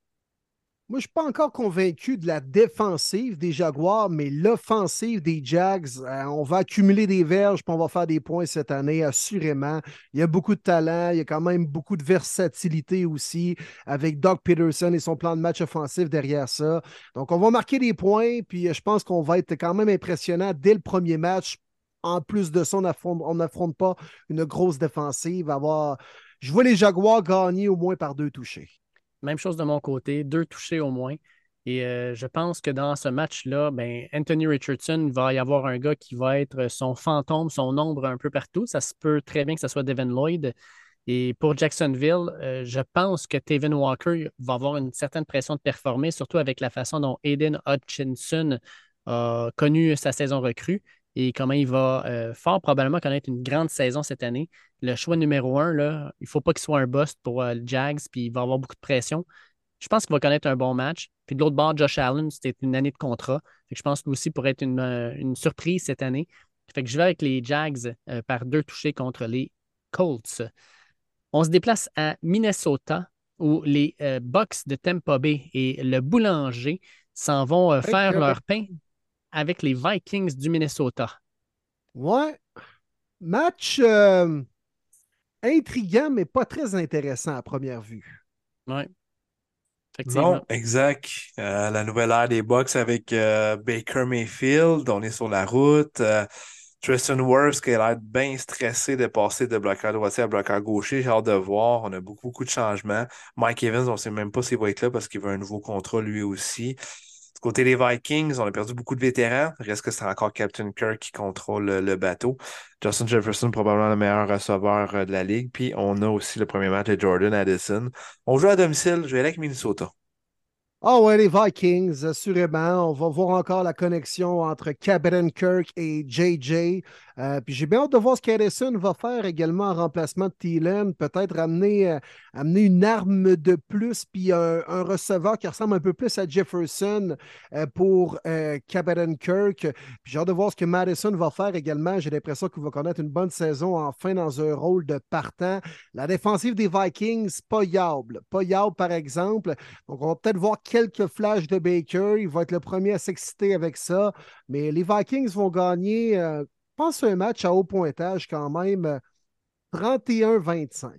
S1: Moi, je ne suis pas encore convaincu de la défensive des Jaguars, mais l'offensive des Jags, euh, on va accumuler des verges puis on va faire des points cette année, assurément. Il y a beaucoup de talent, il y a quand même beaucoup de versatilité aussi avec Doug Peterson et son plan de match offensif derrière ça. Donc, on va marquer des points, puis je pense qu'on va être quand même impressionnant dès le premier match. En plus de ça, on n'affronte pas une grosse défensive. Avoir... Je vois les Jaguars gagner au moins par deux touchés.
S3: Même chose de mon côté, deux touchés au moins. Et euh, je pense que dans ce match-là, ben, Anthony Richardson va y avoir un gars qui va être son fantôme, son ombre un peu partout. Ça se peut très bien que ce soit Devin Lloyd. Et pour Jacksonville, euh, je pense que Taven Walker va avoir une certaine pression de performer, surtout avec la façon dont Aiden Hutchinson a connu sa saison recrue et comment il va euh, fort probablement connaître une grande saison cette année. Le choix numéro un, là, il ne faut pas qu'il soit un bust pour euh, le Jags, puis il va avoir beaucoup de pression. Je pense qu'il va connaître un bon match. Puis de l'autre bord, Josh Allen, c'était une année de contrat. je pense que lui aussi pourrait être euh, une, surprise cette année. Fait que je vais avec les Jags par deux touchés contre les Colts. On se déplace à Minnesota où les Bucks de Tampa Bay et le boulanger s'en vont faire leur pain avec les Vikings du Minnesota.
S1: Ouais. Match euh, intriguant, mais pas très intéressant à première vue.
S3: Ouais.
S2: Non, exact. Euh, la nouvelle ère des Bucks avec euh, Baker Mayfield. On est sur la route. Tristan Wirfs qui a l'air bien stressé de passer de bloqueur droitier à bloqueur gaucher. J'ai hâte de voir. On a beaucoup, beaucoup de changements. Mike Evans, on ne sait même pas s'il va être là parce qu'il veut un nouveau contrat lui aussi. Côté des Vikings, on a perdu beaucoup de vétérans. Reste que c'est encore Captain Kirk qui contrôle le, bateau. Justin Jefferson, probablement le meilleur receveur euh, de la ligue. Puis on a aussi le premier match de Jordan Addison. On joue à domicile. Je vais aller avec Minnesota.
S1: Ah ouais, les Vikings, assurément. On va voir encore la connexion entre Captain Kirk et JJ. Euh, puis j'ai bien hâte de voir ce qu'Addison va faire également en remplacement de Thielen. Peut-être amener, euh, une arme de plus, puis un, receveur qui ressemble un peu plus à Jefferson euh, pour Captain Kirk. Puis j'ai hâte de voir ce que Madison va faire également. J'ai l'impression qu'il va connaître une bonne saison enfin dans un rôle de partant. La défensive des Vikings, pas yable. Pas yable, par exemple. Donc on va peut-être voir quelques flashs de Baker. Il va être le premier à s'exciter avec ça. Mais les Vikings vont gagner pense un match à haut pointage quand même 31-25. Euh,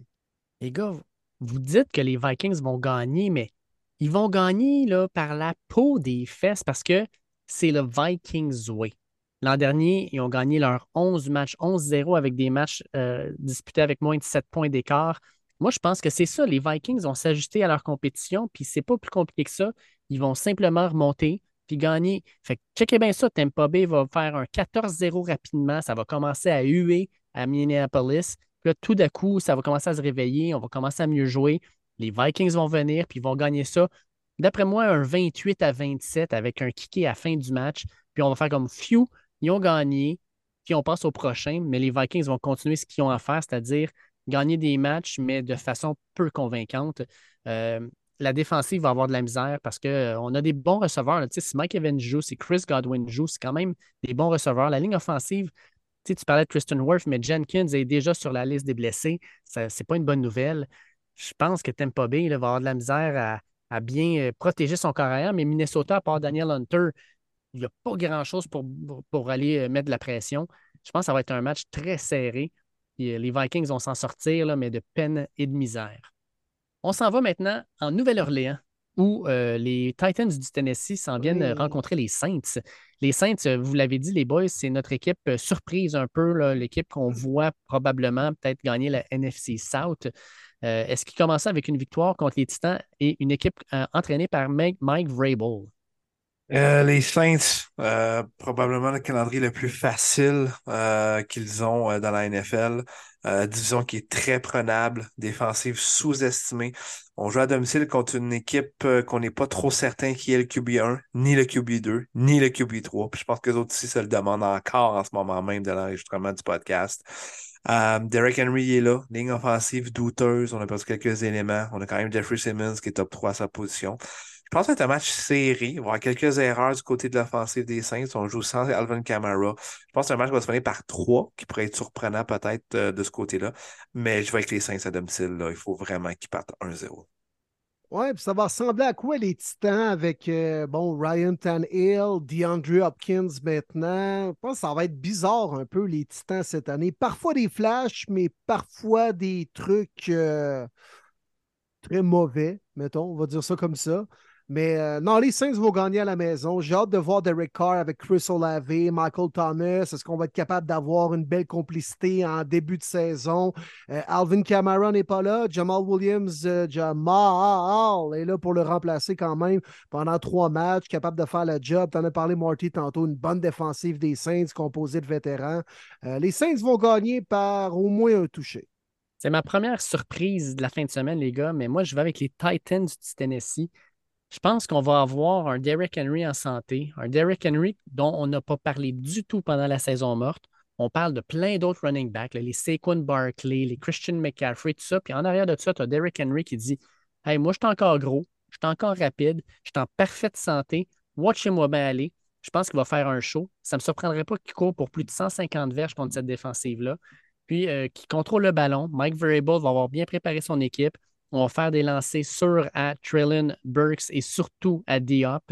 S3: les gars, vous dites que les Vikings vont gagner, mais ils vont gagner là, par la peau des fesses parce que c'est le Vikings way. L'an dernier, ils ont gagné leurs 11 matchs, 11-0 avec des matchs euh, disputés avec moins de 7 points d'écart. Moi, je pense que c'est ça. Les Vikings vont s'ajuster à leur compétition, puis c'est pas plus compliqué que ça. Ils vont simplement remonter, puis gagner. Fait que checkez bien ça, Tampa Bay va faire un 14-0 rapidement. Ça va commencer à huer à Minneapolis. Puis là, tout d'un coup, ça va commencer à se réveiller. On va commencer à mieux jouer. Les Vikings vont venir, puis ils vont gagner ça. D'après moi, un 28 à 27 avec un kické à la fin du match. Puis on va faire comme few, ils ont gagné, puis on passe au prochain. Mais les Vikings vont continuer ce qu'ils ont à faire, c'est-à-dire gagner des matchs, mais de façon peu convaincante. Euh, la défensive va avoir de la misère parce qu'on euh, a des bons receveurs. Là. Si Mike Evans joue, si Chris Godwin joue, c'est quand même des bons receveurs. La ligne offensive, tu parlais de Tristan Worth, mais Jenkins est déjà sur la liste des blessés. Ce n'est pas une bonne nouvelle. Je pense que Tampa Bay va avoir de la misère à, bien euh, protéger son carrière, mais Minnesota, à part Daniel Hunter, il n'y a pas grand-chose pour, pour, aller euh, mettre de la pression. Je pense que ça va être un match très serré. les Vikings vont s'en sortir, mais de peine et de misère. On s'en va maintenant en Nouvelle-Orléans où euh, les Titans du Tennessee s'en viennent rencontrer les Saints. Les Saints, euh, vous l'avez dit, les boys, c'est notre équipe euh, surprise un peu, l'équipe qu'on voit probablement peut-être gagner la NFC South. Est-ce qu'ils commençaient avec une victoire contre les Titans et une équipe entraînée par Mike, Mike Vrabel?
S2: Euh, les Saints, euh, probablement le calendrier le plus facile euh, qu'ils ont dans la NFL. division qui est très prenable, défensive sous-estimée. On joue à domicile contre une équipe qu'on n'est pas trop certain qui est le QB1, ni le QB2, ni le QB3. Puis je pense que les autres aussi se le demandent encore en ce moment même de l'enregistrement du podcast. Derek Henry est là, ligne offensive douteuse, on a perdu quelques éléments. On a quand même Jeffrey Simmons qui est top 3 à sa position. Je pense que c'est un match serré. Il va y avoir quelques erreurs du côté de l'offensive des Saints. On joue sans Alvin Kamara. Je pense que c'est un match qui va se finir par trois, qui pourrait être surprenant peut-être euh, de ce côté-là. Mais je vais avec les Saints à domicile. Il faut vraiment qu'ils partent 1-0.
S1: Oui, puis ça va ressembler à quoi les Titans avec euh, bon Ryan Tannehill, DeAndre Hopkins maintenant? Je pense que ça va être bizarre un peu les Titans cette année. Parfois des flashs, mais parfois des trucs euh, très mauvais, mettons, on va dire ça comme ça. Mais euh, non, les Saints vont gagner à la maison. J'ai hâte de voir Derek Carr avec Chris Olave, Michael Thomas. Est-ce qu'on va être capable d'avoir une belle complicité en début de saison? Euh, Alvin Kamara n'est pas là. Jamal Williams, euh, Jamal est là pour le remplacer quand même pendant trois matchs, capable de faire le job. Tu en as parlé, Marty, tantôt. Une bonne défensive des Saints composée de vétérans. les Saints vont gagner par au moins un toucher.
S3: C'est ma première surprise de la fin de semaine, les gars, mais moi, je vais avec les Titans du Tennessee. Je pense qu'on va avoir un Derrick Henry en santé, un Derrick Henry dont on n'a pas parlé du tout pendant la saison morte. On parle de plein d'autres running backs, les Saquon Barkley, les Christian McCaffrey, tout ça. Puis en arrière de ça, tu as Derrick Henry qui dit Hey, moi, je suis encore gros, je suis encore rapide, je suis en parfaite santé, watchez-moi bien aller. Je pense qu'il va faire un show. Ça ne me surprendrait pas qu'il court pour plus de 150 verges contre cette défensive-là. Puis, euh, qui contrôle le ballon. Mike Variable va avoir bien préparé son équipe. On va faire des lancers sur à Trillin, Burks et surtout à Diop.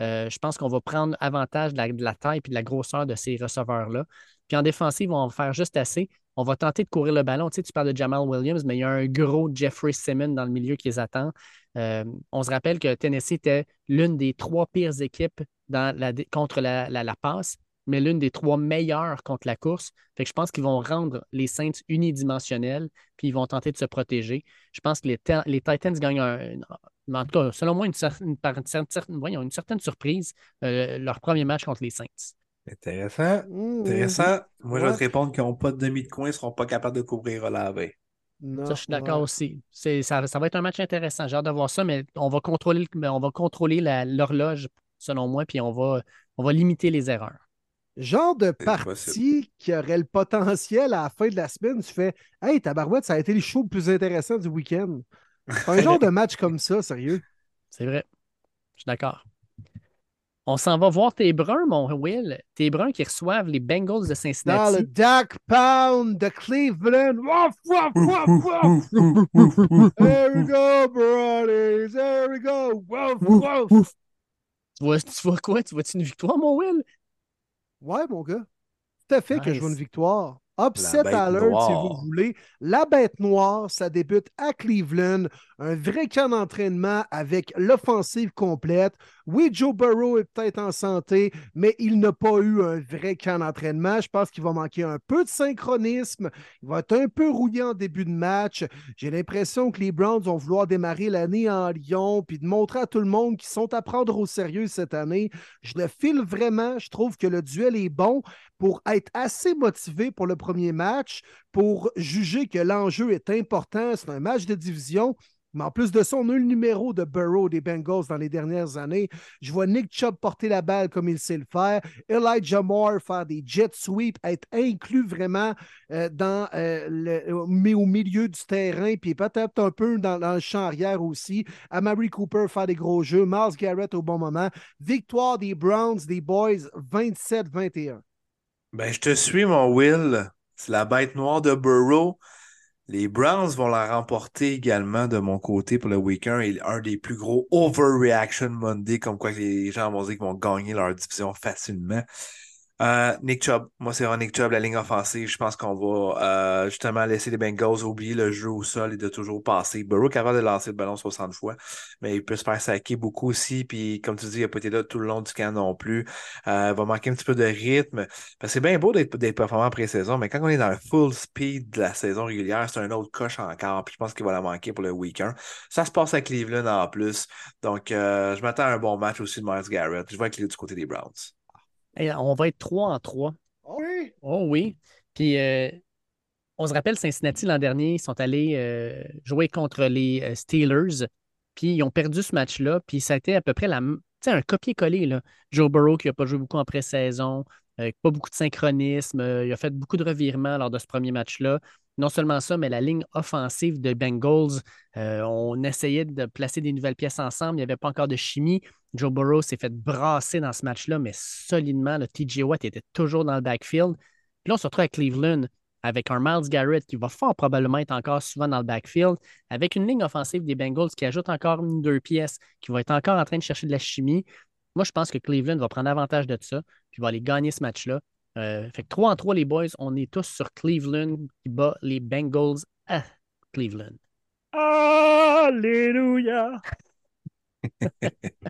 S3: Euh, je pense qu'on va prendre avantage de la, taille et de la grosseur de ces receveurs-là. Puis en défensive, on va faire juste assez. On va tenter de courir le ballon. Tu sais, tu parles de Jamal Williams, mais il y a un gros Jeffrey Simmons dans le milieu qui les attend. Euh, on se rappelle que Tennessee était l'une des trois pires équipes contre la passe mais l'une des trois meilleures contre la course. Fait que je pense qu'ils vont rendre les Saints unidimensionnels, puis ils vont tenter de se protéger. Je pense que les, les Titans gagnent un, en tout cas, selon moi, une, certaine, une certaine surprise, euh, leur premier match contre les Saints.
S2: Intéressant. Mmh, Intéressant. Moi, je vais te répondre qu'ils n'ont pas de demi de coin, ils ne seront pas capables de couvrir la veille.
S3: ça, je suis d'accord aussi. Ça, ça, va être un match intéressant. J'ai hâte de voir ça, mais on va contrôler, on va contrôler l'horloge, selon moi, puis on va, on va limiter les erreurs.
S1: Genre de partie qui aurait le potentiel à la fin de la semaine, tu fais Hey, tabarouette, ça a été le show le plus intéressant du week-end. Un genre de match comme ça, sérieux.
S3: C'est vrai. Je suis d'accord. On s'en va voir tes bruns, mon Will. Tes bruns qui reçoivent les Bengals de Cincinnati.
S1: Dans le Duck Pound de Cleveland. There we go, brother. There we go.
S3: Tu vois, tu vois quoi? Tu vois-tu une victoire, mon Will?
S1: Ouais, mon gars. Tout à fait que je vois une victoire. Upset alert, si vous voulez. La bête noire, ça débute à Cleveland. Un vrai camp d'entraînement avec l'offensive complète. Oui, Joe Burrow est peut-être en santé, mais il n'a pas eu un vrai camp d'entraînement. Je pense qu'il va manquer un peu de synchronisme. Il va être un peu rouillé en début de match. J'ai l'impression que les Browns vont vouloir démarrer l'année en Lyon puis de montrer à tout le monde qu'ils sont à prendre au sérieux cette année. Je le file vraiment. Je trouve que le duel est bon pour être assez motivé pour le premier match, pour juger que l'enjeu est important. C'est un match de division. Mais en plus de ça, on a eu le numéro de Burrow des Bengals dans les dernières années. Je vois Nick Chubb porter la balle comme il sait le faire. Elijah Moore faire des jet sweeps, être inclus vraiment euh, dans, euh, au milieu du terrain, puis peut-être un peu dans, le champ arrière aussi. Amari Cooper faire des gros jeux. Miles Garrett au bon moment. Victoire des Browns, des Boys, 27-21.
S2: Ben, je te suis, mon Will. C'est la bête noire de Burrow. Les Browns vont la remporter également de mon côté pour le week-end et un des plus gros overreaction Monday, comme quoi les gens vont dire qu'ils vont gagner leur division facilement. Euh, Nick Chubb, moi c'est Nick Chubb, la ligne offensive. Je pense qu'on va euh, justement laisser les Bengals oublier le jeu au sol et de toujours passer. Burrow capable de lancer le ballon 60 fois, mais il peut se faire saquer beaucoup aussi. Puis comme tu dis, il n'a pas été là tout le long du camp non plus. Euh, il va manquer un petit peu de rythme. c'est bien beau d'être performant pré-saison, mais quand on est dans le full speed de la saison régulière, c'est un autre coche encore. Puis je pense qu'il va la manquer pour le week-end. Ça se passe à Cleveland en plus. Donc je m'attends à un bon match aussi de Miles Garrett. Je vois qu'il est du côté des Browns
S3: on va être 3 en 3.
S1: Oh oui.
S3: Oh oui. Puis euh, on se rappelle, Cincinnati l'an dernier, ils sont allés euh, jouer contre les euh, Steelers. Puis ils ont perdu ce match-là. Puis ça a été à peu près la, un copier-coller. Joe Burrow qui n'a pas joué beaucoup en pré-saison, pas beaucoup de synchronisme. il a fait beaucoup de revirements lors de ce premier match-là. Non seulement ça, mais la ligne offensive de Bengals, on essayait de placer des nouvelles pièces ensemble. Il n'y avait pas encore de chimie. Joe Burrow s'est fait brasser dans ce match-là, mais solidement. Le TJ Watt était toujours dans le backfield. Puis là, on se retrouve à Cleveland. avec un Miles Garrett qui va fort probablement être encore souvent dans le backfield, avec une ligne offensive des Bengals qui ajoute encore une deux pièces, qui va être encore en train de chercher de la chimie. Moi, je pense que Cleveland va prendre avantage de ça, puis va aller gagner ce match-là. Euh, fait que 3 en 3, les boys, on est tous sur Cleveland qui bat les Bengals à Cleveland. Alléluia!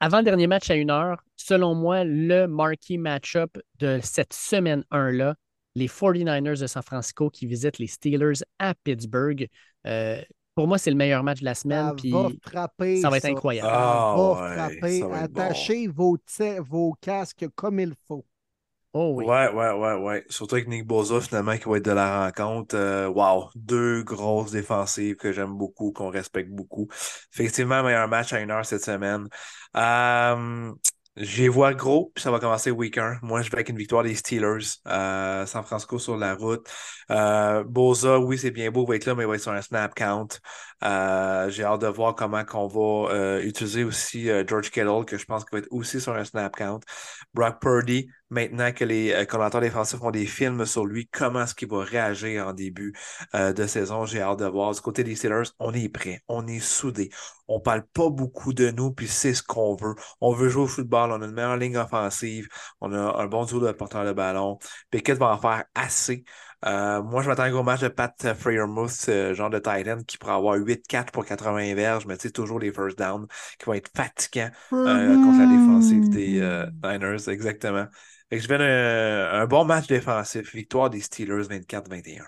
S3: Avant-dernier match à une heure, selon moi, le marquee match-up de cette semaine 1-là, les 49ers de San Francisco qui visitent les Steelers à Pittsburgh. Euh, pour moi, c'est le meilleur match de la semaine.
S1: Ça
S3: puis
S1: va frapper.
S3: ça va être incroyable.
S1: Ça va
S2: ouais,
S1: frapper.
S2: ça va être
S1: Attachez vos casques comme il faut.
S3: Oh oui.
S2: Ouais, ouais, ouais, ouais. Surtout avec Nick Boza, finalement, qui va être de la rencontre. Euh, wow, deux grosses défensives que j'aime beaucoup, qu'on respecte beaucoup. Effectivement, meilleur match à une heure cette semaine. J'y vois gros, puis ça va commencer week 1. Moi, je vais avec une victoire des Steelers. Euh, San Francisco sur la route. Euh, Boza, oui, c'est bien beau, il va être là, mais il va être sur un snap count. Euh, J'ai hâte de voir comment qu'on va euh, utiliser aussi George Kittle, que je pense qu'il va être aussi sur un snap count. Brock Purdy, maintenant que les euh, commentateurs défensifs font des films sur lui, comment est-ce qu'il va réagir en début euh, de saison? J'ai hâte de voir. Du côté des Steelers, on est prêt, on est soudés. On parle pas beaucoup de nous, puis c'est ce qu'on veut. On veut jouer au football, on a une meilleure ligne offensive, on a un bon duo de porteur de ballon. Pickett va en faire assez. Euh, moi, je m'attends à un gros match de Pat Freiermuth, euh, genre de Titan, qui pourra avoir 8-4 pour 80 verges, mais tu sais, toujours les first down, qui vont être fatigants euh, contre la défensive des euh, Niners, exactement. Fait que je vais un, un bon match défensif. Victoire des Steelers 24-21.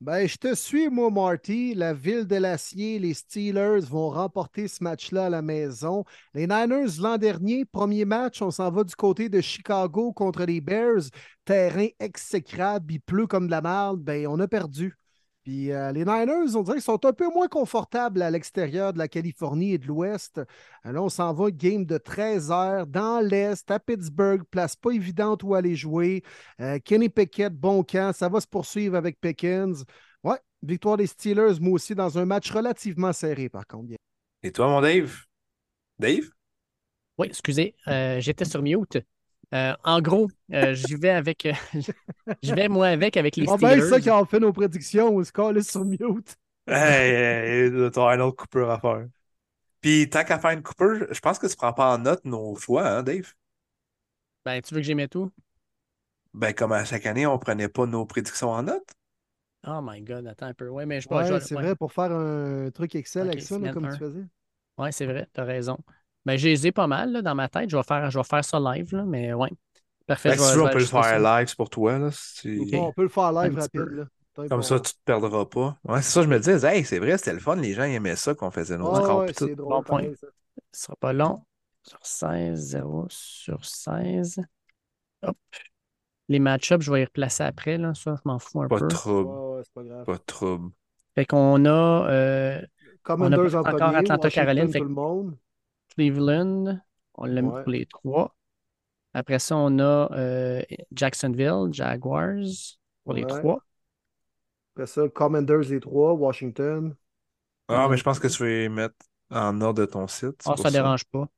S1: Ben, je te suis, moi, Marty. La ville de l'acier, les Steelers vont remporter ce match-là à la maison. Les Niners, l'an dernier, premier match, on s'en va du côté de Chicago contre les Bears. Terrain exécrable, il pleut comme de la merde. Ben, on a perdu. Puis euh, les Niners, on dirait qu'ils sont un peu moins confortables à l'extérieur de la Californie et de l'Ouest. Euh, Là, on s'en va, game de 13 heures dans l'Est, à Pittsburgh, place pas évidente où aller jouer. Euh, Kenny Pickett, bon camp, ça va se poursuivre avec Pickens. Ouais, victoire des Steelers, moi aussi, dans un match relativement serré, par contre.
S2: Et toi, mon Dave? Dave?
S3: Oui, excusez, euh, j'étais sur mute. Euh, en gros, euh, j'y vais avec. euh, je vais moi avec avec les
S1: ben, c'est
S3: Steelers.
S1: ça qui a fait nos prédictions, on se calait sur mute.
S2: Hey, hey, t'as un autre coupeur à faire. Puis, tant qu'à faire une coupeur, je pense que tu prends pas en note nos choix, hein, Dave?
S3: Ben, tu veux que j'y mette tout?
S2: Ben, comme à chaque année, on prenait pas nos prédictions en note.
S3: Oh my God, attends un peu. Oui, mais je
S1: Ouais,
S3: je-
S1: c'est
S3: ouais.
S1: vrai, pour faire un truc Excel avec ça, là, comme
S3: un.
S1: tu faisais.
S3: Ouais, c'est vrai, t'as raison. Ben, j'ai les ai pas mal là, dans ma tête. Je vais faire, je vais faire ça live, là, mais ouais. Parfait. Je vais-
S2: on peut le faire
S3: ça.
S2: live, c'est pour toi. Là, si tu-
S3: Ok.
S1: Bon, on peut le faire live
S3: Un
S1: rapide. Là.
S2: Comme ça, tu te perdras pas. Ouais, c'est ça, je me disais, hey, c'est vrai, c'était le fun. Les gens aimaient ça qu'on faisait nos scores
S1: ouais,
S2: pis tout.
S1: c'est drôle.
S3: Bon point.
S1: ça.
S3: Ce sera pas long. Sur 16, 0 sur 16. Hop. Les match-ups, je vais y replacer après. Là. Ça, je m'en fous un
S2: Pas
S3: peu.
S2: de trouble.
S1: Ouais, pas.
S2: Pas de trouble.
S3: Fait qu'on a euh,
S1: Commanders en
S3: encore Atlanta, Caroline, fait
S1: tout le monde.
S3: Cleveland. On l'a mis pour les trois. Après ça, on a euh, Jacksonville, Jaguars pour les
S1: Ouais.
S3: trois.
S1: Après ça, Commanders, les trois, Washington.
S2: Ah, mais je pense que tu veux les mettre en ordre de ton site.
S3: Ah, ça dérange pas.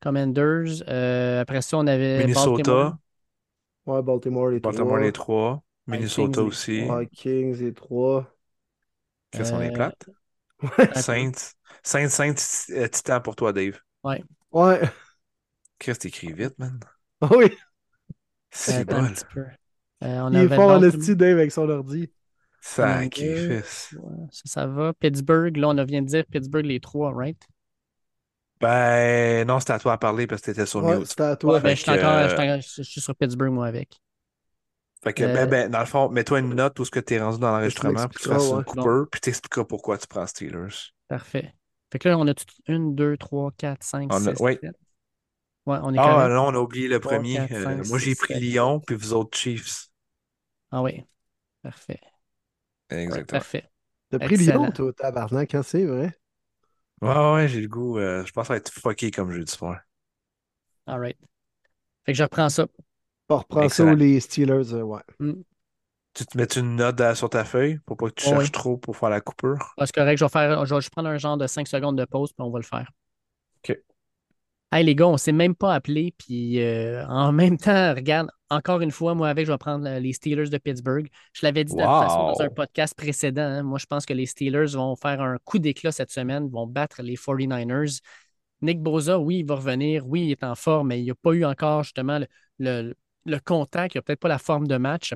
S3: Commanders. euh, après ça, on avait
S2: Minnesota,
S3: Baltimore.
S1: Ouais, Baltimore, les
S2: Baltimore,
S1: trois.
S2: les trois. Minnesota aussi.
S1: Vikings, les trois.
S2: Qu'est-ce qu'on est
S3: Euh,
S2: plate? Saints. Saints, Saints, euh, Titan pour toi, Dave.
S1: Ouais.
S2: Chris, t'écris vite, man.
S1: Ah oui,
S2: C'est
S3: un
S2: bon.
S3: petit peu. Euh, on
S1: il est fort en esti, Dave, avec son ordi.
S2: Sacrifice.
S3: Ouais, Ça, ça va. Pittsburgh, là, on vient de dire Pittsburgh, les trois, right?
S2: Ben, non, c'était à toi à parler parce que t'étais sur
S1: Ouais,
S2: mute.
S1: c'était à toi.
S3: Ouais, ben, je suis
S2: que,
S3: encore,
S2: euh,
S3: je suis encore- je suis sur Pittsburgh, moi, avec.
S2: Fait que,
S3: Euh,
S2: ben, ben, dans le fond, mets-toi une note où ce que t'es rendu dans l'enregistrement, puis tu fasses une
S1: ouais.
S2: coupeur, puis t'expliqueras pourquoi tu prends Steelers.
S3: Parfait. Fait que là, on a tout- une, deux, trois, quatre, cinq,
S2: On a-
S3: six,
S2: oui.
S3: sept. Ouais, on est
S2: Ah
S3: correct.
S2: non, on a oublié le
S3: Trois,
S2: premier.
S3: quatre,
S2: Euh, moi, j'ai pris
S3: sept.
S2: Lyon, puis vous autres Chiefs.
S3: Ah oui. Parfait. Ouais,
S2: Exactement.
S3: parfait.
S1: T'as pris
S3: Excellent.
S1: Lyon, toi, tabarnak, hein, c'est vrai.
S2: Ouais, ouais, j'ai le goût. euh, je pense que ça va être fucké comme jeu du soir.
S3: All right. Fait que je reprends ça.
S1: On reprend
S2: Excellent.
S1: ça les Steelers, euh, ouais.
S2: Tu te mets une note sur ta feuille pour pas que tu cherches
S3: oui.
S2: trop pour faire la coupure?
S3: Ah, c'est correct, je vais faire, je vais juste prendre un genre de 5 secondes de pause, puis on va le faire.
S2: OK.
S3: Hey les gars, on ne s'est même pas appelé. Puis euh, en même temps, regarde, encore une fois, moi avec, je vais prendre euh, les Steelers de Pittsburgh. Je l'avais dit de toute façon dans un podcast précédent. Hein. Moi, je pense que les Steelers vont faire un coup d'éclat cette semaine, vont battre les 49ers. Nick Boza, oui, il va revenir. Oui, il est en forme, mais il n'y a pas eu encore justement le, contact. Il n'y a peut-être pas la forme de match.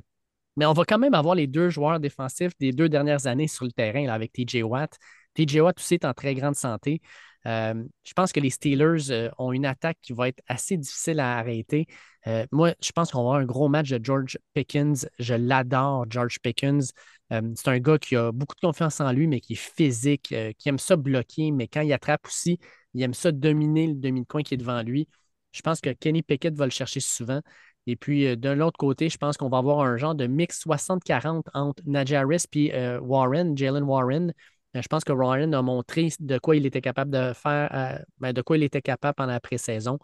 S3: Mais on va quand même avoir les deux joueurs défensifs des deux dernières années sur le terrain avec TJ Watt. TJ Watt aussi est en très grande santé. Euh, je pense que les Steelers euh, ont une attaque qui va être assez difficile à arrêter. Euh, moi, je pense qu'on va avoir un gros match de George Pickens. Je l'adore, George Pickens. c'est un gars qui a beaucoup de confiance en lui, mais qui est physique, qui aime ça bloquer, mais quand il attrape aussi, il aime ça dominer le demi-coin qui est devant lui. Je pense que Kenny Pickett va le chercher souvent. Et puis, d'un autre côté, je pense qu'on va avoir un genre de mix 60-40 entre Najaris et Warren, Jalen Warren. Euh, je pense que Ryan a montré de quoi il était capable de faire, euh, ben, de quoi il était capable pendant la pré-saison.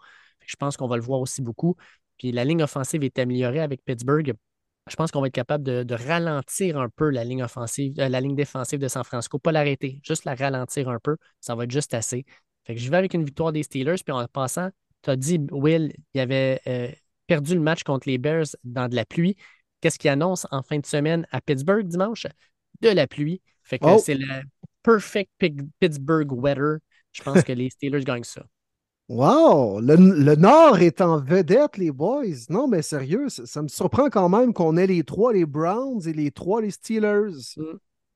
S3: Je pense qu'on va le voir aussi beaucoup. Puis la ligne offensive est améliorée avec Pittsburgh. Je pense qu'on va être capable de, ralentir un peu la ligne offensive, euh, la ligne défensive de San Francisco. Pas l'arrêter, juste la ralentir un peu. Ça va être juste assez. Fait que je vais avec une victoire des Steelers. Puis en passant, tu as dit, Will, il avait perdu le match contre les Bears dans de la pluie. Qu'est-ce qu'il annonce en fin de semaine à Pittsburgh dimanche? De la pluie. Fait que oh. c'est le perfect Pittsburgh weather. Je pense que les Steelers gagnent ça.
S1: Wow! Le, Nord est en vedette, les boys. Non, mais sérieux, ça, me surprend quand même qu'on ait les trois, les Browns et les trois, les Steelers. Mm.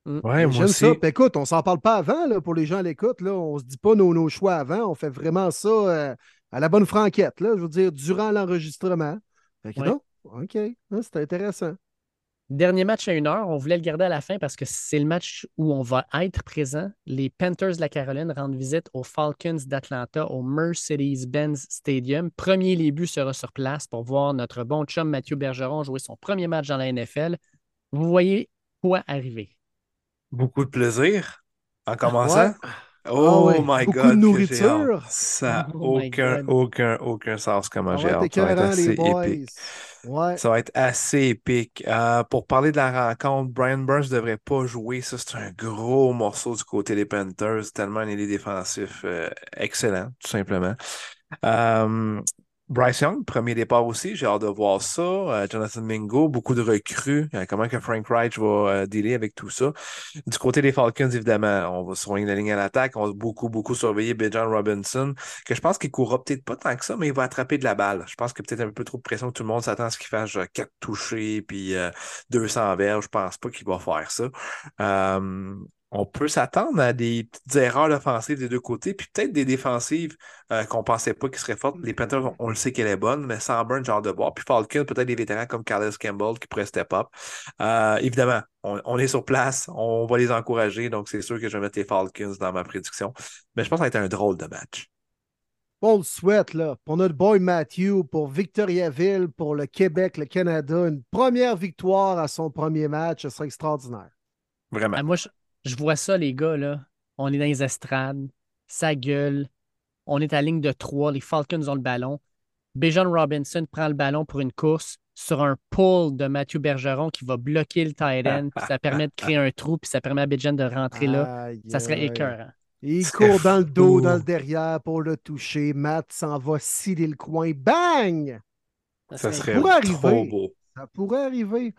S2: Mm. Ouais, moi aussi. ça.
S1: écoute, on s'en parle pas avant là, pour les gens à l'écoute. Là. On se dit pas nos, nos, choix avant. On fait vraiment ça euh, à la bonne franquette. Là, je veux dire, durant l'enregistrement. non? OK. C'est intéressant.
S3: Dernier match à une heure, on voulait le garder à la fin parce que c'est le match où on va être présent. Les Panthers de la Caroline rendent visite aux Falcons d'Atlanta au Mercedes-Benz Stadium. Premier buts sera sur place pour voir notre bon chum Mathieu Bergeron jouer son premier match dans la NFL. Vous voyez quoi arriver?
S2: Beaucoup de plaisir en commençant? Oh
S1: ah
S2: my
S1: God! De nourriture.
S2: Ça n'a oh aucun, aucun, aucun sens comment j'ai hâte. Ça va être assez épique. Ça va être assez épique. Euh, pour parler de la rencontre, Brian Burns ne devrait pas jouer. Ça, c'est un gros morceau du côté des Panthers. Tellement un est défensif euh, excellent, tout simplement. Euh, Bryce Young, premier départ aussi, j'ai hâte de voir ça. Euh, Jonathan Mingo, beaucoup de recrues. Euh, comment que Frank Reich va euh, dealer avec tout ça? Du côté des Falcons, évidemment, on va surveiller la ligne à l'attaque. On va beaucoup, beaucoup surveiller Bijan Robinson, que je pense qu'il courra peut-être pas tant que ça, mais il va attraper de la balle. Je pense a peut-être un peu trop de pression que tout le monde s'attend à ce qu'il fasse quatre touchés puis 200 verges. Je pense pas qu'il va faire ça on peut s'attendre à des petites erreurs offensives des deux côtés, puis peut-être des défensives euh, qu'on pensait pas qu'ils seraient fortes. Les Panthers, on, le sait qu'elle est bonne, mais sans burn, genre de bois. Puis Falcon, peut-être des vétérans comme Carlos Campbell qui pourraient step up. Euh, évidemment, on, est sur place, on va les encourager, donc c'est sûr que je vais mettre les Falcons dans ma prédiction. Mais je pense que ça va être un drôle de match.
S1: On le souhaite, là, pour notre boy Matthew, pour Victoriaville, pour le Québec, le Canada, une première victoire à son premier match, ce serait extraordinaire.
S2: Vraiment.
S3: Ah, moi, je, je vois ça, les gars, là. On est dans les estrades, ça gueule. On est à ligne de trois. Les Falcons ont le ballon. Bijan Robinson prend le ballon pour une course sur un pull de Mathieu Bergeron qui va bloquer le tight end. Puis ça permet de créer un trou, puis ça permet à Bijan de rentrer là. ça serait écœurant.
S1: Il court dans le dos, dans le derrière pour le toucher. Matt s'en va sciller le coin. Bang!
S2: Ça, serait, trop beau.
S1: Ça pourrait arriver.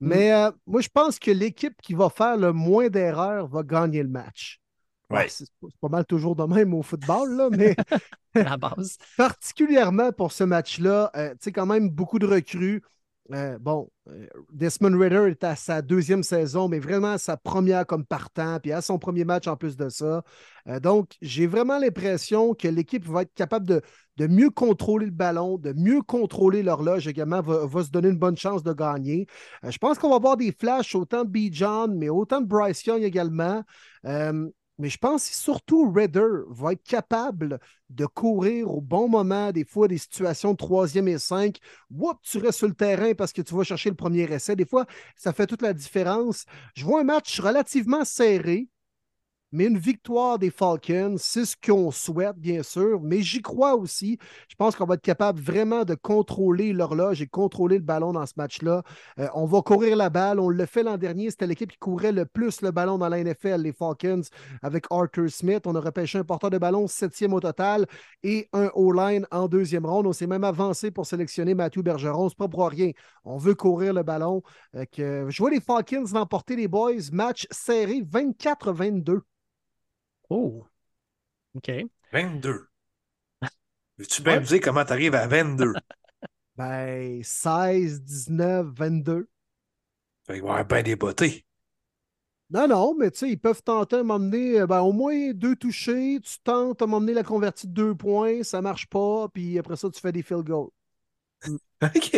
S1: Mm. Mais euh, moi, je pense que l'équipe qui va faire le moins d'erreurs va gagner le match.
S2: Ouais.
S1: C'est pas mal toujours de même au football, là, mais
S3: la base.
S1: particulièrement pour ce match-là, euh, tu sais, quand même beaucoup de recrues. Euh, bon, euh, Desmond Ritter est à sa deuxième saison, mais vraiment sa première comme partant, puis à son premier match en plus de ça. Euh, donc, j'ai vraiment l'impression que l'équipe va être capable de, de, mieux contrôler le ballon, de mieux contrôler l'horloge également, va, se donner une bonne chance de gagner. je pense qu'on va avoir des flashs autant de B. John, mais autant de Bryce Young également. Mais je pense que surtout Redder va être capable de courir au bon moment, des fois des situations troisième et cinq. Whoop, tu restes sur le terrain parce que tu vas chercher le premier essai. Des fois, ça fait toute la différence. Je vois un match relativement serré, mais une victoire des Falcons, c'est ce qu'on souhaite, bien sûr, mais j'y crois aussi. Je pense qu'on va être capable vraiment de contrôler l'horloge et contrôler le ballon dans ce match-là. Euh, on va courir la balle. On le fait l'an dernier. C'était l'équipe qui courait le plus le ballon dans la NFL, les Falcons, avec Arthur Smith. On a repêché un porteur de ballon, septième au total, et un O-line en deuxième ronde. On s'est même avancé pour sélectionner Mathieu Bergeron. C'est pas pour rien. On veut courir le ballon. Euh, je vois les Falcons l'emporter les boys. Match serré 24-22.
S3: Oh. OK.
S2: 22. Veux-tu bien me dire comment tu arrives à 22?
S1: ben, 16, 19, 22.
S2: Il va y avoir bien des beautés.
S1: Non, non, mais tu sais, ils peuvent tenter de m'emmener euh, ben, au moins deux touchés. Tu tentes de m'emmener la convertie de deux points, ça marche pas, puis après ça, tu fais des field goals.
S2: OK.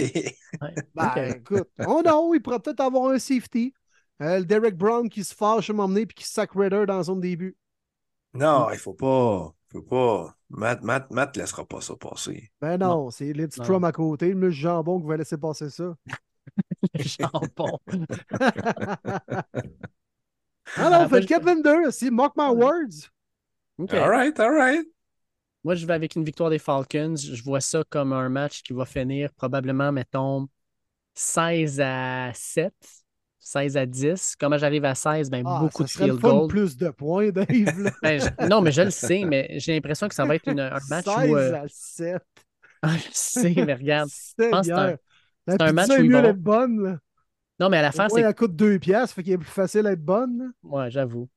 S1: Ben, écoute, oh non, il pourrait peut-être avoir un safety. Euh, le Derek Brown qui se fâche à m'emmener puis qui sac Redder dans son début.
S2: Non, il faut pas. Il faut pas. Matt, Matt, Matt laissera pas ça passer.
S1: Ben non, c'est Lidstrom à côté, le jambon qui va laisser passer ça.
S3: le jambon.
S1: Alors, on fait le 4-22, c'est Mock My Words.
S2: Okay. All right, all right.
S3: Moi, je vais avec une victoire des Falcons. Je vois ça comme un match qui va finir probablement, mettons, 16 à 7. 16 à 10. Comment j'arrive à 16? Ben,
S1: ah,
S3: beaucoup
S1: de
S3: field goal.
S1: plus de points, Dave.
S3: ben, je... non, mais je le sais, mais j'ai l'impression que ça va être une, un match
S1: 16
S3: où.
S1: Euh... à 7.
S3: Ah, je sais, mais regarde.
S1: je pense
S3: c'est un,
S1: c'est
S3: un match
S1: où mieux d'être bonne. Là.
S3: Non, mais à la fin, c'est.
S1: Elle coûte 2 piastres, fait qu'il est plus facile d'être bonne. Là.
S3: Ouais, j'avoue.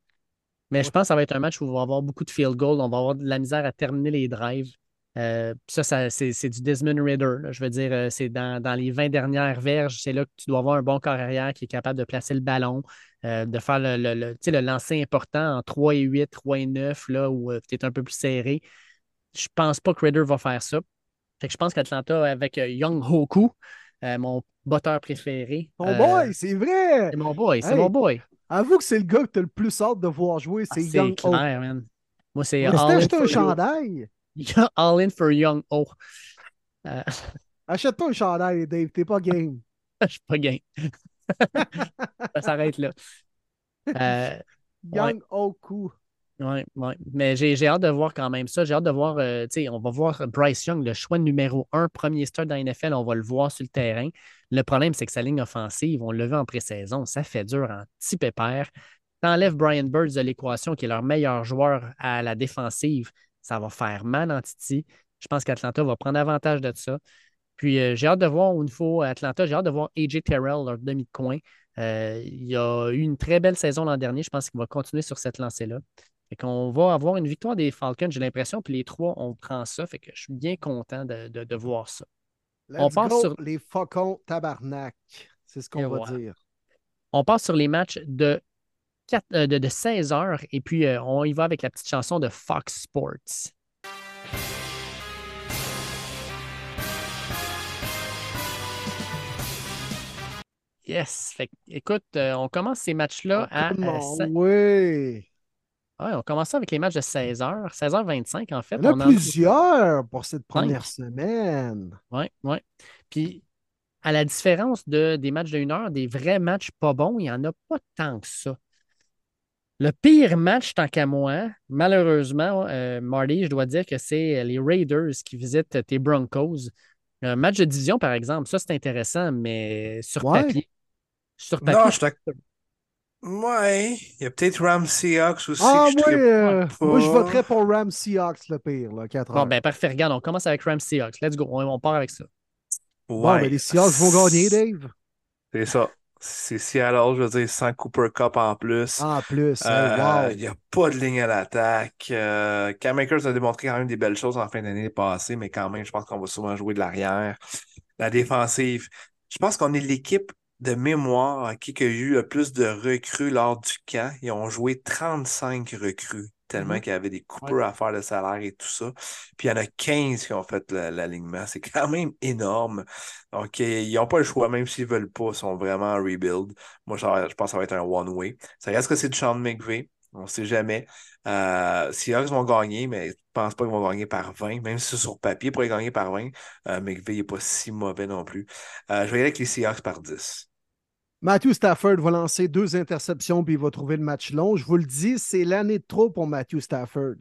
S3: Mais je pense que ça va être un match où on va avoir beaucoup de field goal. On va avoir de la misère à terminer les drives. Euh, ça, ça c'est du Desmond Ritter. Là. Je veux dire, euh, c'est dans, dans, les 20 dernières verges, c'est là que tu dois avoir un bon corps arrière qui est capable de placer le ballon, euh, de faire le, le, le, le lancer important en 3 et 8, 3 et 9, là, où tu es un peu plus serré. Je pense pas que Ritter va faire ça. Fait que je pense qu'Atlanta, avec Young Hoku, mon botteur préféré.
S1: Mon boy, c'est vrai!
S3: C'est mon boy, c'est
S1: Hey.
S3: mon boy.
S1: Avoue que c'est le gars que tu as le plus hâte de voir jouer,
S3: Ah,
S1: c'est
S3: C'est
S1: Young
S3: man. Moi, c'est
S1: Mais acheté un chandail,
S3: all in for Young O. Euh,
S1: achète-toi un chandail, Dave, t'es pas game.
S3: je suis pas game. ça s'arrête là. Euh,
S1: Young Oku.
S3: Oui, oui. Mais j'ai hâte de voir quand même ça. J'ai hâte de voir, euh, tu sais, on va voir Bryce Young, le choix numéro un, premier start dans la NFL, on va le voir sur le terrain. Le problème, c'est que sa ligne offensive, on l'a vu en pré-saison, ça fait dur en petit pépère. T'enlèves Brian Birds de l'équation, qui est leur meilleur joueur à la défensive, ça va faire mal en Titi. Je pense qu'Atlanta va prendre avantage de ça. Puis euh, j'ai hâte de voir au niveau Atlanta, j'ai hâte de voir AJ Terrell, leur demi de coin. Euh, il a eu une très belle saison l'an dernier. Je pense qu'il va continuer sur cette lancée-là. Fait qu'on va avoir une victoire des Falcons, j'ai l'impression. Puis les trois, on prend ça. Fait que je suis bien content de, de- de voir ça.
S1: Let's
S3: On passe sur-
S1: les faucons tabarnak. C'est ce qu'on va dire.
S3: On passe sur les matchs de, 4, euh, de, de 16 heures. Et puis, euh, on y va avec la petite chanson de Fox Sports. Yes. Fait écoute, euh, on commence ces matchs-là à.
S1: Comment?
S3: à se-
S1: Oui.
S3: Ouais, on commence ça avec les matchs de 16h. 16h25, en fait.
S1: Il y en
S3: on
S1: a
S3: en-
S1: plusieurs pour cette première semaine.
S3: Oui, oui. Puis, à la différence de, des matchs de 1 heure, des vrais matchs pas bons, il n'y en a pas tant que ça. Le pire match, tant qu'à moi, malheureusement, euh, Marty, je dois dire que c'est les Raiders qui visitent tes Broncos. Un match de division, par exemple, ça, c'est intéressant, mais sur
S1: Ouais.
S3: papier. Sur
S2: Non,
S3: papier,
S2: je t'ac- Ouais, il y a peut-être Ram Seahawks aussi
S1: Ah,
S2: que je
S1: moi,
S2: trippe
S1: euh,
S2: pas.
S1: moi, je voterais pour Ram Seahawks, le pire, là, 4
S3: Bon,
S1: heures.
S3: ben parfait. Regarde, on commence avec Rams Seahawks. Let's go. On, on part avec ça.
S1: Bon,
S2: Ouais.
S1: ben, les Seahawks vont gagner, Dave.
S2: C'est ça. C'est Seattle, je veux dire, sans Cooper Cup en plus.
S1: En plus,
S2: Euh,
S1: wow.
S2: Il n'y a pas de ligne à l'attaque. Euh, Cam Akers a démontré quand même des belles choses en fin d'année passée, mais quand même, je pense qu'on va souvent jouer de l'arrière. La défensive, je pense qu'on est l'équipe de mémoire qui a eu le plus de recrues lors du camp. Ils ont joué 35 recrues, tellement
S1: Mhm.
S2: qu'il y avait des coupures à faire de salaire et tout ça. Puis il y en a 15 qui ont fait l'alignement. C'est quand même énorme. Donc, euh, ils n'ont pas le choix, même s'ils veulent pas, ils sont vraiment en rebuild. Moi, je, pense que ça va être un one-way. Ça reste que c'est de Sean McVay. On ne sait jamais. Euh, Seahawks vont gagner, mais je ne pense pas qu'ils vont gagner par 20. Même si c'est sur papier, pour gagner par 20, euh, McVay n'est pas si mauvais non plus. Euh, je vais y aller avec les Seahawks par 10.
S1: Matthew Stafford va lancer deux interceptions puis il va trouver le match long. Je vous le dis, c'est l'année de trop pour Matthew Stafford.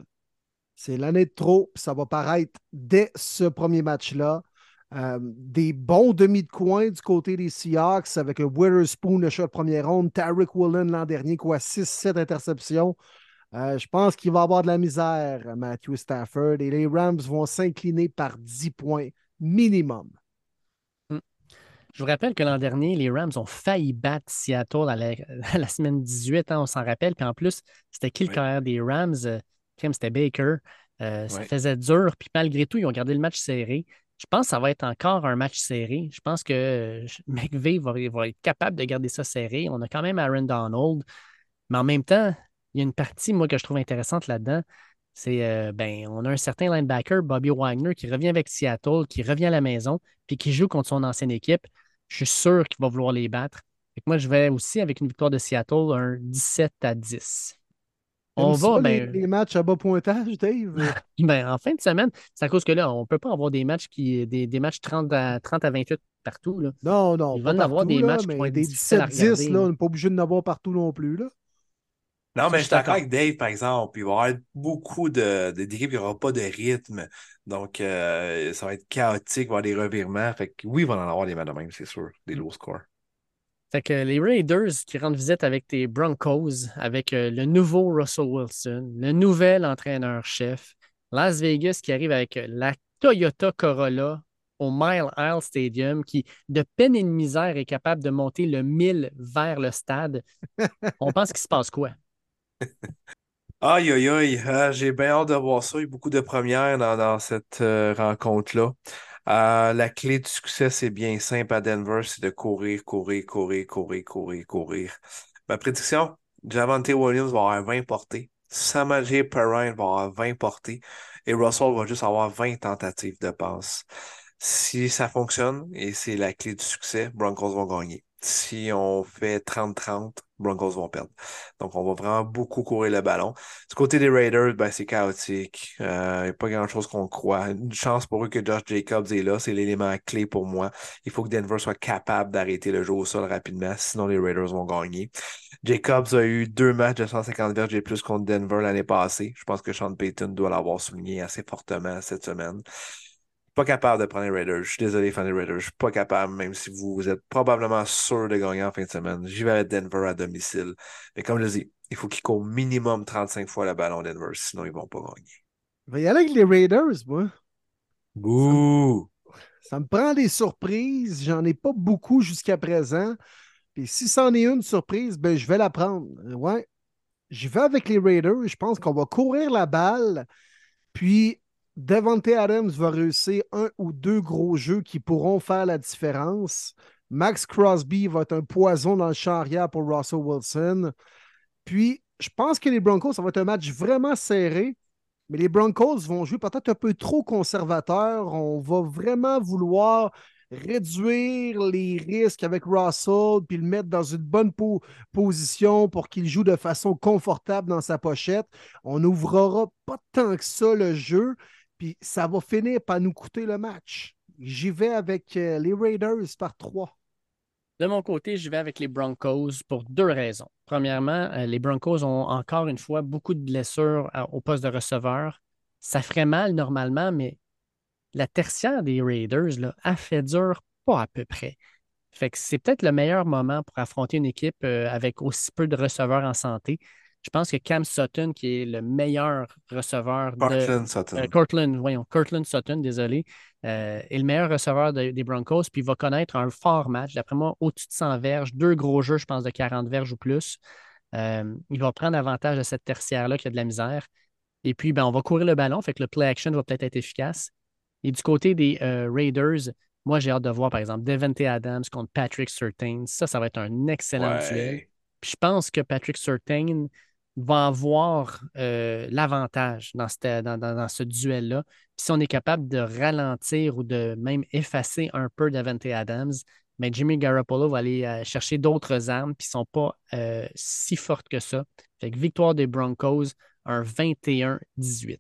S1: C'est l'année de trop, ça va paraître dès ce premier match-là. Euh, des bons demi de coin du côté des Seahawks avec un Witherspoon le shot première ronde, Tarek Woolen l'an dernier, quoi, 6-7 interceptions. Euh, je pense qu'il va avoir de la misère, Matthew Stafford, et les Rams vont s'incliner par 10 points minimum.
S3: Je vous rappelle que l'an dernier, les Rams ont failli battre Seattle à la, semaine 18, hein, on s'en rappelle. Puis en plus, c'était qui le carrière des Rams? Euh, c'était Baker. Ça faisait dur. Puis malgré tout, ils ont gardé le match serré. Je pense que ça va être encore un match serré. Je pense que euh, McVeigh va, être capable de garder ça serré. On a quand même Aaron Donald. Mais en même temps, il y a une partie, moi, que je trouve intéressante là-dedans. C'est, euh, ben, on a un certain linebacker, Bobby Wagner, qui revient avec Seattle, qui revient à la maison, puis qui joue contre son ancienne équipe. Je suis sûr qu'il va vouloir les battre. moi, je vais aussi avec une victoire de Seattle, un 17 à 10.
S1: On va, ben... les, matchs à bas pointage, Dave?
S3: ben, en fin de semaine, c'est à cause que là, on ne peut pas avoir des matchs qui des, des matchs 30 à, 30 à 28 partout. Là.
S1: Non, non.
S3: Il va y avoir des matchs qui vont être des 17-10,
S1: là, on n'est pas obligé de n'avoir partout non plus. Là.
S2: Non, mais je suis d'accord avec Dave, par exemple. Il va y avoir beaucoup d'équipes qui n'auront pas de rythme. Donc, euh, ça va être chaotique, il va y avoir des revirements. Fait que oui, il va en avoir des matchs de même, c'est sûr, des low scores.
S3: Fait que les Raiders qui rendent visite avec tes Broncos, avec euh, le nouveau Russell Wilson, le nouvel entraîneur-chef, Las Vegas qui arrive avec euh, la Toyota Corolla au Mile Isle Stadium, qui de peine et de misère est capable de monter le 1000 vers le stade. On pense qu'il se passe quoi?
S2: Aïe, aïe, aïe, ah, j'ai bien hâte de voir ça. Il y a beaucoup de premières dans, cette euh, rencontre-là. Euh, la clé du succès, c'est bien simple à Denver, c'est de courir, courir, courir, courir, courir, courir. Ma prédiction, Javante Williams va avoir 20 portées. Samaje Perrine va avoir 20 portées. Et Russell va juste avoir 20 tentatives de passe. Si ça fonctionne, et c'est la clé du succès, Broncos vont gagner. Si on fait 30-30, Broncos vont perdre. Donc, on va vraiment beaucoup courir le ballon. Du côté des Raiders, ben, c'est chaotique. Il euh, n'y a pas grand-chose qu'on croit. Une chance pour eux que Josh Jacobs est là. C'est l'élément clé pour moi. Il faut que Denver soit capable d'arrêter le jeu au sol rapidement. Sinon, les Raiders vont gagner. Jacobs a eu deux matchs de 150 verges et plus contre Denver l'année passée. Je pense que Sean Payton doit l'avoir souligné assez fortement cette semaine pas capable de prendre les Raiders. Je suis désolé, fan des Raiders. Je suis pas capable, même si vous êtes probablement sûr de gagner en fin de semaine. J'y vais à Denver à domicile. Mais comme je le dis, il faut qu'ils courent minimum 35 fois le ballon Denver, sinon ils vont pas gagner.
S1: Je vais y aller avec les Raiders, moi.
S2: Bouh!
S1: Ça, me prend des surprises. J'en ai pas beaucoup jusqu'à présent. Puis si c'en est une surprise, ben je vais la prendre. Ouais. Je vais avec les Raiders. Je pense qu'on va courir la balle. Puis Devante Adams va réussir un ou deux gros jeux qui pourront faire la différence. Max Crosby va être un poison dans le champ arrière pour Russell Wilson. Puis, je pense que les Broncos, ça va être un match vraiment serré, mais les Broncos vont jouer peut-être un peu trop conservateur. On va vraiment vouloir réduire les risques avec Russell, puis le mettre dans une bonne position pour qu'il joue de façon confortable dans sa pochette. On n'ouvrira pas tant que ça le jeu. Puis ça va finir par nous coûter le match. J'y vais avec euh, les Raiders par trois.
S3: De mon côté, je vais avec les Broncos pour deux raisons. Premièrement, euh, les Broncos ont encore une fois beaucoup de blessures euh, au poste de receveur. Ça ferait mal normalement, mais la tertiaire des Raiders là, a fait dur pas à peu près. Fait que c'est peut-être le meilleur moment pour affronter une équipe avec aussi peu de receveurs en santé. Je pense que Cam Sutton, qui est le meilleur receveur de.
S2: Cortland Sutton.
S3: Euh, Cortland, voyons, Cortland Sutton, désolé, euh, est le meilleur receveur des Broncos, puis il va connaître un fort match. D'après moi, au-dessus de 100 verges, deux gros jeux, je pense, de 40 verges ou plus. Euh, il va prendre avantage de cette tertiaire-là qui a de la misère. Et puis, ben, on va courir le ballon, fait que le play action va peut-être être efficace. Et du côté des Raiders, moi, j'ai hâte de voir, par exemple, Devante Adams contre Patrick Surtain. Ça, ça va être un excellent duel. Puis je pense que Patrick Surtain, va avoir euh, l'avantage dans, dans, ce duel-là. Si on est capable de ralentir ou de même effacer un peu Davante Adams, mais Jimmy Garoppolo va aller euh, chercher d'autres armes qui ne sont pas euh, si fortes que ça. Fait que victoire des Broncos, un 21-18.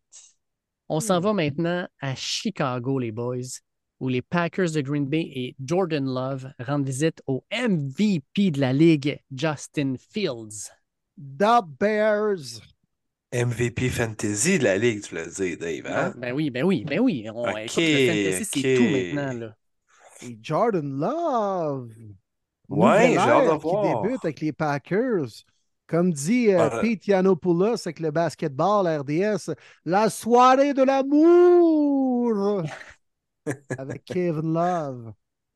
S3: On s'en hmm. va maintenant à Chicago, les boys. où les Packers de Green Bay et Jordan Love rendent visite au MVP de la Ligue, Justin Fields.
S1: The Bears.
S2: MVP Fantasy de la Ligue, tu l'as dit, Dave. Hein?
S3: Ben oui, ben oui, ben oui. On,
S2: Ok,
S3: écoute, le fantasy, c'est
S2: ok.
S3: tout maintenant. Là.
S1: Et Jordan Love.
S2: Ouais, j'ai
S1: Nouvelle
S2: hâte de
S1: ère qui
S2: voir.
S1: débute avec les Packers. Comme dit euh,
S2: Ah,
S1: Pete Yiannopoulos avec le basketball RDS, la soirée de l'amour avec Kevin Love.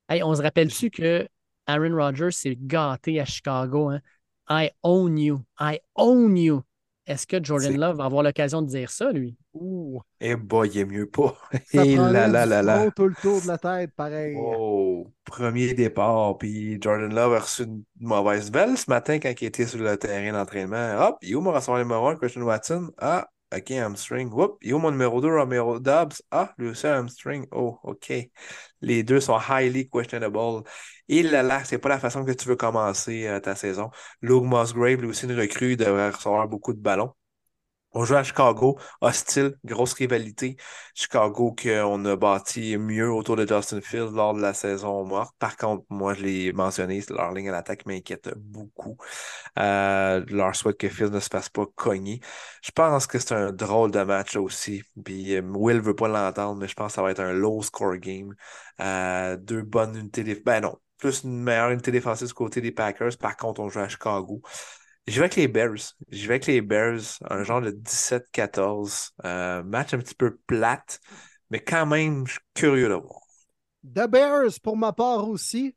S3: Hey, on se rappelle-tu que Aaron Rodgers s'est gâté à Chicago? Hein? I own you. I own you. Est-ce que Jordan Love va avoir l'occasion de dire ça, lui?
S1: Ouh,
S2: Eh boy, il est mieux pas. Et
S1: prendrait
S2: là là là
S1: tout le tour de la tête, pareil.
S2: Oh, premier départ, puis Jordan Love a reçu une mauvaise belle ce matin quand il était sur le terrain d'entraînement. Hop, il est où mon receveur numéro 1, Christian Watson? Ah, ok, hamstring. Whoop, il est où mon numéro 2, Romero Dobbs? Ah, lui aussi, hamstring. Oh, ok. Les deux sont highly questionable. Et là là, c'est pas la façon que tu veux commencer euh, ta saison. Luke Musgrave, lui aussi une recrue, devrait recevoir beaucoup de ballons. On joue à Chicago, hostile, grosse rivalité. Chicago qu'on a bâti mieux autour de Justin Fields lors de la saison morte. Par contre, moi, je l'ai mentionné, leur ligne à l'attaque m'inquiète beaucoup. Euh, leur souhaite que Fields ne se fasse pas cogner. Je pense que c'est un drôle de match aussi. Puis euh, Will veut pas l'entendre, mais je pense que ça va être un low score game. Euh, deux bonnes unités défensives. Ben non, plus une meilleure unité défensive du côté des Packers. Par contre, on joue à Chicago. Je vais avec les Bears. Je vais avec les Bears, un genre de 17-14. Euh, match un petit peu plate, mais quand même, je suis curieux de voir.
S1: The Bears, pour ma part aussi.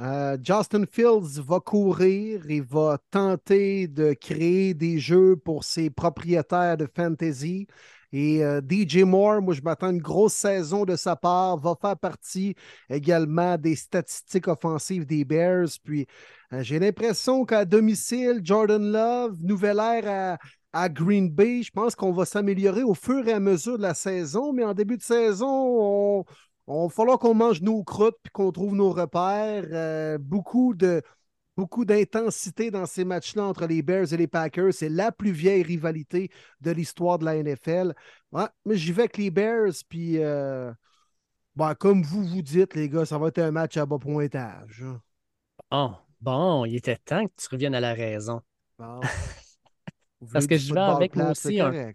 S1: Euh, Justin Fields va courir, il va tenter de créer des jeux pour ses propriétaires de fantasy. Et euh, DJ Moore, moi je m'attends une grosse saison de sa part, va faire partie également des statistiques offensives des Bears. Puis euh, j'ai l'impression qu'à domicile, Jordan Love, nouvelle ère à, Green Bay, je pense qu'on va s'améliorer au fur et à mesure de la saison, mais en début de saison, on, on va falloir qu'on mange nos croûtes puis qu'on trouve nos repères. Euh, beaucoup de beaucoup d'intensité dans ces matchs-là entre les Bears et les Packers. C'est la plus vieille rivalité de l'histoire de la NFL. Ouais, mais j'y vais avec les Bears, puis euh, bon, comme vous vous dites, les gars, ça va être un match à bas pointage.
S3: Oh, bon, il était temps que tu reviennes à la raison.
S1: Bon.
S3: Parce que je vais avec moi aussi un-.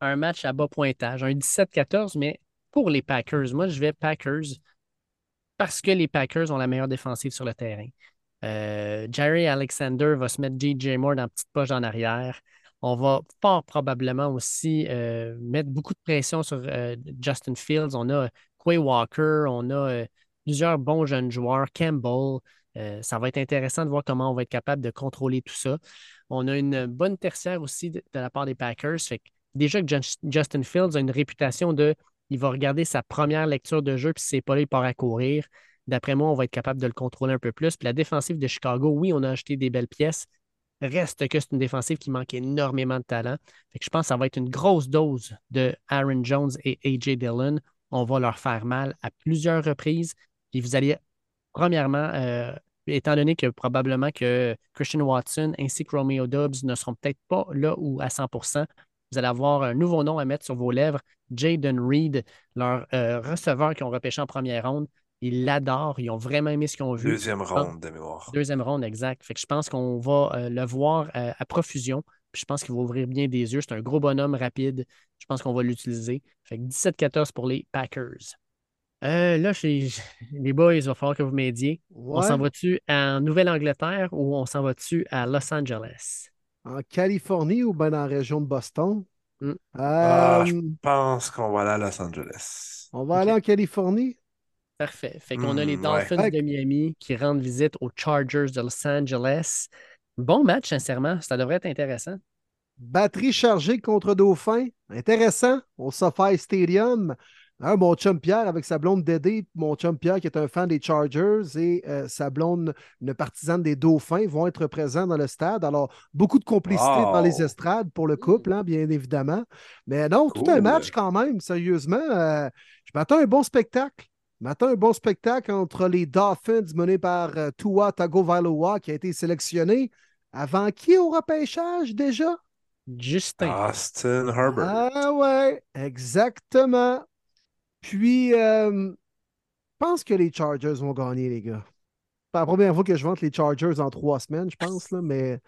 S3: Un match à bas pointage, un 17-14, mais pour les Packers. Moi, je vais Packers parce que les Packers ont la meilleure défensive sur le terrain. Euh, Jerry Alexander va se mettre DJ Moore dans la petite poche en arrière. On va fort probablement aussi euh, mettre beaucoup de pression sur euh, Justin Fields. On a Quay Walker, on a plusieurs bons jeunes joueurs, Campbell. Ça va être intéressant de voir comment on va être capable de contrôler tout ça. On a une bonne tertiaire aussi de, la part des Packers. Déjà que Jus- Justin Fields a une réputation de il va regarder sa première lecture de jeu, puis c'est pas là, il part à courir. D'après moi, on va être capable de le contrôler un peu plus. Puis la défensive de Chicago, oui, on a acheté des belles pièces. Reste que c'est une défensive qui manque énormément de talent. Fait que je pense que ça va être une grosse dose de Aaron Jones et A.J. Dillon. On va leur faire mal à plusieurs reprises. Puis vous allez, premièrement, euh, étant donné que probablement que Christian Watson ainsi que Romeo Dobbs ne seront peut-être pas là ou à 100% vous allez avoir un nouveau nom à mettre sur vos lèvres, Jaden Reed, leur euh, receveur qui ont repêché en première ronde. Ils l'adorent, ils ont vraiment aimé ce qu'ils ont vu.
S2: Deuxième ronde de mémoire.
S3: Deuxième ronde, exact. Fait que je pense qu'on va euh, le voir euh, à profusion. Puis je pense qu'il va ouvrir bien des yeux. C'est un gros bonhomme rapide. Je pense qu'on va l'utiliser. Fait que 17-14 pour les Packers. Euh, là, chez- les boys, il va falloir que vous m'aidiez. On s'en va-tu en Nouvelle-Angleterre ou on s'en va-tu à Los Angeles?
S1: En Californie ou bien dans la région de Boston?
S3: Hmm.
S2: Ah,
S1: Euh,
S2: je pense qu'on va aller à Los Angeles.
S1: on va aller en Californie.
S3: Parfait. Fait qu'on a les
S2: Hmm,
S3: Dolphins
S1: ouais.
S3: de Miami qui rendent visite aux Chargers de Los Angeles. Bon match, sincèrement. Ça devrait être intéressant.
S1: Batterie chargée contre Dauphin. Intéressant. Au SoFi Stadium. Hein, mon chum Pierre avec sa blonde Dédé, mon chum Pierre qui est un fan des Chargers et euh, sa blonde, une partisane des Dauphins, vont être présents dans le stade. Alors, beaucoup de complicité
S2: Wow.
S1: dans les estrades pour le couple, hein, bien évidemment. Mais non, tout un match quand même, sérieusement. Euh, je m'attends à un bon spectacle. Je à un bon spectacle entre les Dolphins menés par euh, Tua Tagovailoa qui a été sélectionné avant qui au repêchage déjà?
S3: Justin.
S2: Austin Herbert.
S1: Ah ouais, exactement. Puis, euh, pense que les Chargers vont gagner, les gars. C'est la première fois que je vante les Chargers en trois semaines, je pense, là, mais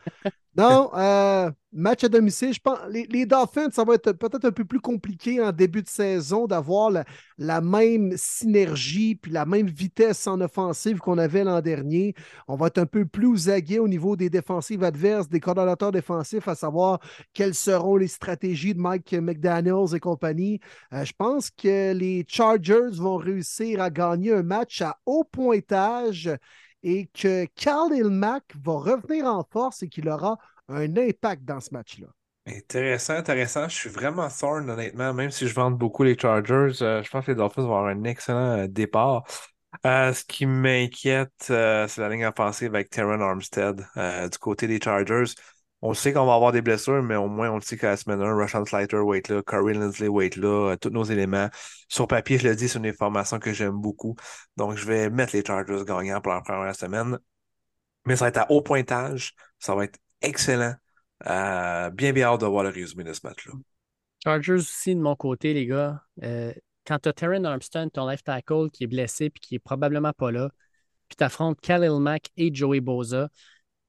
S1: non, euh, match à domicile, je pense. Les, Dolphins, ça va être peut-être un peu plus compliqué en début de saison d'avoir la, même synergie puis la même vitesse en offensive qu'on avait l'an dernier. On va être un peu plus agué au niveau des défensives adverses, des coordonnateurs défensifs, à savoir quelles seront les stratégies de Mike McDaniels et compagnie. Euh, je pense que les Chargers vont réussir à gagner un match à haut pointage et que Khalil Mack va revenir en force et qu'il aura un impact dans ce match-là.
S2: Intéressant, intéressant. Je suis vraiment thorn, honnêtement. Même si je vante beaucoup les Chargers, euh, je pense que les Dolphins vont avoir un excellent euh, départ. Euh, ce qui m'inquiète, c'est la ligne offensive avec Terran Armstead du côté des Chargers. On sait qu'on va avoir des blessures, mais au moins on le sait qu'à la semaine 1, Russian Slater va être là, Corey Lindsley va être là, euh, tous nos éléments. Sur papier, je le dis, c'est une information que j'aime beaucoup. Donc, je vais mettre les Chargers gagnants pour la première semaine. Mais ça va être à haut pointage. Ça va être excellent. Euh, bien, bien hâte de voir le résumé de ce match-là.
S3: Chargers aussi, de mon côté, les gars. Euh, quand tu as Terran Armstrong, ton left tackle, qui est blessé puis qui est probablement pas là, puis tu affrontes Khalil Mack et Joey Boza,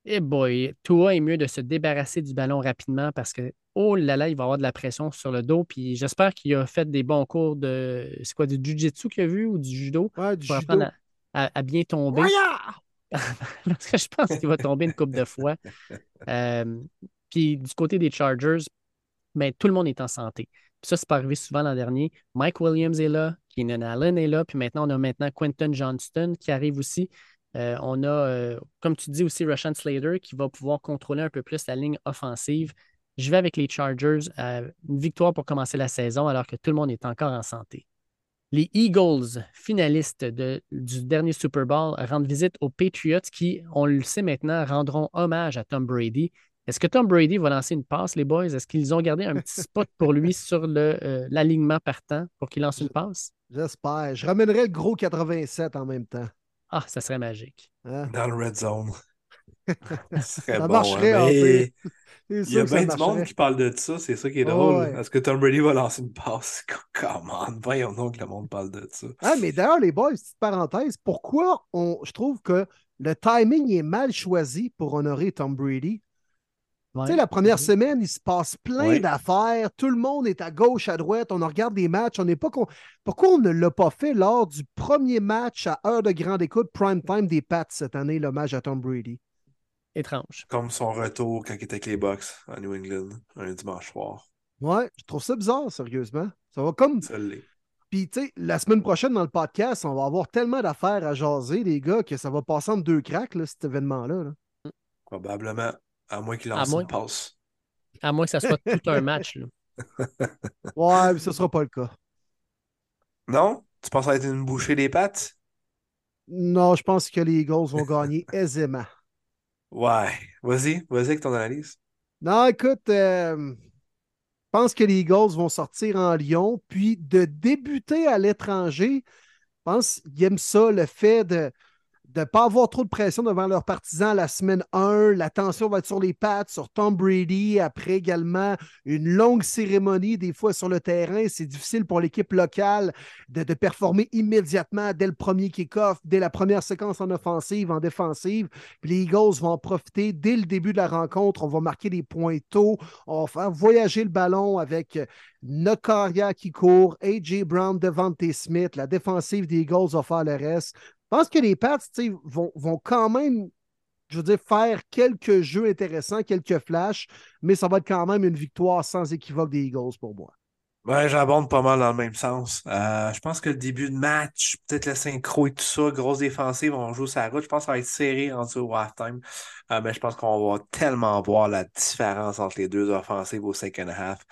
S3: eh boy, Tua est mieux de se débarrasser du ballon rapidement parce que, oh là là, il va avoir de la pression sur le dos. Puis j'espère qu'il a fait des bons cours de. C'est quoi, du jiu-jitsu qu'il a vu ou du judo?
S1: Ouais, du pour judo. apprendre
S3: à, bien tomber. parce que je pense qu'il va tomber une coupe de fois. Euh, puis du côté des Chargers, mais ben, tout le monde est en santé. Puis ça, c'est pas arrivé souvent l'an dernier. Mike Williams est là, Keenan Allen est là, puis maintenant, on a maintenant Quentin Johnston qui arrive aussi. Euh, on a, euh, comme tu dis aussi, Russian Slater qui va pouvoir contrôler un peu plus la ligne offensive. Je vais avec les Chargers. une victoire pour commencer la saison alors que tout le monde est encore en santé. Les Eagles, finalistes du dernier Super Bowl, rendent visite aux Patriots qui, on le sait maintenant, rendront hommage à Tom Brady. Est-ce que Tom Brady va lancer une passe, les boys? Est-ce qu'ils ont gardé un petit spot pour lui sur euh, l'alignement partant pour qu'il lance une passe?
S1: J'espère. Je ramènerai le gros 87 en même temps.
S3: Ah, ça serait magique.
S2: Hein? Dans le red zone.
S1: ça bon, marcherait hein,
S2: mais... Il y a bien du monde qui parle de ça, c'est ça qui est drôle. Est-ce que Tom Brady va lancer une passe? Come on, voyons donc que le monde parle de ça.
S1: Ah, mais d'ailleurs, les boys, petite parenthèse, pourquoi on, je trouve que le timing est mal choisi pour honorer Tom Brady? Tu sais, la première mhm. semaine, il se passe plein d'affaires. Tout le monde est à gauche, à droite. On regarde des matchs. On n'est pas. Pourquoi on ne l'a pas fait lors du premier match à heure de grande écoute, prime time des Pats cette année, l'hommage à Tom Brady?
S3: Étrange.
S2: Comme son retour quand il était avec les Bucks à New England, un dimanche soir.
S1: Ouais, je trouve ça bizarre, sérieusement. Ça va comme.
S2: Ça.
S1: Puis, tu sais, la semaine prochaine, dans le podcast, on va avoir tellement d'affaires à jaser, les gars, que ça va passer en deux cracks, là, cet événement-là. Là.
S2: Probablement. À moins qu'il lance une passe.
S3: À moins que ça soit tout un match. Là.
S1: ouais, mais ce ne sera pas le cas.
S2: Non? Tu penses être une bouchée des pattes?
S1: Non, je pense que les Eagles vont gagner aisément.
S2: Ouais. Vas-y, vas-y avec ton analyse.
S1: Non, écoute, euh, je pense que les Eagles vont sortir en Lyon, puis de débuter à l'étranger. Je pense qu'ils aiment ça, le fait de de ne pas avoir trop de pression devant leurs partisans la semaine 1. L'attention va être sur les pattes, sur Tom Brady. Après également une longue cérémonie, des fois sur le terrain. C'est difficile pour l'équipe locale de, performer immédiatement dès le premier kick-off, dès la première séquence en offensive, en défensive. les Eagles vont en profiter dès le début de la rencontre. On va marquer des points tôt. On va faire voyager le ballon avec notre carrière qui court, A.J. Brown, Devante Smith. La défensive des Eagles va faire le reste. Je pense que les Pats vont, vont quand même, je veux dire, faire quelques jeux intéressants, quelques flashs, mais ça va être quand même une victoire sans équivoque des Eagles pour moi.
S2: Ouais, j'abonde pas mal dans le même sens. Euh, je pense que le début de match, peut-être le synchro et tout ça, grosse défensive, on joue sa route. Je pense que ça va être serré en dessous au halftime. Euh, mais je pense qu'on va tellement voir la différence entre les deux offensives au second half.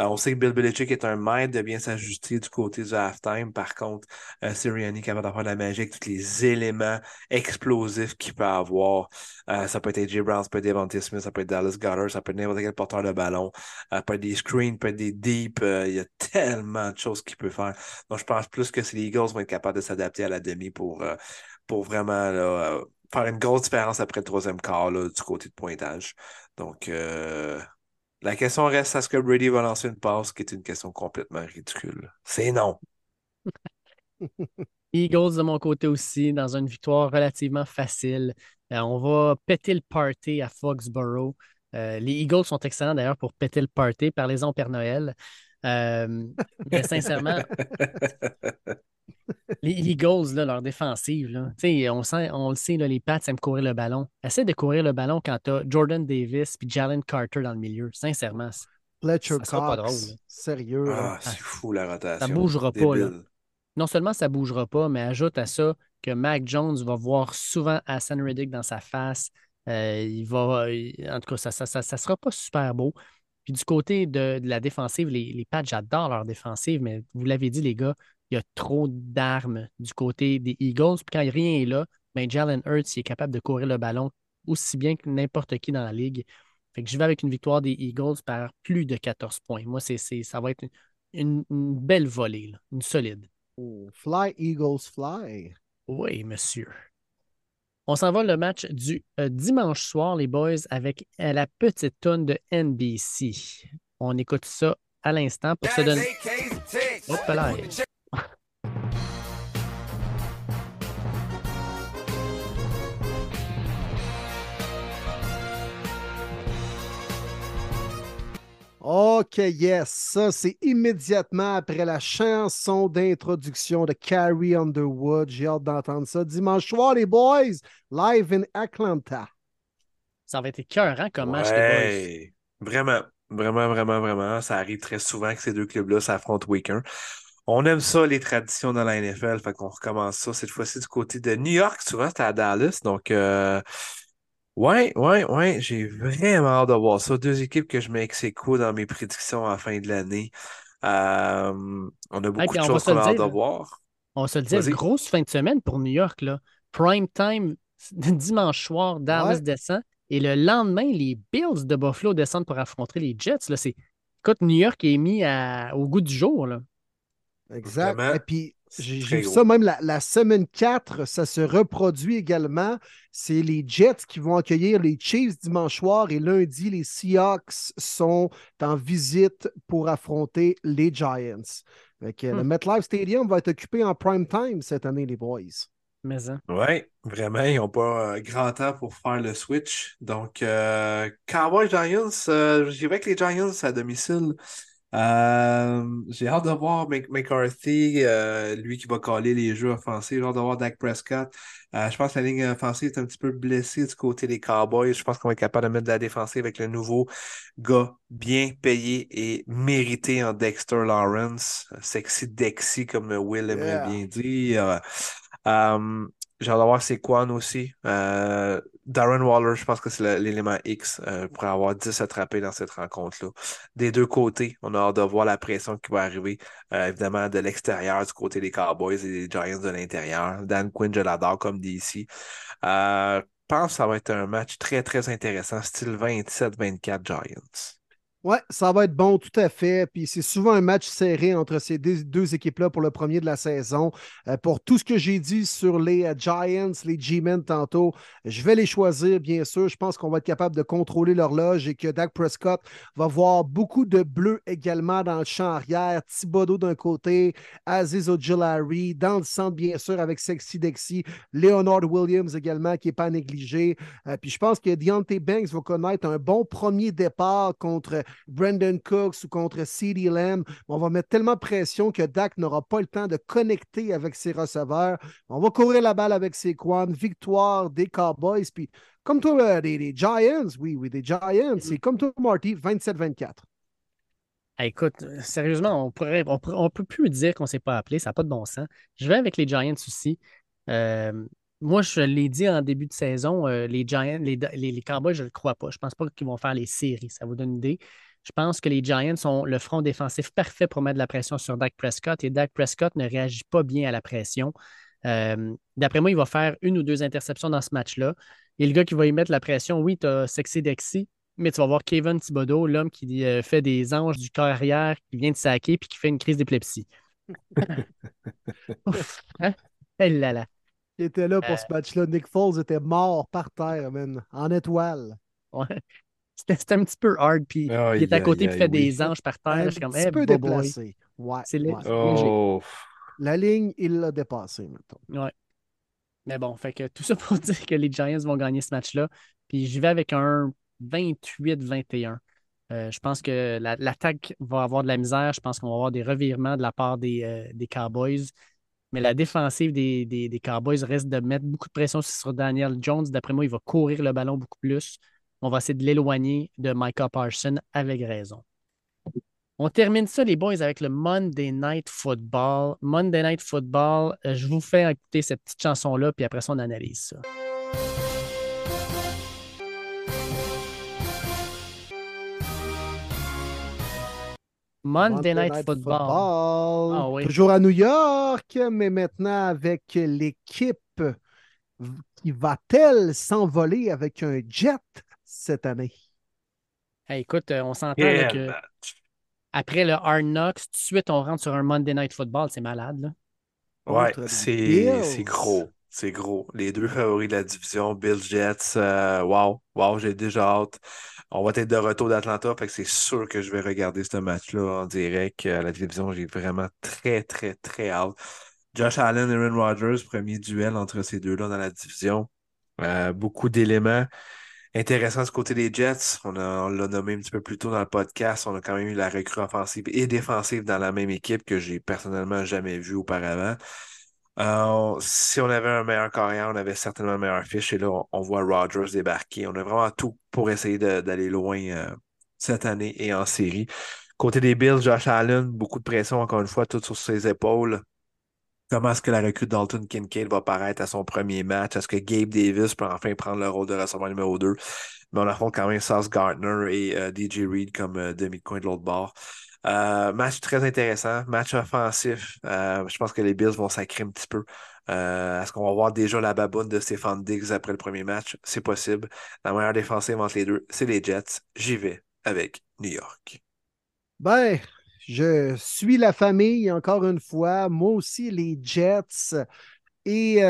S2: Euh, on sait que Bill Belichick est un maître de bien s'ajuster du côté du halftime. Par contre, euh, Sirianni capable d'avoir de la magie avec tous les éléments explosifs qu'il peut avoir. Euh, ça peut être AJ Brown, ça peut être Devontae Smith, ça peut être Dallas Goddard, ça peut être n'importe quel porteur de ballon. ça peut être des screens, ça peut être des deep. il y a tellement de choses qu'il peut faire. Donc, je pense plus que les Eagles vont être capables de s'adapter à la demi pour, pour vraiment faire une grosse différence après le troisième quart du côté de pointage. Donc, la question reste est-ce que Brady va lancer une passe, qui est une question complètement ridicule? C'est non.
S3: Eagles de mon côté aussi, dans une victoire relativement facile. Euh, on va péter le party à Foxborough. Euh, les Eagles sont excellents d'ailleurs pour péter le party. Parlez-en au Père Noël. Euh, mais sincèrement, les Eagles, leur défensive, on, sent, on le sait, les Pats aiment courir le ballon. Essaie de courir le ballon quand tu as Jordan Davis et Jalen Carter dans le milieu. Sincèrement,
S1: Fletcher ça pas drôle. Sérieux.
S2: Ah, c'est fou la rotation.
S3: Ça bougera pas. Non seulement ça bougera pas, mais ajoute à ça que Mac Jones va voir souvent Hassan Reddick dans sa face. Euh, il va, en tout cas, ça ne ça, ça, sera pas super beau. Puis du côté de, la défensive, les, les Pats, j'adore leur défensive, mais vous l'avez dit, les gars, il y a trop d'armes du côté des Eagles. Puis quand rien est là, ben Jalen Hurts est capable de courir le ballon aussi bien que n'importe qui dans la ligue. Fait que je vais avec une victoire des Eagles par plus de 14 points. Moi, c'est, ça va être une, belle volée, une solide.
S1: Oh, fly, Eagles, fly.
S3: Oui, monsieur. On s'en va le match du euh, dimanche soir, les boys, avec euh, la petite tonne de NBC. On écoute ça à l'instant pour se donner. Hop là.
S1: OK, yes. Ça, c'est immédiatement après la chanson d'introduction de Carrie Underwood. J'ai hâte d'entendre ça. Dimanche soir, les boys, live in Atlanta.
S3: Ça va être écœurant comme match, les
S2: boys? Vraiment, vraiment, vraiment, vraiment. Ça arrive très souvent que ces deux clubs-là s'affrontent week-end. On aime ça, les traditions dans la NFL. Fait qu'on recommence ça cette fois-ci du côté de New York. Souvent, c'était à Dallas. Donc, euh, Ouais, ouais, ouais, j'ai vraiment hâte de voir ça. Deux équipes que je mets ex dans mes prédictions à la fin de l'année. Euh, on a beaucoup de choses qu'on a hâte de voir.
S3: On se le dit, grosse fin de semaine pour New York. Là. Prime time, dimanche soir, Dallas descend. Et le lendemain, les Bills de Buffalo descendent pour affronter les Jets. Là, c'est... Écoute, New York est mis au goût du jour. Là.
S1: Exact. Et puis, j'ai vu ça même la, semaine 4, ça se reproduit également. C'est les Jets qui vont accueillir les Chiefs dimanche soir et lundi, les Seahawks sont en visite pour affronter les Giants. Le hmm. MetLife Stadium va être occupé en prime time cette année, les boys.
S3: Mais hein.
S2: Oui, vraiment, ils n'ont pas euh, grand temps pour faire le switch. Donc, euh, Cowboys Giants, euh, j'y vais avec les Giants à domicile. Euh, j'ai hâte de voir McCarthy, euh, lui qui va coller les jeux offensifs. J'ai hâte de voir Dak Prescott. Euh, je pense que la ligne offensive est un petit peu blessée du côté des Cowboys. Je pense qu'on va être capable de mettre de la défensive avec le nouveau gars bien payé et mérité en Dexter Lawrence. Sexy Dexy, comme Will aimerait bien dire. J'ai hâte de voir c'est quoi aussi. Euh, Darren Waller, je pense que c'est l'élément X euh, pour avoir 10 attrapés dans cette rencontre-là. Des deux côtés, on a hâte de voir la pression qui va arriver, euh, évidemment, de l'extérieur, du côté des Cowboys et des Giants de l'intérieur. Dan Quinn, je l'adore comme ici. je pense que ça va être un match très, très intéressant, style 27-24 Giants.
S1: Oui, ça va être bon, tout à fait. Puis c'est souvent un match serré entre ces deux, équipes-là pour le premier de la saison. Euh, pour tout ce que j'ai dit sur les euh, Giants, les G-Men tantôt, je vais les choisir, bien sûr. Je pense qu'on va être capable de contrôler l'horloge et que Dak Prescott va voir beaucoup de bleu également dans le champ arrière. Thibodeau d'un côté, Aziz Ojulari dans le centre, bien sûr, avec Sexy Dexy, Leonard Williams également, qui n'est pas négligé. Euh, puis je pense que Deontay Banks va connaître un bon premier départ contre Brandon Cooks ou contre CeeDee Lamb. On va mettre tellement de pression que Dak n'aura pas le temps de connecter avec ses receveurs. On va courir la balle avec ses quads. Victoire des Cowboys. Puis, comme toi, euh, des, Giants, oui, oui, des Giants. C'est comme toi, Marty, 27-24.
S3: écoute, sérieusement, on pourrait, on, peut plus dire qu'on ne s'est pas appelé, ça n'a pas de bon sens. Je vais avec les Giants aussi. Euh, moi, je l'ai dit en début de saison, euh, les Giants, les, les, Cowboys, je ne le crois pas. Je ne pense pas qu'ils vont faire les séries. Ça vous donne une idée. Je pense que les Giants ont le front défensif parfait pour mettre de la pression sur Dak Prescott et Dak Prescott ne réagit pas bien à la pression. Euh, d'après moi, il va faire une ou deux interceptions dans ce match-là. Et le gars qui va y mettre la pression, oui, tu as Sexy Dexy, mais tu vas voir Kevin Thibodeau, l'homme qui euh, fait des anges du carrière, qui vient de saquer puis qui fait une crise d'épilepsie. hein? Eh là là
S1: qui était là pour ce euh. match-là. Nick Foles était mort par terre, man, en étoile.
S3: Ouais. C'était un petit peu hard, puis oh, il est à côté et fait des anges par terre.
S1: Un
S3: je suis comme,
S1: peu déplacé. Ouais,
S3: c'est
S2: oh.
S1: La ligne, il l'a dépassé maintenant.
S3: Ouais. Mais bon, fait que tout ça pour dire que les Giants vont gagner ce match-là. Puis j'y vais avec un 28-21. Euh, je pense que l'attaque va avoir de la misère. Je pense qu'on va avoir des revirements de la part des, euh, des Cowboys. Mais la défensive des, Cowboys reste de mettre beaucoup de pression sur Daniel Jones. D'après moi, il va courir le ballon beaucoup plus. On va essayer de l'éloigner de Micah Parson avec raison. On termine ça, les boys, avec le Monday Night Football. Monday Night Football, euh, je vous fais écouter cette petite chanson-là, puis après ça, on analyse ça. Monday, Night, Football.
S1: Ah Toujours à New York, mais maintenant avec l'équipe qui va-t-elle s'envoler avec un jet cette année?
S3: écoute, euh, on s'entend que après le Hard Knocks, tout de suite, on rentre sur un Monday Night Football. C'est malade, là.
S2: Ouais, c'est gros. C'est gros. Les deux favoris de la division, Bill Jets, euh, wow, wow, j'ai déjà hâte. On va être de retour d'Atlanta, fait que c'est sûr que je vais regarder ce match-là en direct à la télévision. J'ai vraiment très, très, très hâte. Josh Allen et Aaron Rodgers, premier duel entre ces deux-là dans la division. Euh, beaucoup d'éléments intéressants du côté des Jets. On, l'a nommé un petit peu plus tôt dans le podcast. On a quand même eu la recrue offensive et défensive dans la même équipe que j'ai personnellement jamais vu auparavant. Euh, si on avait un meilleur carrière, on avait certainement un meilleur fiche. Et là, on, voit Rodgers débarquer. On a vraiment tout pour essayer d'aller loin euh, cette année et en série. Côté des Bills, Josh Allen, beaucoup de pression, encore une fois, tout sur ses épaules. Comment est-ce que la recrue Dalton Kincaid va paraître à son premier match? Est-ce que Gabe Davis peut enfin prendre le rôle de receveur numéro 2? Mais on affronte quand même Sauce Gardner et euh, DJ Reed comme demi-coin de l'autre bord. Euh, match très intéressant, match offensif. Euh, je pense que les Bills vont sacrer un petit peu. Euh, est-ce qu'on va voir déjà la baboune de Stéphane Diggs après le premier match? C'est possible. La meilleure défensive entre les deux, c'est les Jets. J'y vais avec New York.
S1: Ben, je suis la famille encore une fois. Moi aussi, les Jets. Et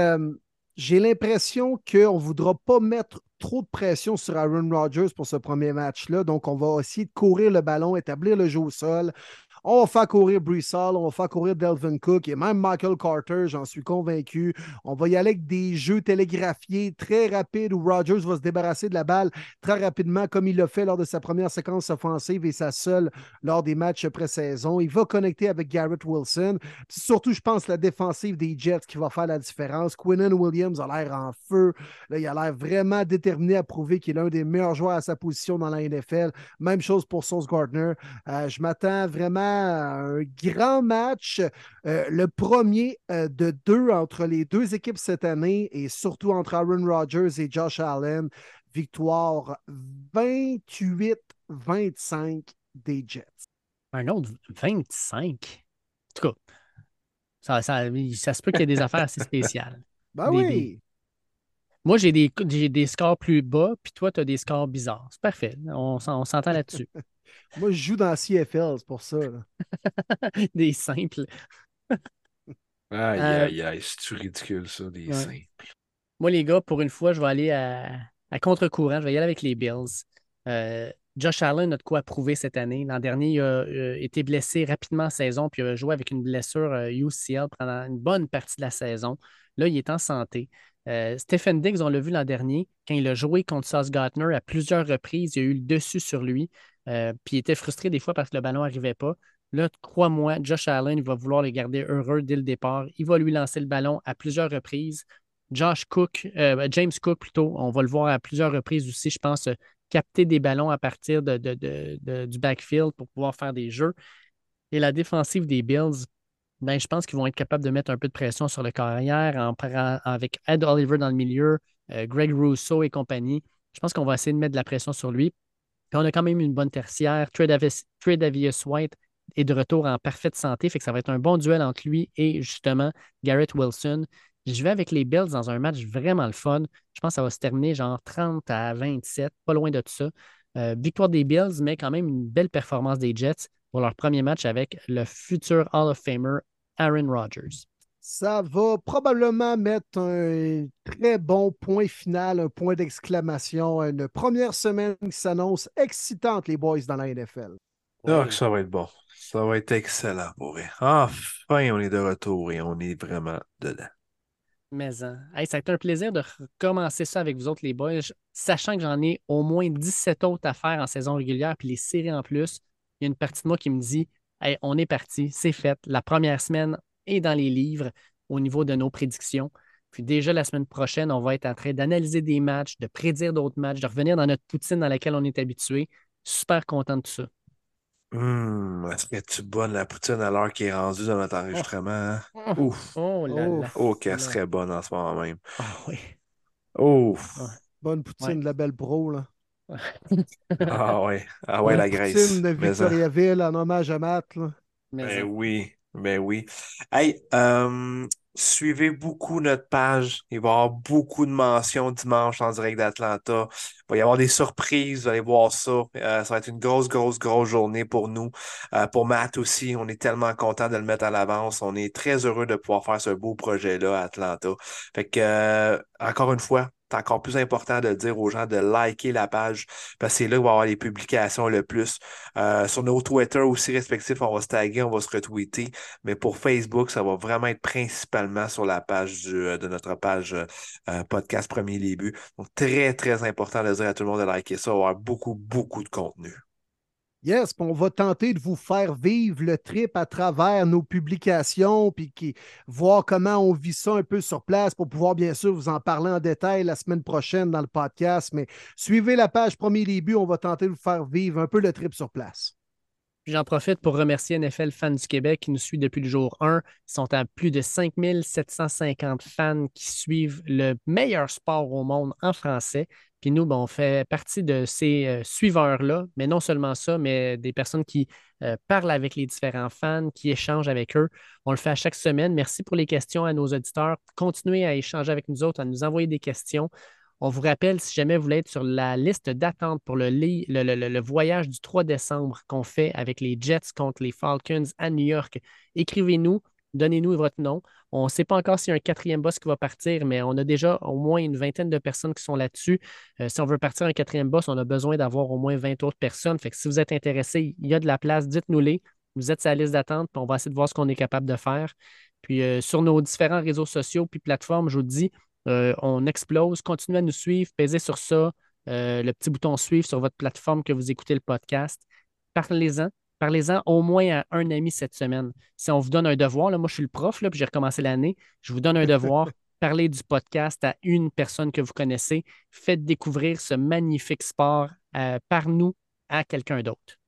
S1: j'ai l'impression qu'on ne voudra pas mettre trop de pression sur Aaron Rodgers pour ce premier match-là. Donc, on va essayer de courir le ballon, établir le jeu au sol. On va faire courir Hall, on va faire courir Delvin Cook et même Michael Carter, j'en suis convaincu. On va y aller avec des jeux télégraphiés très rapides où Rodgers va se débarrasser de la balle très rapidement, comme il l'a fait lors de sa première séquence offensive et sa seule lors des matchs pré-saison. Il va connecter avec Garrett Wilson. surtout, je pense, la défensive des Jets qui va faire la différence. Quinnen Williams a l'air en feu. Il a l'air vraiment déterminé à prouver qu'il est l'un des meilleurs joueurs à sa position dans la NFL. Même chose pour Sauce Gardner. Euh, je m'attends vraiment un grand match, euh, le premier euh, de deux entre les deux équipes cette année et surtout entre Aaron Rodgers et Josh Allen. Victoire 28-25 des Jets.
S3: Un autre 25? En tout cas, ça, ça, se peut qu'il y ait des affaires assez spéciales.
S1: Ben oui.
S3: Moi, j'ai des, des scores plus bas, puis toi, tu as des scores bizarres. C'est parfait. On, on s'entend là-dessus.
S1: Moi, je joue dans CFL, c'est pour ça.
S3: des simples.
S2: aïe, euh, aïe, aïe, c'est ridicule, ça, des simples?
S3: Moi, les gars, pour une fois, je vais aller à, contre-courant. Je vais y aller avec les Bills. Euh, Josh Allen a de quoi prouver cette année. L'an dernier, il a euh, été blessé rapidement en saison, puis il a joué avec une blessure UCL pendant une bonne partie de la saison. Là, il est en santé. Stephen Diggs, on l'a vu l'an dernier, quand il a joué contre Sauce Gardner à plusieurs reprises, il a eu le dessus sur lui. Euh, puis il était frustré des fois parce que le ballon n'arrivait pas. Là, crois-moi, Josh Allen, il va vouloir les garder heureux dès le départ. Il va lui lancer le ballon à plusieurs reprises. Josh Cook, euh, James Cook plutôt, on va le voir à plusieurs reprises aussi, je pense, euh, capter des ballons à partir du backfield pour pouvoir faire des jeux. Et la défensive des Bills, ben, je pense qu'ils vont être capables de mettre un peu de pression sur le carrière avec Ed Oliver dans le milieu, Greg Rousseau et compagnie. Je pense qu'on va essayer de mettre de la pression sur lui on a quand même une bonne tertiaire. Trey Davis, White est de retour en parfaite santé. Fait que ça va être un bon duel entre lui et justement Garrett Wilson. Je vais avec les Bills dans un match vraiment le fun. Je pense que ça va se terminer genre 30 à 27, pas loin de tout ça. Euh, victoire des Bills, mais quand même une belle performance des Jets pour leur premier match avec le futur Hall of Famer Aaron Rodgers
S1: ça va probablement mettre un très bon point final, un point d'exclamation, une première semaine qui s'annonce excitante, les boys, dans la NFL.
S2: Ah, ça va être bon. Ça va être excellent pour vrai. Enfin, on est de retour et on est vraiment dedans.
S3: Mais hein. ça a été un plaisir de recommencer ça avec vous autres, les boys, sachant que j'en ai au moins 17 autres à faire en saison régulière, puis les séries en plus. Il y a une partie de moi qui me dit hey, on est parti, c'est fait. La première semaine est dans les livres au niveau de nos prédictions. Puis déjà la semaine prochaine, on va être en train d'analyser des matchs, de prédire d'autres matchs, de revenir dans notre poutine dans laquelle on est habitué. Super content de tout ça.
S2: Hum, est-ce que tu bonne la poutine à l'heure qui est rendue dans notre enregistrement? Hein?
S3: Oh. Ouf. Oh là là.
S2: Oh, qu'elle serait bonne en ce moment même.
S3: Ah oui.
S2: Ouf.
S1: Bonne poutine de la belle pro, là.
S2: ah ouais. Ah ouais, la graisse.
S1: Poutine de Victoriaville en hommage à Matt, là.
S2: Ben oui. Ben oui. Hey, euh, Suivez beaucoup notre page. Il va y avoir beaucoup de mentions dimanche en direct d'Atlanta. Il va y avoir des surprises. Vous allez voir ça. Euh, ça va être une grosse, grosse, grosse journée pour nous. Euh, pour Matt aussi, on est tellement content de le mettre à l'avance. On est très heureux de pouvoir faire ce beau projet-là à Atlanta. Fait que, euh, encore une fois, c'est encore plus important de dire aux gens de liker la page parce que c'est là où on va avoir les publications le plus. Euh, sur nos Twitter aussi respectifs, on va se taguer, on va se retweeter. Mais pour Facebook, ça va vraiment être principalement sur la page euh, de notre page euh, podcast Premier Début. Donc, très, très important de dire à tout le monde de liker ça, avoir beaucoup, beaucoup de contenu.
S1: Yes, on va tenter de vous faire vivre le trip à travers nos publications, puis voir comment on vit ça un peu sur place pour pouvoir bien sûr vous en parler en détail la semaine prochaine dans le podcast. Mais suivez la page Premier Début, on va tenter de vous faire vivre un peu le trip sur place.
S3: J'en profite pour remercier NFL Fans du Québec qui nous suit depuis le jour 1. Ils sont à plus de 5750 fans qui suivent le meilleur sport au monde en français. Puis nous, ben, on fait partie de ces euh, suiveurs-là, mais non seulement ça, mais des personnes qui euh, parlent avec les différents fans, qui échangent avec eux. On le fait à chaque semaine. Merci pour les questions à nos auditeurs. Continuez à échanger avec nous autres, à nous envoyer des questions. On vous rappelle, si jamais vous voulez être sur la liste d'attente pour le, le, voyage du 3 décembre qu'on fait avec les Jets contre les Falcons à New York, écrivez-nous, donnez-nous votre nom. On ne sait pas encore s'il y a un quatrième boss qui va partir, mais on a déjà au moins une vingtaine de personnes qui sont là-dessus. Euh, si on veut partir un quatrième boss, on a besoin d'avoir au moins 20 autres personnes. Fait que si vous êtes intéressé, il y a de la place, dites-nous-les. Vous êtes sur la liste d'attente, puis on va essayer de voir ce qu'on est capable de faire. Puis euh, sur nos différents réseaux sociaux puis plateformes, je vous dis, euh, on explose. Continuez à nous suivre. Pesez sur ça. Le petit bouton suivre sur votre plateforme que vous écoutez le podcast. Parlez-en. Parlez-en au moins à un ami cette semaine. Si on vous donne un devoir, là, moi je suis le prof, là, puis j'ai recommencé l'année, je vous donne un devoir. Parlez du podcast à une personne que vous connaissez. Faites découvrir ce magnifique sport euh, par nous à quelqu'un d'autre.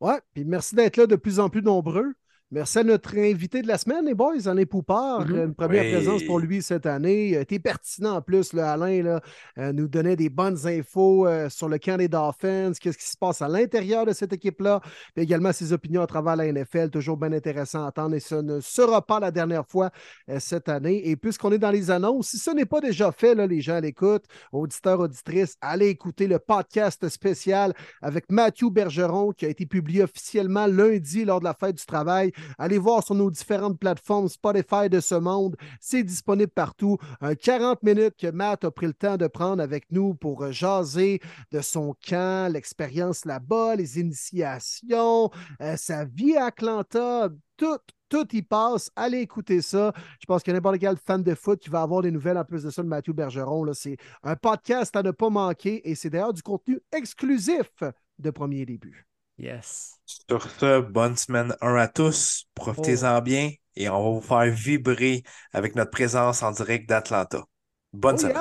S1: Ouais, puis merci d'être là de plus en plus nombreux. Merci à notre invité de la semaine, les boys, Alain Poupard. Mm-hmm. Une première présence pour lui cette année. Il a été pertinent en plus, là, Alain, là, euh, nous donnait des bonnes infos euh, sur le camp des Dolphins, qu'est-ce qui se passe à l'intérieur de cette équipe-là, mais également ses opinions à travers la NFL, toujours bien intéressant à entendre et ce ne sera pas la dernière fois euh, cette année. Et puisqu'on est dans les annonces, si ce n'est pas déjà fait, là, les gens à l'écoute, auditeurs, auditrices, allez écouter le podcast spécial avec Mathieu Bergeron qui a été publié officiellement lundi lors de la fête du travail. Allez voir sur nos différentes plateformes Spotify de ce monde. C'est disponible partout. Un 40 minutes que Matt a pris le temps de prendre avec nous pour euh, jaser de son camp, l'expérience là-bas, les initiations, euh, sa vie à Atlanta, tout, tout y passe. Allez écouter ça. Je pense que n'importe quel fan de foot qui va avoir des nouvelles en plus de ça de Mathieu Bergeron. C'est un podcast à ne pas manquer et c'est d'ailleurs du contenu exclusif de premier début.
S3: Yes.
S2: Sur ce, bonne semaine 1 à tous. Profitez-en oh. bien et on va vous faire vibrer avec notre présence en direct d'Atlanta. Bonne oh semaine.